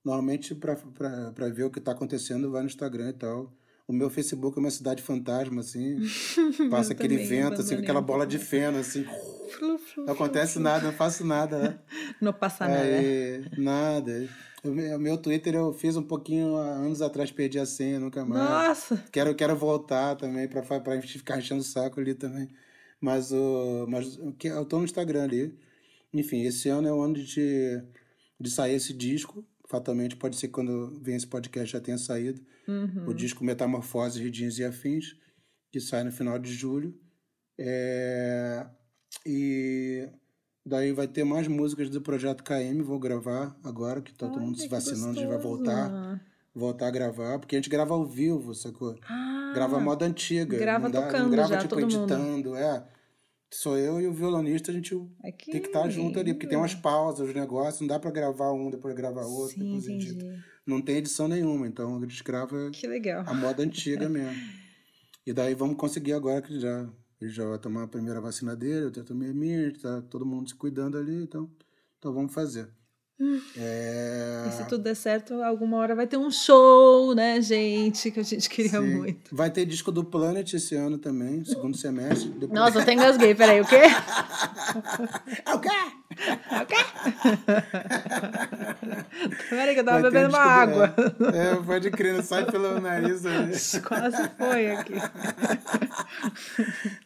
Normalmente, para ver o que está acontecendo, vai no Instagram e tal. O meu Facebook é uma cidade fantasma, assim. Passa aquele vento, assim, aquela bola de feno, assim. não acontece nada, não faço nada. Né? Não passa Aí, nada. Nada. O meu Twitter eu fiz um pouquinho anos atrás, perdi a senha, nunca mais. Nossa! Quero, quero voltar também, para ficar enchendo o saco ali também. Mas, o, mas eu tô no Instagram ali. Enfim, esse ano é o ano de, de sair esse disco fatalmente pode ser que quando vem esse podcast já tenha saído. Uhum. O disco Metamorfose, Redins e Afins, que sai no final de julho. É... E daí vai ter mais músicas do projeto KM, vou gravar agora, que tá todo mundo se vacinando, a gente vai voltar. Voltar a gravar, porque a gente grava ao vivo, sacou? Ah, grava a moda antiga. Grava não dá, tocando não grava, já, tipo, editando, mundo. é sou eu e o violonista, a gente Aqui. tem que estar tá junto ali, porque tem umas pausas, os negócios, não dá para gravar um, depois gravar outro, Sim, depois edita. Não tem edição nenhuma, então a gente grava que legal. a moda antiga mesmo. E daí vamos conseguir agora que já ele já vai tomar a primeira vacina dele, eu já tomei a minha, tá todo mundo se cuidando ali, então, então vamos fazer. É... E se tudo der certo, alguma hora vai ter um show, né, gente? Que a gente queria Sim. muito. Vai ter disco do Planet esse ano também, segundo semestre. Depois... Nossa, eu até engasguei. Peraí, o quê? É o quê? O quê? Peraí que eu tava Vai bebendo uma água. É, pode crer, não sai pelo nariz. Né? Quase foi aqui.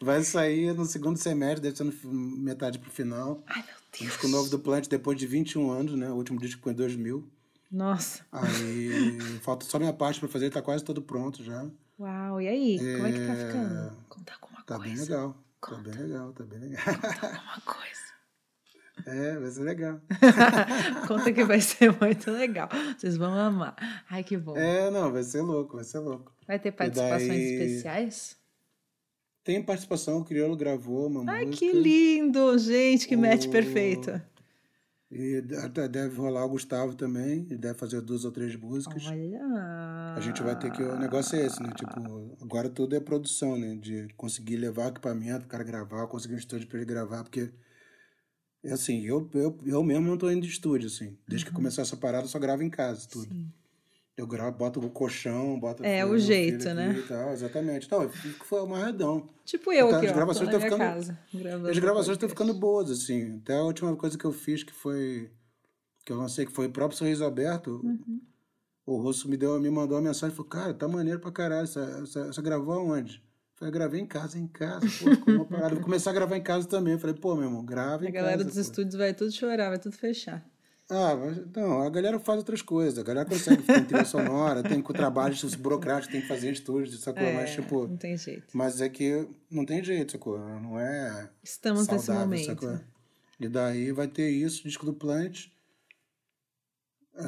Vai sair no segundo semestre, deve ser no metade pro final. Ai, meu Deus. Disco novo do Plant depois de 21 anos, né? O último disco foi em 2000. Nossa. Aí falta só minha parte pra fazer, tá quase todo pronto já. Uau, e aí? É... Como é que tá ficando? Contar alguma tá coisa. Bem legal. Conta. Tá bem legal, tá bem legal. Conta alguma coisa. É, vai ser legal. Conta que vai ser muito legal. Vocês vão amar. Ai, que bom. É, não, vai ser louco, vai ser louco. Vai ter participações daí... especiais? Tem participação, o Criolo gravou uma Ai, música. Ai, que lindo! Gente, que o... match perfeita. E deve rolar o Gustavo também, ele deve fazer duas ou três músicas. Olha! A gente vai ter que. O negócio é esse, né? Tipo, agora tudo é produção, né? De conseguir levar equipamento, o cara gravar, conseguir um estúdio para ele gravar, porque. É assim, eu, eu, eu mesmo não tô indo de estúdio, assim. Desde uhum. que começou essa parada, eu só gravo em casa, tudo. Sim. Eu gravo, boto o colchão, boto... É, o jeito, né? Tal, exatamente. Então, foi uma redão. Tipo eu então, aqui, as gravações estão ficando, casa. As gravações estão ficando boas, assim. Até a última coisa que eu fiz, que foi... Que eu lancei, que foi o próprio Sorriso Aberto. Uhum. O Russo me, deu, me mandou uma mensagem e falou, cara, tá maneiro pra caralho. Você, você, você gravou aonde? Falei, gravei em casa, em casa, pô, ficou uma parada. Vou começar a gravar em casa também. Falei, pô, meu irmão, grava em casa. A galera dos pô. estúdios vai tudo chorar, vai tudo fechar. Ah, mas, não, a galera faz outras coisas. A galera consegue ter trilha sonora, tem trabalhos burocráticos, tem que fazer estúdio, sacou? É, mas, tipo. Não tem jeito. Mas é que não tem jeito, sacou? Não é. Estamos saudável, nesse momento. Sacou? E daí vai ter isso, disco do Plant,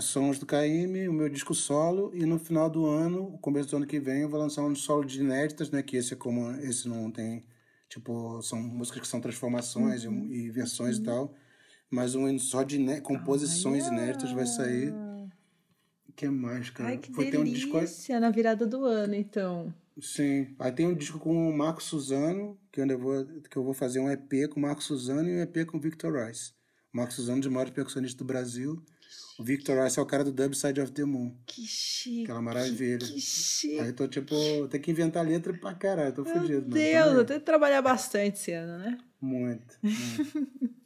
sons do KM, o meu disco solo, e no final do ano, o começo do ano que vem, eu vou lançar um solo de inéditas, né? Que esse é como. Esse não tem. Tipo, são músicas que são transformações uhum. e, e, versões uhum. e tal mas um só de né, composições Olha. inéditas vai sair. O que mais, cara? Ai, que Foi, delícia, um disco... na virada do ano, então. Sim. Aí tem um disco com o Marco Suzano, que, eu vou, que eu vou fazer um EP com o Marco Suzano e um EP com o Victor Rice. O Marco Suzano, dos maiores percussionistas do Brasil. O Victor Rice é o cara do Dub Side of the Moon. Que chique. Aquela maravilha. Que, que chique. Aí tô tipo, tem que inventar letra pra caralho, tô Meu fudido. Meu Deus, eu tenho que trabalhar bastante esse ano, né? Muito. muito.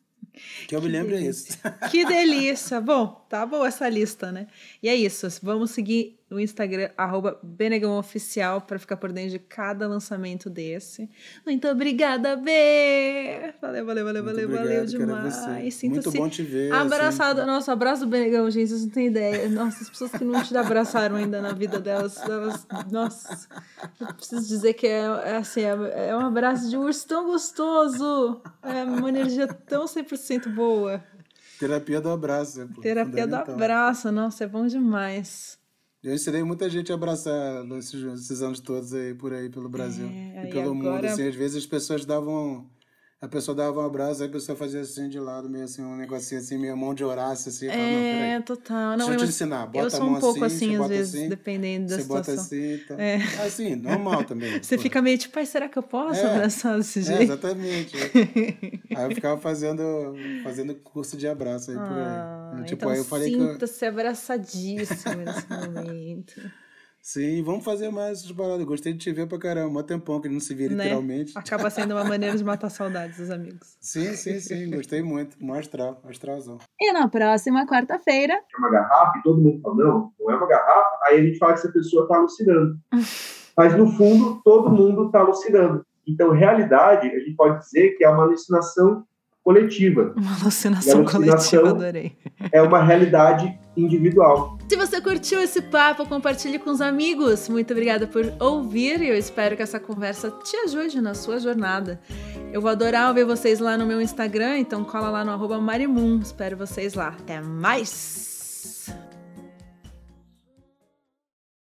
Que eu que me lembro delícia. é isso. Que delícia! Bom, tá boa essa lista, né? E é isso. Vamos seguir no Instagram, arroba Benegãooficial, para ficar por dentro de cada lançamento desse. Muito obrigada, B! Valeu, valeu, valeu, Muito valeu, obrigado, valeu demais. Muito bom te ver. Abraçado. Sempre. Nossa, abraço do Benegão, gente, vocês não têm ideia. Nossa, as pessoas que não te abraçaram ainda na vida delas, elas nossa, eu preciso dizer que é, é assim, é, é um abraço de urso tão gostoso. É uma energia tão 100% boa. Terapia do abraço. É Terapia do abraço, nossa, é bom demais. Eu ensinei muita gente a abraçar esses, esses anos todos aí por aí pelo Brasil é, e pelo agora... mundo. Assim, às vezes as pessoas davam a pessoa dava um abraço, aí a pessoa fazia assim de lado, meio assim, um negocinho assim, meio mão de Horácio, assim. É, não, total. Não, Deixa eu te ensinar. Bota eu sou um pouco assim, assim às vezes, assim, dependendo da situação. Você bota assim, tá. É. Assim, normal também. Você pô. fica meio tipo, ai, será que eu posso é, abraçar desse jeito? É, exatamente. aí eu ficava fazendo, fazendo curso de abraço aí por aí. Ah, tipo, então aí eu falei que eu... abraçadíssimo nesse momento. Sim, vamos fazer mais essas paradas. Gostei de te ver pra caramba. Mó tempão que ele não se via né? literalmente. Acaba sendo uma maneira de matar saudades dos amigos. Sim, sim, sim. Gostei muito. Mó astral, astralzão. E na próxima quarta-feira. É uma garrafa e todo mundo fala, não, não é uma garrafa. Aí a gente fala que essa pessoa tá alucinando. Mas no fundo, todo mundo tá alucinando. Então, realidade, a gente pode dizer que é uma alucinação coletiva. Uma alucinação, alucinação coletiva, adorei. É uma realidade individual. Se você curtiu esse papo, compartilhe com os amigos. Muito obrigada por ouvir e eu espero que essa conversa te ajude na sua jornada. Eu vou adorar ver vocês lá no meu Instagram, então cola lá no Marimun. Espero vocês lá. Até mais!